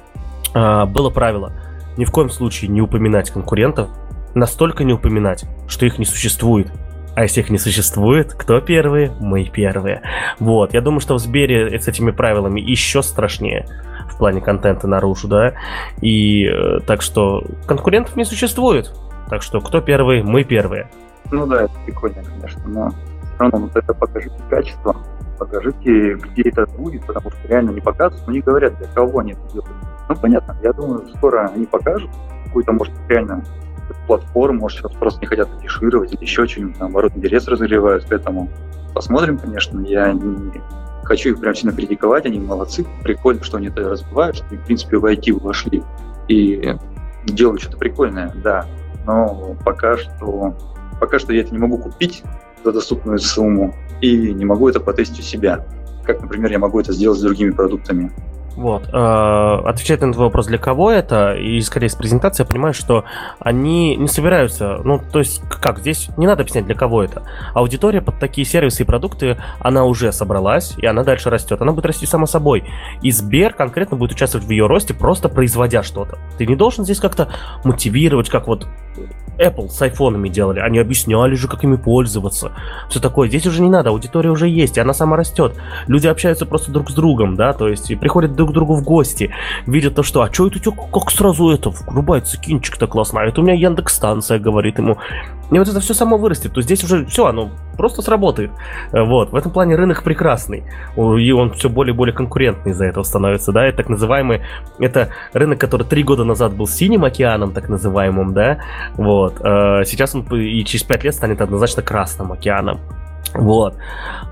а, было правило ни в коем случае не упоминать конкурентов, настолько не упоминать, что их не существует. А если их не существует, кто первые? Мы первые. Вот, я думаю, что в Сбере с этими правилами еще страшнее в плане контента наружу, да. И э, так что конкурентов не существует. Так что кто первый? Мы первые. Ну да, это прикольно, конечно, но все равно вот это покажите качество, покажите, где это будет, потому что реально не показывают, но не говорят, для кого они это делают. Ну, понятно, я думаю, скоро они покажут какую-то, может, реально платформ, может, сейчас просто не хотят афишировать или еще что-нибудь, наоборот, интерес разогревают к этому. Посмотрим, конечно, я не хочу их прям сильно критиковать, они молодцы, прикольно, что они это развивают, что, в принципе, в IT вошли и делают что-то прикольное, да, но пока что, пока что я это не могу купить за доступную сумму и не могу это потестить у себя. Как, например, я могу это сделать с другими продуктами. Вот. Э, отвечать на этот вопрос, для кого это, и скорее с презентации я понимаю, что они не собираются, ну, то есть, как, здесь не надо объяснять, для кого это. Аудитория под такие сервисы и продукты, она уже собралась, и она дальше растет. Она будет расти само собой. И Сбер конкретно будет участвовать в ее росте, просто производя что-то. Ты не должен здесь как-то мотивировать, как вот Apple с айфонами делали. Они объясняли же, как ими пользоваться. Все такое. Здесь уже не надо, аудитория уже есть, и она сама растет. Люди общаются просто друг с другом, да, то есть и приходят друг к другу в гости, видят то, что, а что это у тебя как сразу это, врубается кинчик-то классно, а это у меня Яндекс станция говорит ему. И вот это все само вырастет, то здесь уже все, оно просто сработает. Вот, в этом плане рынок прекрасный, и он все более и более конкурентный из-за этого становится, да, это так называемый, это рынок, который три года назад был синим океаном, так называемым, да, вот, э, сейчас он и через пять лет станет однозначно красным океаном. Вот.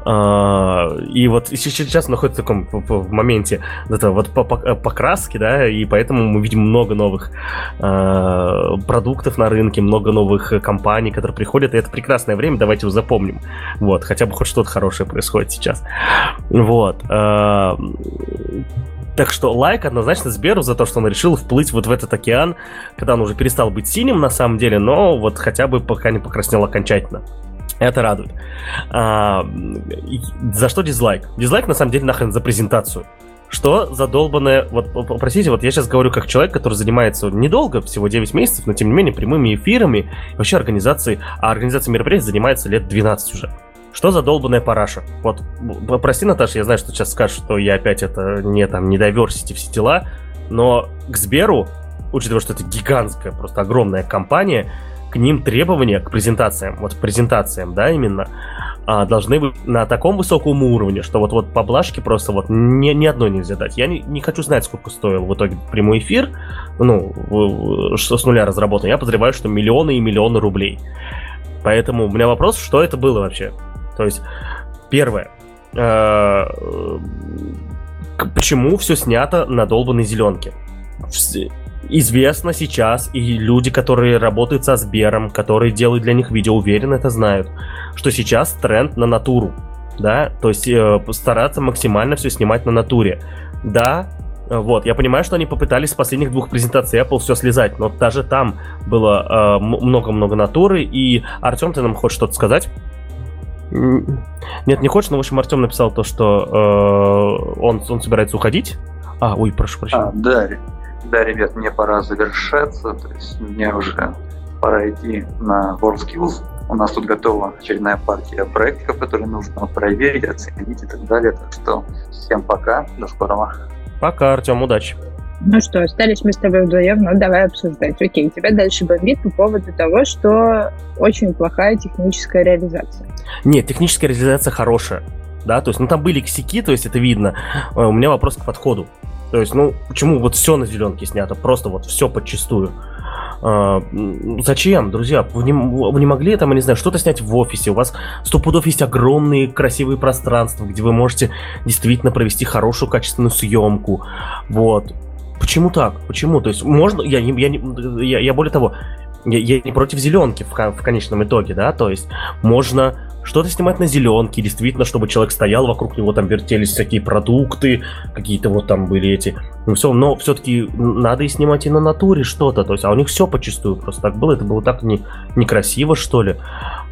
А, и вот сейчас находится в таком моменте это вот покраски, да, и поэтому мы видим много новых а, продуктов на рынке, много новых компаний, которые приходят, и это прекрасное время, давайте его запомним. Вот, хотя бы хоть что-то хорошее происходит сейчас. Вот. А, так что лайк однозначно Сберу за то, что он решил вплыть вот в этот океан, когда он уже перестал быть синим на самом деле, но вот хотя бы пока не покраснел окончательно. Это радует. А, за что дизлайк? Дизлайк на самом деле нахрен за презентацию. Что задолбанное, вот, простите, вот я сейчас говорю как человек, который занимается недолго, всего 9 месяцев, но тем не менее прямыми эфирами, вообще организацией, а организацией мероприятий занимается лет 12 уже. Что за долбанная параша? Вот, прости, Наташа, я знаю, что сейчас скажешь, что я опять это не там, не diversity, все дела, но к Сберу, учитывая, что это гигантская, просто огромная компания, к ним требования к презентациям, вот презентациям, да, именно, а, должны быть на таком высоком уровне, что вот, вот поблажки просто вот ни, ни одной нельзя дать. Я не, не хочу знать, сколько стоил в итоге прямой эфир, ну, что с нуля разработан. Я подозреваю, что миллионы и миллионы рублей. Поэтому у меня вопрос, что это было вообще? То есть, первое, э, почему все снято на долбанной зеленке? Известно сейчас, и люди, которые работают со Сбером, которые делают для них видео, уверен это знают, что сейчас тренд на натуру, да, то есть э, стараться максимально все снимать на натуре. Да, вот, я понимаю, что они попытались с последних двух презентаций Apple все слезать, но даже там было э, много-много э, натуры, и Артем, ты нам хочешь что-то сказать? Нет, не хочешь, но, в общем, Артем написал то, что э, он, он собирается уходить. А, ой, прошу прощения. А, да, да, ребят, мне пора завершаться, то есть мне уже пора идти на WorldSkills. У нас тут готова очередная партия проектов, которые нужно проверить, оценить и так далее. Так что всем пока, до скорого. Пока, Артем, удачи. Ну что, остались мы с тобой вдвоем, ну давай обсуждать. Окей, тебя дальше бомбит по поводу того, что очень плохая техническая реализация. Нет, техническая реализация хорошая. Да, то есть, ну там были косяки, то есть это видно. Э, у меня вопрос к подходу. То есть, ну, почему вот все на зеленке снято, просто вот все подчистую. Э, зачем, друзья? Вы не, вы не могли там, я не знаю, что-то снять в офисе? У вас сто пудов есть огромные красивые пространства, где вы можете действительно провести хорошую качественную съемку. Вот. Почему так? Почему? То есть можно, я, я, я, я более того, я, я не против зеленки в, в конечном итоге, да, то есть можно что-то снимать на зеленке, действительно, чтобы человек стоял, вокруг него там вертелись всякие продукты, какие-то вот там были эти, ну все, но все-таки надо и снимать и на натуре что-то, то есть, а у них все почистую просто так было, это было так не, некрасиво, что ли,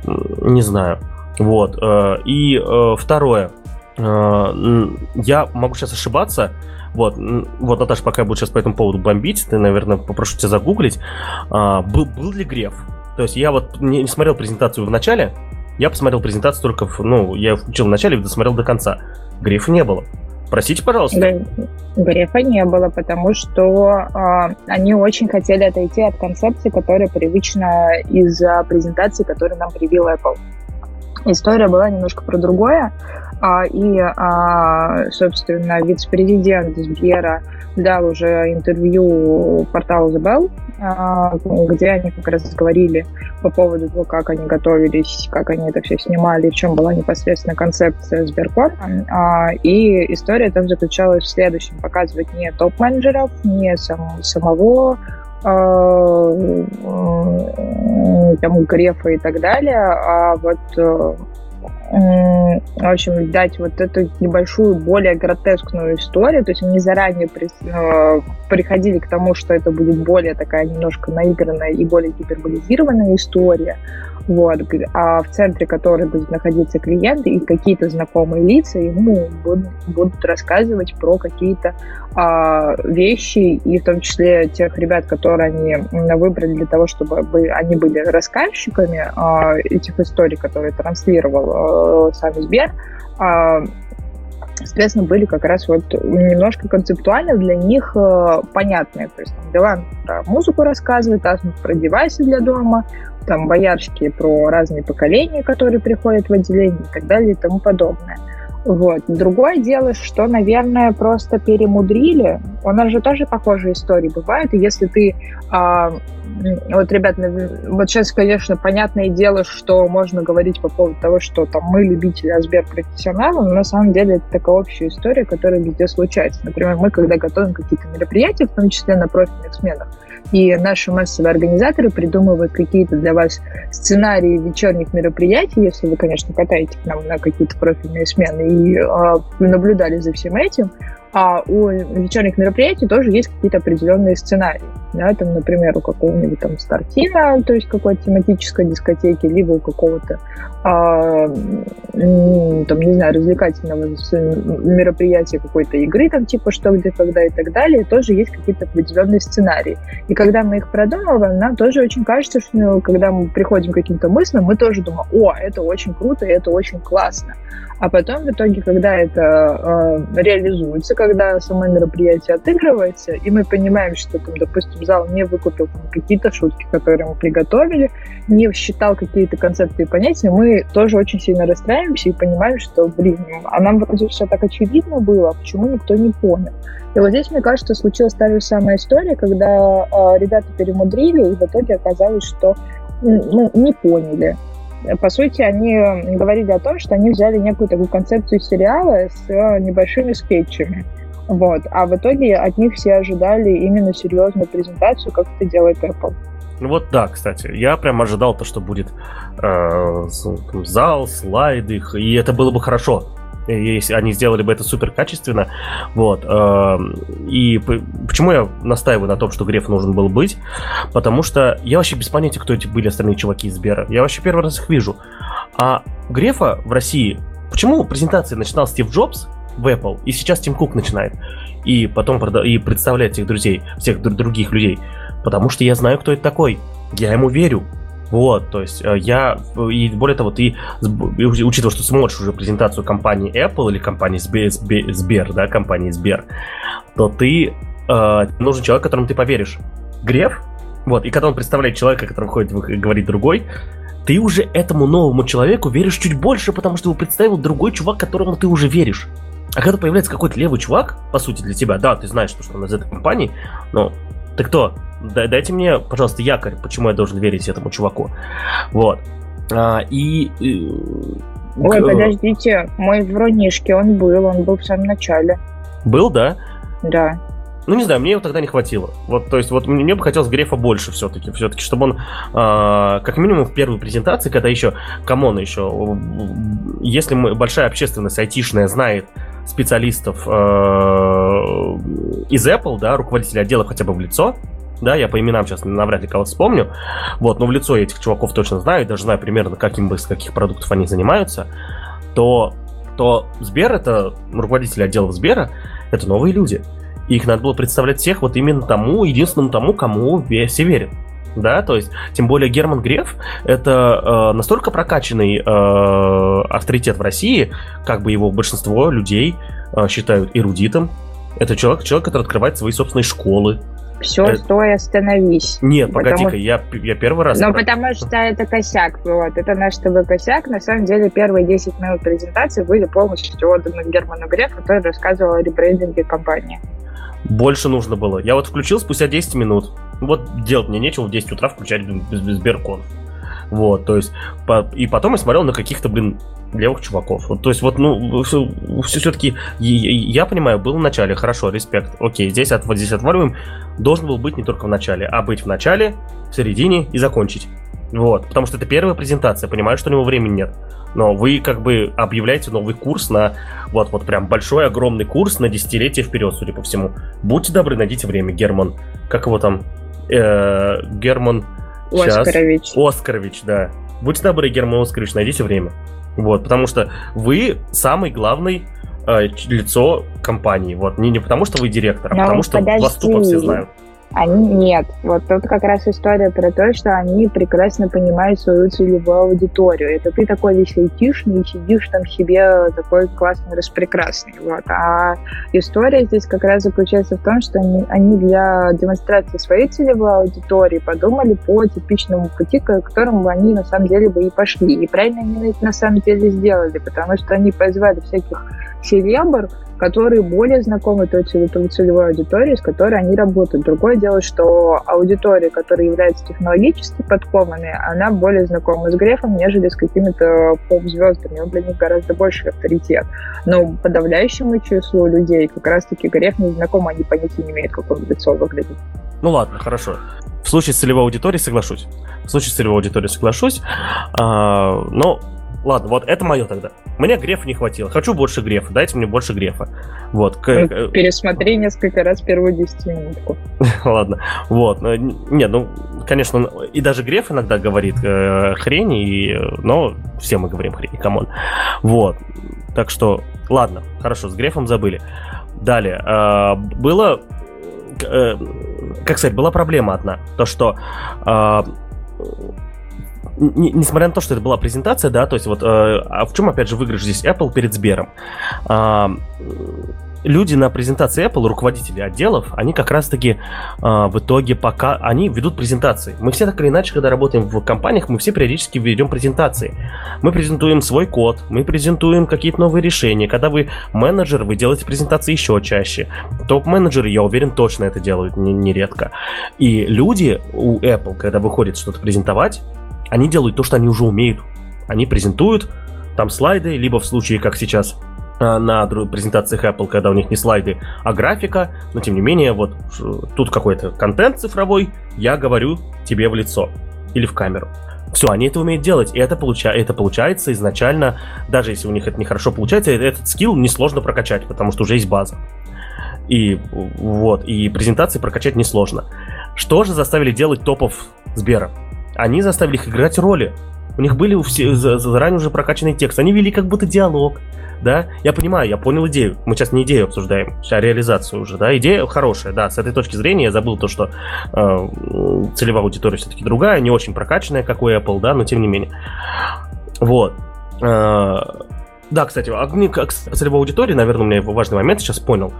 не знаю, вот, э, и э, второе, э, я могу сейчас ошибаться, вот, вот, Наташа, пока я буду сейчас по этому поводу бомбить, ты, наверное, попрошу тебя загуглить. А, был, был ли Греф? То есть я вот не, не смотрел презентацию в начале, я посмотрел презентацию только, в, ну, я включил в начале и досмотрел до конца. Грефа не было. Простите, пожалуйста. Грефа не было, потому что э, они очень хотели отойти от концепции, которая привычна из-за презентации, которую нам привил Apple. История была немножко про другое. А, и, а, собственно, вице-президент Сбера дал уже интервью порталу The Bell, а, где они как раз говорили по поводу того, как они готовились, как они это все снимали, в чем была непосредственно концепция Сберкота. И история там заключалась в следующем. Показывать не топ-менеджеров, не сам, самого там, Грефа и так далее, а вот э, в общем, дать вот эту небольшую, более гротескную историю. То есть они заранее при, э, приходили к тому, что это будет более такая немножко наигранная и более гиперболизированная история вот, а в центре которой будет находиться клиент и какие-то знакомые лица ему будут, будут рассказывать про какие-то а, вещи, и в том числе тех ребят, которые они выбрали для того, чтобы они были рассказчиками а, этих историй, которые транслировал а, сам Сбер, а, соответственно, были как раз вот немножко концептуально для них э, понятные. То есть там Билан про музыку рассказывает, Асмус про девайсы для дома, там боярские про разные поколения, которые приходят в отделение и так далее и тому подобное. Вот. Другое дело, что, наверное, просто перемудрили. У нас же тоже похожие истории бывают. И если ты... А, вот, ребят, вот сейчас, конечно, понятное дело, что можно говорить по поводу того, что там мы любители, а профессионалы, но на самом деле это такая общая история, которая везде случается. Например, мы, когда готовим какие-то мероприятия, в том числе на профильных сменах, и наши массовые организаторы придумывают какие-то для вас сценарии вечерних мероприятий, если вы, конечно, катаете к нам на какие-то профильные смены и э, наблюдали за всем этим, а у вечерних мероприятий тоже есть какие-то определенные сценарии. Да, там, например, у какого-нибудь там стартина, то есть какой-то тематической дискотеки, либо у какого-то, а, там, не знаю, развлекательного мероприятия какой-то игры, там, типа что, где, когда и так далее, тоже есть какие-то определенные сценарии. И когда мы их продумываем, нам тоже очень кажется, что ну, когда мы приходим к каким-то мыслям, мы тоже думаем, о, это очень круто, и это очень классно. А потом в итоге, когда это э, реализуется, когда само мероприятие отыгрывается, и мы понимаем, что, там, допустим, зал не выкупил какие-то шутки, которые мы приготовили, не считал какие-то концепты и понятия, мы тоже очень сильно расстраиваемся и понимаем, что, блин, а нам вроде все так очевидно было, а почему никто не понял. И вот здесь, мне кажется, случилась та же самая история, когда э, ребята перемудрили, и в итоге оказалось, что ну, не поняли по сути, они говорили о том, что они взяли некую такую концепцию сериала с небольшими скетчами. Вот. А в итоге от них все ожидали именно серьезную презентацию, как это делает Apple. Ну вот да, кстати, я прям ожидал то, что будет э, зал, слайды, и это было бы хорошо если они сделали бы это супер качественно. Вот. Эм, и почему я настаиваю на том, что Греф нужен был быть? Потому что я вообще без понятия, кто эти были остальные чуваки из Сбера. Я вообще первый раз их вижу. А Грефа в России... Почему презентация начинал Стив Джобс в Apple, и сейчас Тим Кук начинает? И потом и представляет всех друзей, всех других людей. Потому что я знаю, кто это такой. Я ему верю. Вот, то есть э, я, и более того, ты, учитывая, что смотришь уже презентацию компании Apple или компании Сбер, Сбер да, компании Сбер, то ты, э, нужен человек, которому ты поверишь. Греф, вот, и когда он представляет человека, который выходит и говорит другой, ты уже этому новому человеку веришь чуть больше, потому что его представил другой чувак, которому ты уже веришь. А когда появляется какой-то левый чувак, по сути, для тебя, да, ты знаешь, что он из этой компании, но Ты кто? Дайте мне, пожалуйста, якорь, почему я должен верить этому чуваку. Вот. А, и... Ой, подождите, мои врунишки, он был, он был в самом начале. Был, да? Да. Ну, не знаю, мне его тогда не хватило. Вот, то есть, вот мне бы хотелось Грефа больше все-таки. Все-таки, чтобы он, э, как минимум, в первой презентации, когда еще, come on, еще, если мы, большая общественность айтишная знает специалистов э, из Apple, да, руководителя отдела хотя бы в лицо, да, я по именам сейчас навряд ли кого-то вспомню, вот, но в лицо я этих чуваков точно знаю, даже знаю примерно, каким из каких продуктов они занимаются, то, то Сбер, это руководители отделов Сбера, это новые люди. И их надо было представлять всех вот именно тому, единственному тому, кому все верят. Да, то есть, тем более Герман Греф это э, настолько прокачанный э, авторитет в России, как бы его большинство людей э, считают эрудитом. Это человек, человек, который открывает свои собственные школы, все, это... стой, остановись. Нет, погоди-ка, я, я первый раз... Ну, потому что это косяк, вот, это наш тобой косяк. На самом деле, первые 10 минут презентации были полностью отданы Герману Грефу, который рассказывал о ребрендинге компании. Больше нужно было. Я вот включил спустя 10 минут. Вот делать мне нечего в 10 утра включать Сберкон. Вот, то есть, по, и потом я смотрел на каких-то, блин, левых чуваков. Вот, то есть, вот, ну, все, все-таки, я понимаю, был в начале, хорошо, респект, окей, здесь, от, здесь отваливаем, должен был быть не только в начале, а быть в начале, в середине и закончить. Вот, потому что это первая презентация, понимаю, что у него времени нет. Но вы как бы объявляете новый курс на вот, вот прям большой, огромный курс на десятилетие вперед, судя по всему. Будьте добры, найдите время, Герман. Как его там? Э, Герман... Оскарович. Сейчас. Оскарович, да. Будьте добры, Герман Оскарович, найдите время. Вот, потому что вы самый главный э, лицо компании. Вот, не, не потому что вы директор, а Но потому что подожди. вас тупо все знают. Они нет. Вот тут как раз история про то, что они прекрасно понимают свою целевую аудиторию. Это ты такой весь айтишный сидишь там себе такой классный, распрекрасный. Вот. А история здесь как раз заключается в том, что они, они для демонстрации своей целевой аудитории подумали по типичному пути, к которому они на самом деле бы и пошли. И правильно они на самом деле сделали, потому что они позвали всяких селебр, которые более знакомы той целевой аудитории, с которой они работают. Другое дело, что аудитория, которая является технологически подкованной, она более знакома с Грефом, нежели с какими-то поп-звездами. Он для них гораздо больше авторитет. Но подавляющему числу людей как раз-таки Греф не знаком, они понятия не имеют, как он лицо выглядит. Ну ладно, хорошо. В случае с целевой аудиторией соглашусь. В случае с целевой аудиторией соглашусь. А, но Ладно, вот это мое тогда. Мне Грефа не хватило. Хочу больше Грефа. Дайте мне больше Грефа. Вот. Ну, пересмотри несколько раз первую десятиминутку. [laughs] Ладно. Вот. Нет, ну, конечно, и даже Греф иногда говорит э, хрень, и, но все мы говорим хрень, come on. Вот. Так что, ладно, хорошо, с Грефом забыли. Далее. Э, было э, как сказать, была проблема одна. То, что э, не, несмотря на то, что это была презентация, да, то есть вот, э, а в чем, опять же, выигрыш здесь Apple перед Сбером? Э, люди на презентации Apple, руководители отделов, они как раз-таки э, в итоге пока, они ведут презентации. Мы все так или иначе, когда работаем в компаниях, мы все периодически ведем презентации. Мы презентуем свой код, мы презентуем какие-то новые решения. Когда вы менеджер, вы делаете презентации еще чаще. Топ-менеджеры, я уверен, точно это делают нередко. И люди у Apple, когда выходят что-то презентовать, они делают то, что они уже умеют. Они презентуют там слайды, либо в случае, как сейчас э, на презентациях Apple, когда у них не слайды, а графика, но тем не менее, вот тут какой-то контент цифровой, я говорю тебе в лицо или в камеру. Все, они это умеют делать, и это, получа это получается изначально, даже если у них это нехорошо получается, этот скилл несложно прокачать, потому что уже есть база. И вот, и презентации прокачать несложно. Что же заставили делать топов Сбера? Они заставили их играть роли. У них были все, заранее уже прокачанный текст. Они вели как будто диалог. Да, я понимаю, я понял идею. Мы сейчас не идею обсуждаем, а реализацию уже, да. Идея хорошая, да. С этой точки зрения я забыл то, что э, целевая аудитория все-таки другая, не очень прокачанная, как у Apple, да, но тем не менее. Вот. Э, да, кстати, а как целевой аудитории, наверное, у меня важный момент сейчас понял,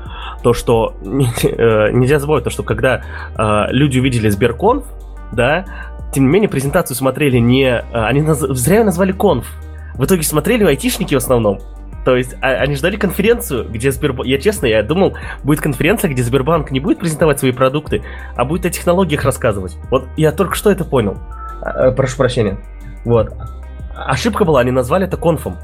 то, что [laughs] э, нельзя забывать то, что когда э, люди увидели Сберконф, да, тем не менее, презентацию смотрели не... А, они наз... зря назвали конф. В итоге смотрели айтишники в основном. То есть а, они ждали конференцию, где Сбербанк... Я честно, я думал, будет конференция, где Сбербанк не будет презентовать свои продукты, а будет о технологиях рассказывать. Вот я только что это понял. А, прошу прощения. Вот. Ошибка была, они назвали это конфом.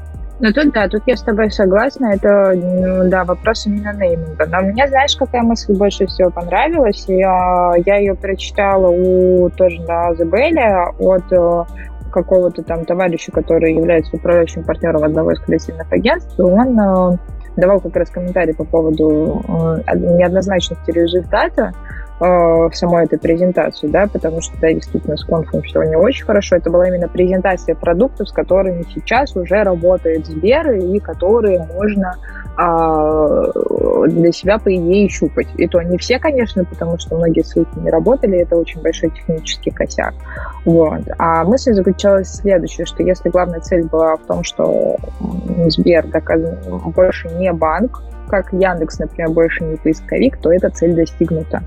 Ну тут да, тут я с тобой согласна, это, ну, да, вопрос именно нейминга. Но мне, знаешь, какая мысль больше всего понравилась? Я, я ее прочитала у тоже на Азабеле от э, какого-то там товарища, который является управляющим партнером одного из креативных агентств, он э, давал как раз комментарий по поводу э, неоднозначности результата, в самой этой презентации, да, потому что, да, действительно, с конфом все не очень хорошо. Это была именно презентация продуктов, с которыми сейчас уже работает Сбер, и которые можно а, для себя, по идее, щупать. И то не все, конечно, потому что многие ссылки не работали, это очень большой технический косяк. Вот. А мысль заключалась в следующем, что если главная цель была в том, что Сбер доказан, больше не банк, как Яндекс, например, больше не поисковик, то эта цель достигнута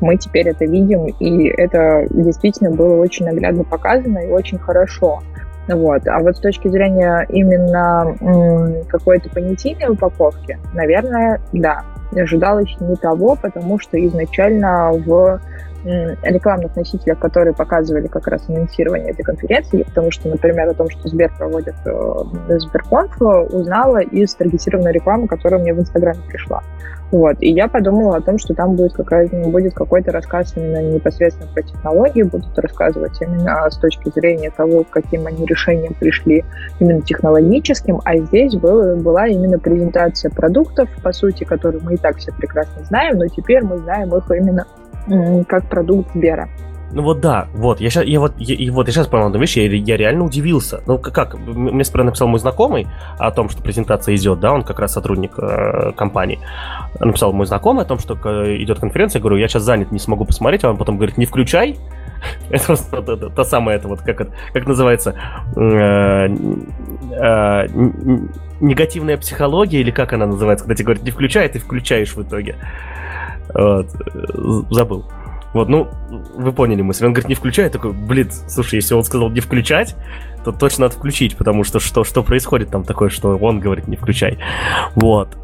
мы теперь это видим, и это действительно было очень наглядно показано и очень хорошо. Вот. А вот с точки зрения именно какой-то понятийной упаковки, наверное, да, ожидалось не того, потому что изначально в рекламных носителях, которые показывали как раз анонсирование этой конференции, потому что, например, о том, что Сбер проводит э, Сберконф, узнала из таргетированной рекламы, которая мне в Инстаграме пришла. Вот. И я подумала о том, что там будет, какая, будет какой-то рассказ именно непосредственно про технологии, будут рассказывать именно с точки зрения того, к каким они решениям пришли именно технологическим, а здесь был, была именно презентация продуктов, по сути, которые мы и так все прекрасно знаем, но теперь мы знаем их именно как продукт Сбера. Ну вот да, вот, я сейчас, я вот, я, и вот я сейчас понял одну вещь, я, я реально удивился. Ну как, как, мне сперва написал мой знакомый о том, что презентация идет, да, он как раз сотрудник э, компании. Написал мой знакомый о том, что идет конференция, я говорю, я сейчас занят, не смогу посмотреть, а он потом говорит, не включай. [laughs] Это просто та, та самая, это вот, как, это, как называется, э, э, негативная психология, или как она называется, когда тебе говорят, не включай, ты включаешь в итоге. Вот, забыл. Вот, ну, вы поняли мысль. Он говорит, не включай. Я такой, блин, слушай, если он сказал не включать, то точно надо включить, потому что что, что происходит там такое, что он говорит, не включай. Вот.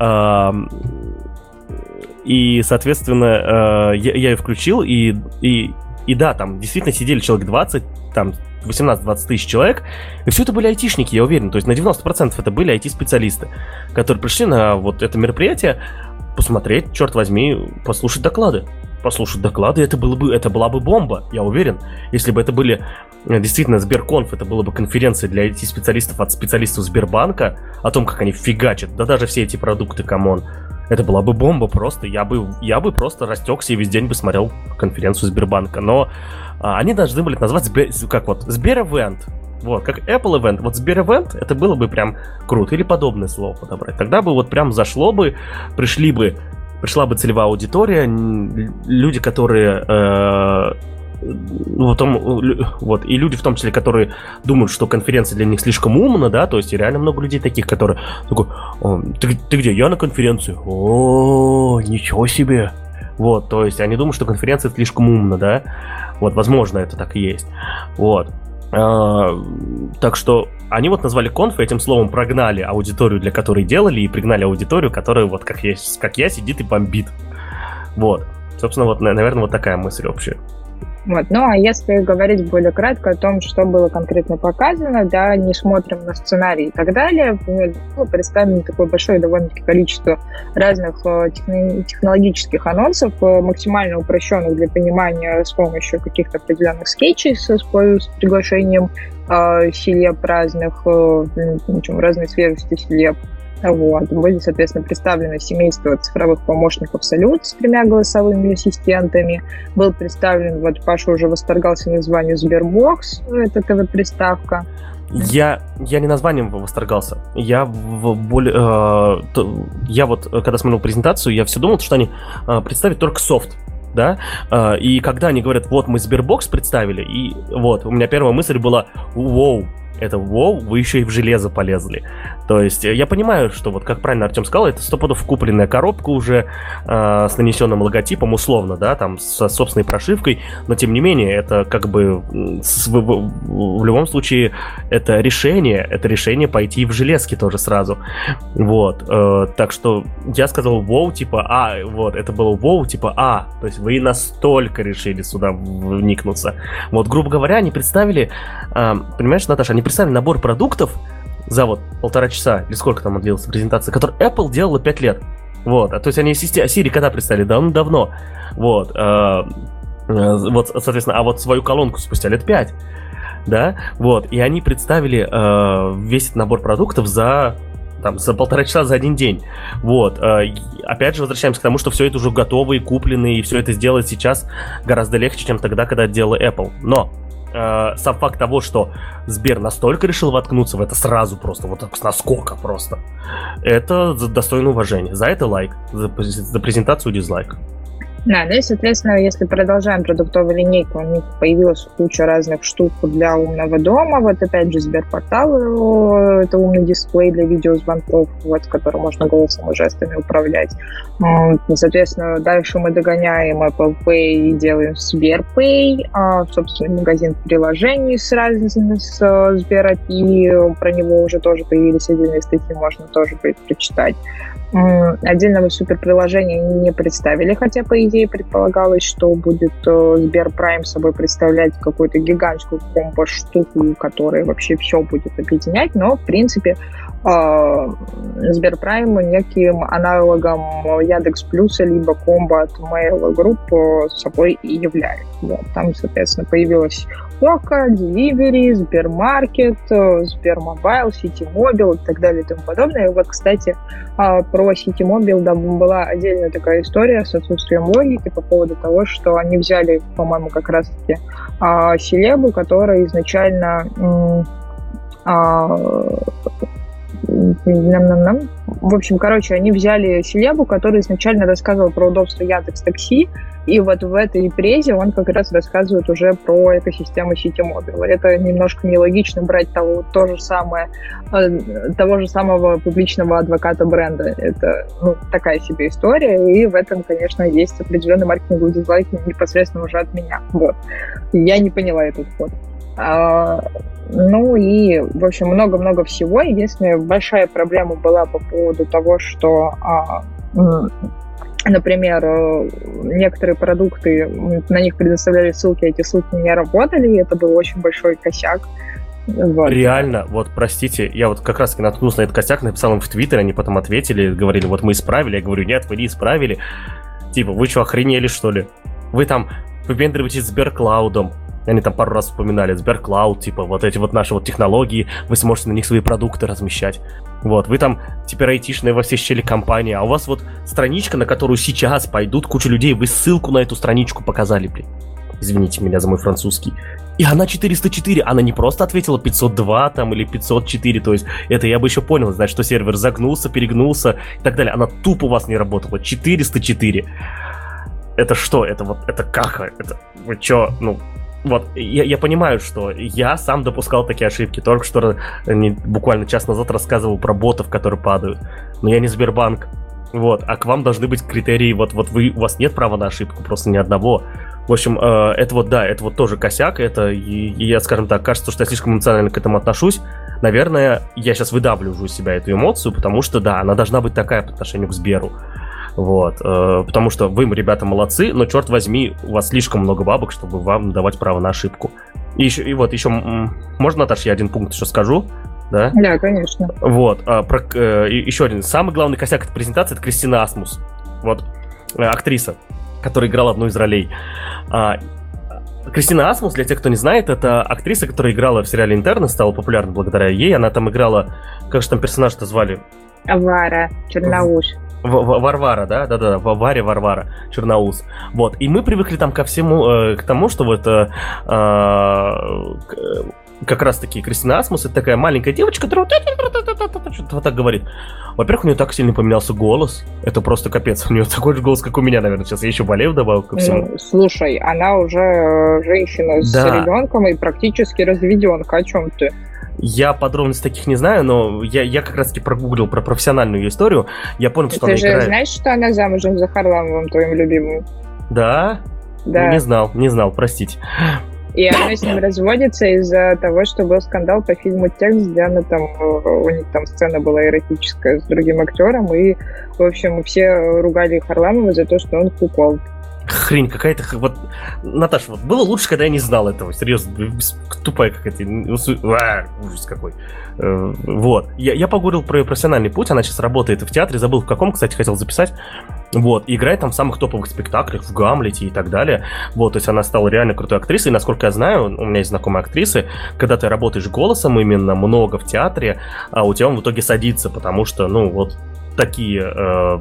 И, соответственно, я, я ее включил, и, и, и да, там действительно сидели человек 20, там 18-20 тысяч человек, и все это были айтишники, я уверен, то есть на 90% это были IT-специалисты, которые пришли на вот это мероприятие посмотреть, черт возьми, послушать доклады послушать доклады, это, было бы, это была бы бомба, я уверен. Если бы это были э, действительно Сберконф, это была бы конференция для IT-специалистов от специалистов Сбербанка о том, как они фигачат, да даже все эти продукты, come on. Это была бы бомба просто, я бы, я бы просто растекся и весь день бы смотрел конференцию Сбербанка. Но а, они должны были назвать Сбер, как вот Сбер Event, вот, как Apple Event. Вот Сбер Event, это было бы прям круто. Или подобное слово подобрать. Тогда бы вот прям зашло бы, пришли бы пришла бы целевая аудитория, люди, которые э, потом, вот, и люди в том числе, которые думают, что конференция для них слишком умна, да, то есть реально много людей таких, которые такой, ты, ты где, я на конференции, о, ничего себе, вот, то есть они думают, что конференция слишком умна, да, вот, возможно, это так и есть, вот, так что они вот назвали конф, и этим словом прогнали аудиторию, для которой делали, и пригнали аудиторию, которая вот как я, как я сидит и бомбит. Вот. Собственно, вот, наверное, вот такая мысль общая. Вот. Ну, а если говорить более кратко о том, что было конкретно показано, да, не смотрим на сценарий и так далее, было представлено такое большое довольно-таки количество разных э, технологических анонсов, э, максимально упрощенных для понимания с помощью каких-то определенных скетчей с, с приглашением э, селеб разных, э, разной свежести селеб. Вот. Были, соответственно, представлены семейство цифровых помощников «Салют» с тремя голосовыми ассистентами. Был представлен, вот Паша уже восторгался названием «Сбербокс», это ТВ-приставка. Я, я не названием восторгался. Я в более... Э, то, я вот, когда смотрел презентацию, я все думал, что они э, представят только софт да, э, и когда они говорят, вот мы Сбербокс представили, и вот, у меня первая мысль была, вау, это WoW, вы еще и в железо полезли. То есть э, я понимаю, что вот как правильно Артем сказал, это стопудов купленная коробка уже э, с нанесенным логотипом, условно, да, там со собственной прошивкой, но тем не менее это как бы с, в, в, любом случае это решение, это решение пойти в железки тоже сразу. Вот, э, так что я сказал WoW, типа, а, вот, это было WoW, типа, а, то есть вы настолько решили сюда вникнуться. Вот, грубо говоря, они представили, э, понимаешь, Наташа, они представили набор продуктов, за вот полтора часа, или сколько там длилась презентация, который Apple делала 5 лет. Вот, а то есть они Siri когда представили? Давно-давно. Вот, э, э, вот, соответственно, а вот свою колонку спустя лет 5. Да, вот, и они представили э, весь этот набор продуктов за там, за полтора часа за один день. Вот. Опять же, возвращаемся к тому, что все это уже готово и куплено, и все это сделать сейчас гораздо легче, чем тогда, когда делала Apple. Но э, сам факт того, что Сбер настолько решил воткнуться в это сразу просто, вот так с наскока просто, это достойно уважения. За это лайк, за, за презентацию дизлайк. Да, ну и, соответственно, если продолжаем продуктовую линейку, у них появилась куча разных штук для умного дома. Вот опять же Сберпортал, это умный дисплей для видеозвонков, вот, который можно голосом и жестами управлять. Соответственно, дальше мы догоняем Apple Pay и делаем Сберпay, а, собственный магазин приложений с разными с Сбер API, про него уже тоже появились отдельные статьи, можно тоже прочитать. Отдельного суперприложения не представили, хотя, по идее, предполагалось, что будет э, Сбер Прайм собой представлять какую-то гигантскую комбо-штуку, которая вообще все будет объединять, но, в принципе, э, Сберпрайм неким аналогом Яндекс Плюса либо комбо от Mail Group собой и является. Вот, там, соответственно, появилась Ока, Delivery, Сбермаркет, Сбермобайл, Ситимобил и так далее и тому подобное. И вот, кстати, а, про Ситимобил да, была отдельная такая история с отсутствием логики по поводу того, что они взяли, по-моему, как раз-таки а, Селебу, которая изначально а. В общем, короче, они взяли Селебу, который изначально рассказывал про удобство Яндекс Такси, и вот в этой презе он как раз рассказывает уже про экосистему сети Mobile. Это немножко нелогично брать того, то же самое, э, того же самого публичного адвоката бренда. Это ну, такая себе история, и в этом, конечно, есть определенный маркетинговый дизлайк непосредственно уже от меня. Вот. Я не поняла этот ход. А, ну и, в общем, много-много всего. Единственная большая проблема была по поводу того, что а, например, э, некоторые продукты, на них предоставляли ссылки, а эти ссылки не работали, и это был очень большой косяк. Вот. Реально, вот простите, я вот как раз наткнулся на этот косяк, написал им в Твиттер, они потом ответили, говорили, вот мы исправили, я говорю, нет, вы не исправили. Типа, вы что, охренели, что ли? Вы там выпендриваетесь Сберклаудом, они там пару раз упоминали Сберклауд, типа вот эти вот наши вот технологии, вы сможете на них свои продукты размещать. Вот, вы там теперь айтишные во все щели компании, а у вас вот страничка, на которую сейчас пойдут куча людей, вы ссылку на эту страничку показали, блин. Извините меня за мой французский. И она 404, она не просто ответила 502 там или 504, то есть это я бы еще понял, значит, что сервер загнулся, перегнулся и так далее. Она тупо у вас не работала. 404. Это что? Это вот, это как? Это, вы что, ну, вот, я, я понимаю, что я сам допускал такие ошибки. Только что не, буквально час назад рассказывал про ботов, которые падают. Но я не Сбербанк. Вот, а к вам должны быть критерии, вот, вот вы, у вас нет права на ошибку, просто ни одного. В общем, э, это вот, да, это вот тоже косяк, это, и, и я, скажем так, кажется, что я слишком эмоционально к этому отношусь. Наверное, я сейчас выдавливаю из себя эту эмоцию, потому что, да, она должна быть такая по отношению к Сберу. Вот. Э, потому что вы, ребята, молодцы, но, черт возьми, у вас слишком много бабок, чтобы вам давать право на ошибку. И, еще, и вот еще, можно, Наташа, я один пункт еще скажу? Да? Да, конечно. Вот. А, про, э, еще один. Самый главный косяк этой презентации это Кристина Асмус. Вот. Э, актриса, которая играла одну из ролей. А, Кристина Асмус, для тех, кто не знает, это актриса, которая играла в сериале «Интерны», стала популярна благодаря ей. Она там играла... Как же там персонаж-то звали? Вара Черноуш. Варвара, да, да, да, Варя Варвара, Черноус. Вот. И мы привыкли там ко всему, э, к тому, что вот э, э, как раз таки Кристина Асмус, это такая маленькая девочка, которая вот так говорит. Во-первых, у нее так сильно поменялся голос. Это просто капец. У нее такой же голос, как у меня, наверное. Сейчас я еще болею добавок ко всему. Ну, слушай, она уже женщина с да. ребенком и практически разведенка. О чем ты? Я подробностей таких не знаю, но я, я как раз-таки прогуглил про профессиональную историю. Я понял, что Ты она же играет... знаешь, что она замужем за Харламовым, твоим любимым? Да? Да. Не знал, не знал, простите. И она с ним разводится из-за того, что был скандал по фильму «Текст», где она там, э, у них там сцена была эротическая с другим актером, и, в общем, все ругали Харламова за то, что он кукол. Хрень какая-то. Вот, Наташа, вот было лучше, когда я не знал этого. Серьезно, тупая какая-то. А, ужас какой. Э, вот. Я, я поговорил про ее профессиональный путь. Она сейчас работает в театре. Забыл в каком, кстати, хотел записать. Вот. Играет там в самых топовых спектаклях, в Гамлете и так далее. Вот. То есть она стала реально крутой актрисой. И, насколько я знаю, у меня есть знакомые актрисы, когда ты работаешь голосом именно много в театре, а у тебя он в итоге садится, потому что, ну, вот такие э,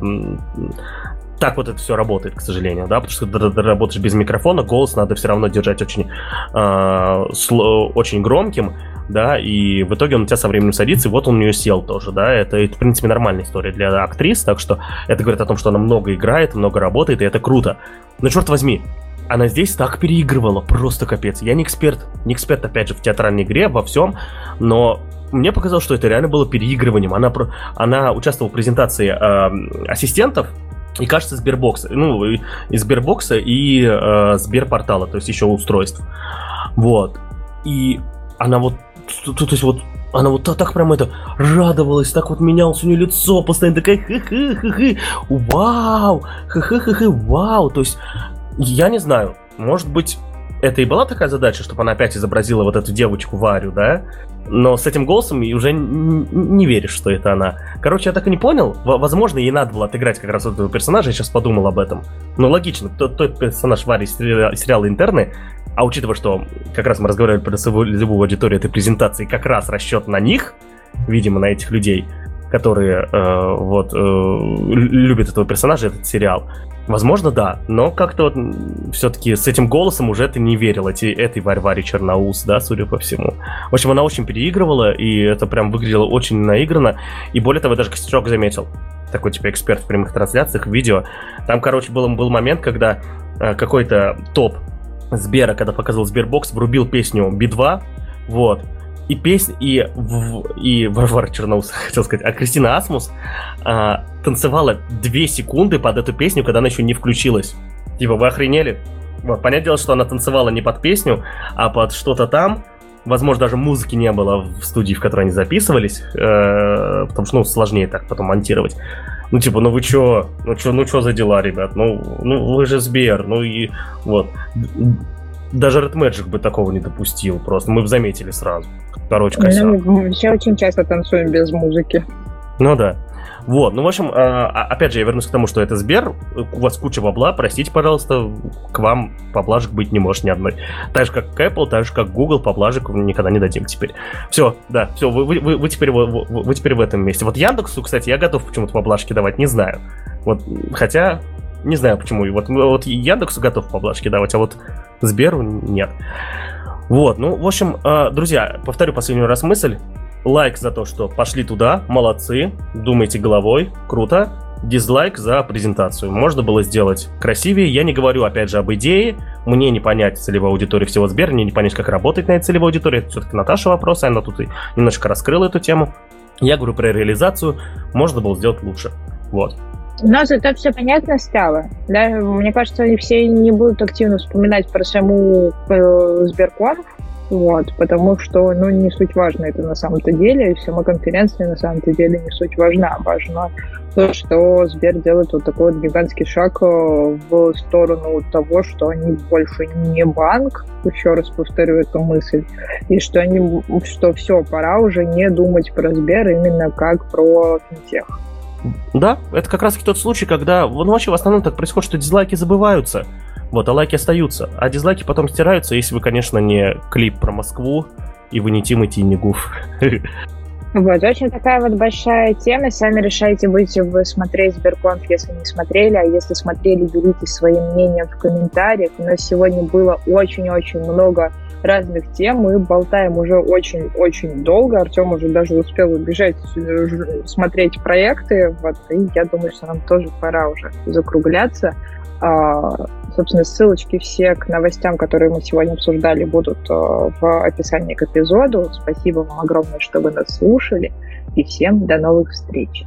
так вот это все работает, к сожалению, да, потому что ты, ты работаешь без микрофона, голос надо все равно держать очень, э, сло, очень громким, да, и в итоге он у тебя со временем садится, и вот он у нее сел тоже, да, это, это в принципе, нормальная история для актрис, так что это говорит о том, что она много играет, много работает, и это круто. Но черт возьми, она здесь так переигрывала, просто капец. Я не эксперт, не эксперт, опять же, в театральной игре, во всем, но мне показалось, что это реально было переигрыванием. Она, она участвовала в презентации э, ассистентов, и кажется Сбербокса, ну, и, Сбербокса, и э, Сберпортала, то есть еще устройств. Вот. И она вот, то, то, есть вот она вот так прям это радовалась, так вот менялось у нее лицо, постоянно такая хы-хы-хы-хы, вау, хы-хы-хы-хы, вау. То есть, я не знаю, может быть, это и была такая задача, чтобы она опять изобразила вот эту девочку Варю, да? Но с этим голосом уже не веришь, что это она. Короче, я так и не понял. Возможно, ей надо было отыграть как раз этого персонажа, я сейчас подумал об этом. Ну, логично, тот, тот персонаж Вари из сериала «Интерны», а учитывая, что как раз мы разговаривали про целевую аудиторию этой презентации, как раз расчет на них, видимо, на этих людей, которые э, вот э, любят этого персонажа, этот сериал, Возможно, да, но как-то вот все-таки с этим голосом уже ты не верил эти, этой Варваре Черноус, да, судя по всему. В общем, она очень переигрывала, и это прям выглядело очень наигранно. И более того, даже Косячок заметил, такой типа эксперт в прямых трансляциях, видео. Там, короче, был, был момент, когда э, какой-то топ Сбера, когда показывал Сбербокс, врубил песню Би-2, вот, и песня, и, и Варвара Черноус, [laughs] хотел сказать, а Кристина Асмус а, танцевала 2 секунды под эту песню, когда она еще не включилась. Типа, вы охренели? Вот, понятное дело, что она танцевала не под песню, а под что-то там. Возможно, даже музыки не было в студии, в которой они записывались, э, потому что, ну, сложнее так потом монтировать. Ну, типа, ну вы чё? Ну чё, ну чё за дела, ребят? Ну, ну вы же Сбер, ну и вот. Даже Red Magic бы такого не допустил, просто мы бы заметили сразу. Короче, косяк. Ну, мы все очень часто танцуем без музыки. Ну да. Вот, ну, в общем, а, а, опять же, я вернусь к тому, что это Сбер, у вас куча бабла, простите, пожалуйста, к вам поблажек быть не может ни одной. Так же, как Apple, так же, как Google, поблажек никогда не дадим теперь. Все, да, все, вы, вы, вы, теперь, вы, вы теперь в этом месте. Вот Яндексу, кстати, я готов почему-то поблажки давать, не знаю. Вот, хотя, не знаю почему. Вот, вот Яндексу готов поблажки давать, а вот Сберу нет. Вот, ну, в общем, э, друзья, повторю последний раз мысль. Лайк за то, что пошли туда, молодцы, думайте головой, круто. Дизлайк за презентацию. Можно было сделать красивее. Я не говорю, опять же, об идее. Мне не понять целевой аудитории всего Сбера, мне не понять, как работать на этой целевой аудитории. Это все-таки Наташа вопрос, она тут и немножко раскрыла эту тему. Я говорю про реализацию. Можно было сделать лучше. Вот. Но зато все понятно стало. Да? Мне кажется, они все не будут активно вспоминать про саму э, Сберконф, вот, потому что, ну, не суть важно это на самом-то деле, и сама конференция на самом-то деле не суть важна. Важно то, что Сбер делает вот такой вот гигантский шаг э, в сторону того, что они больше не банк, еще раз повторю эту мысль, и что они, что все, пора уже не думать про Сбер именно как про финтех. Да, это как раз тот случай, когда, ну вообще в основном так происходит, что дизлайки забываются, вот, а лайки остаются, а дизлайки потом стираются, если вы, конечно, не клип про Москву, и вы не Тимати и не Гуф. Вот, очень такая вот большая тема. Сами решайте, будете вы смотреть Сберконф, если не смотрели, а если смотрели, делитесь своим мнением в комментариях. У нас сегодня было очень-очень много разных тем. Мы болтаем уже очень-очень долго. Артем уже даже успел убежать э, смотреть проекты. Вот, и я думаю, что нам тоже пора уже закругляться. А, Собственно, ссылочки все к новостям, которые мы сегодня обсуждали, будут э, в описании к эпизоду. Спасибо вам огромное, что вы нас слушали. И всем до новых встреч.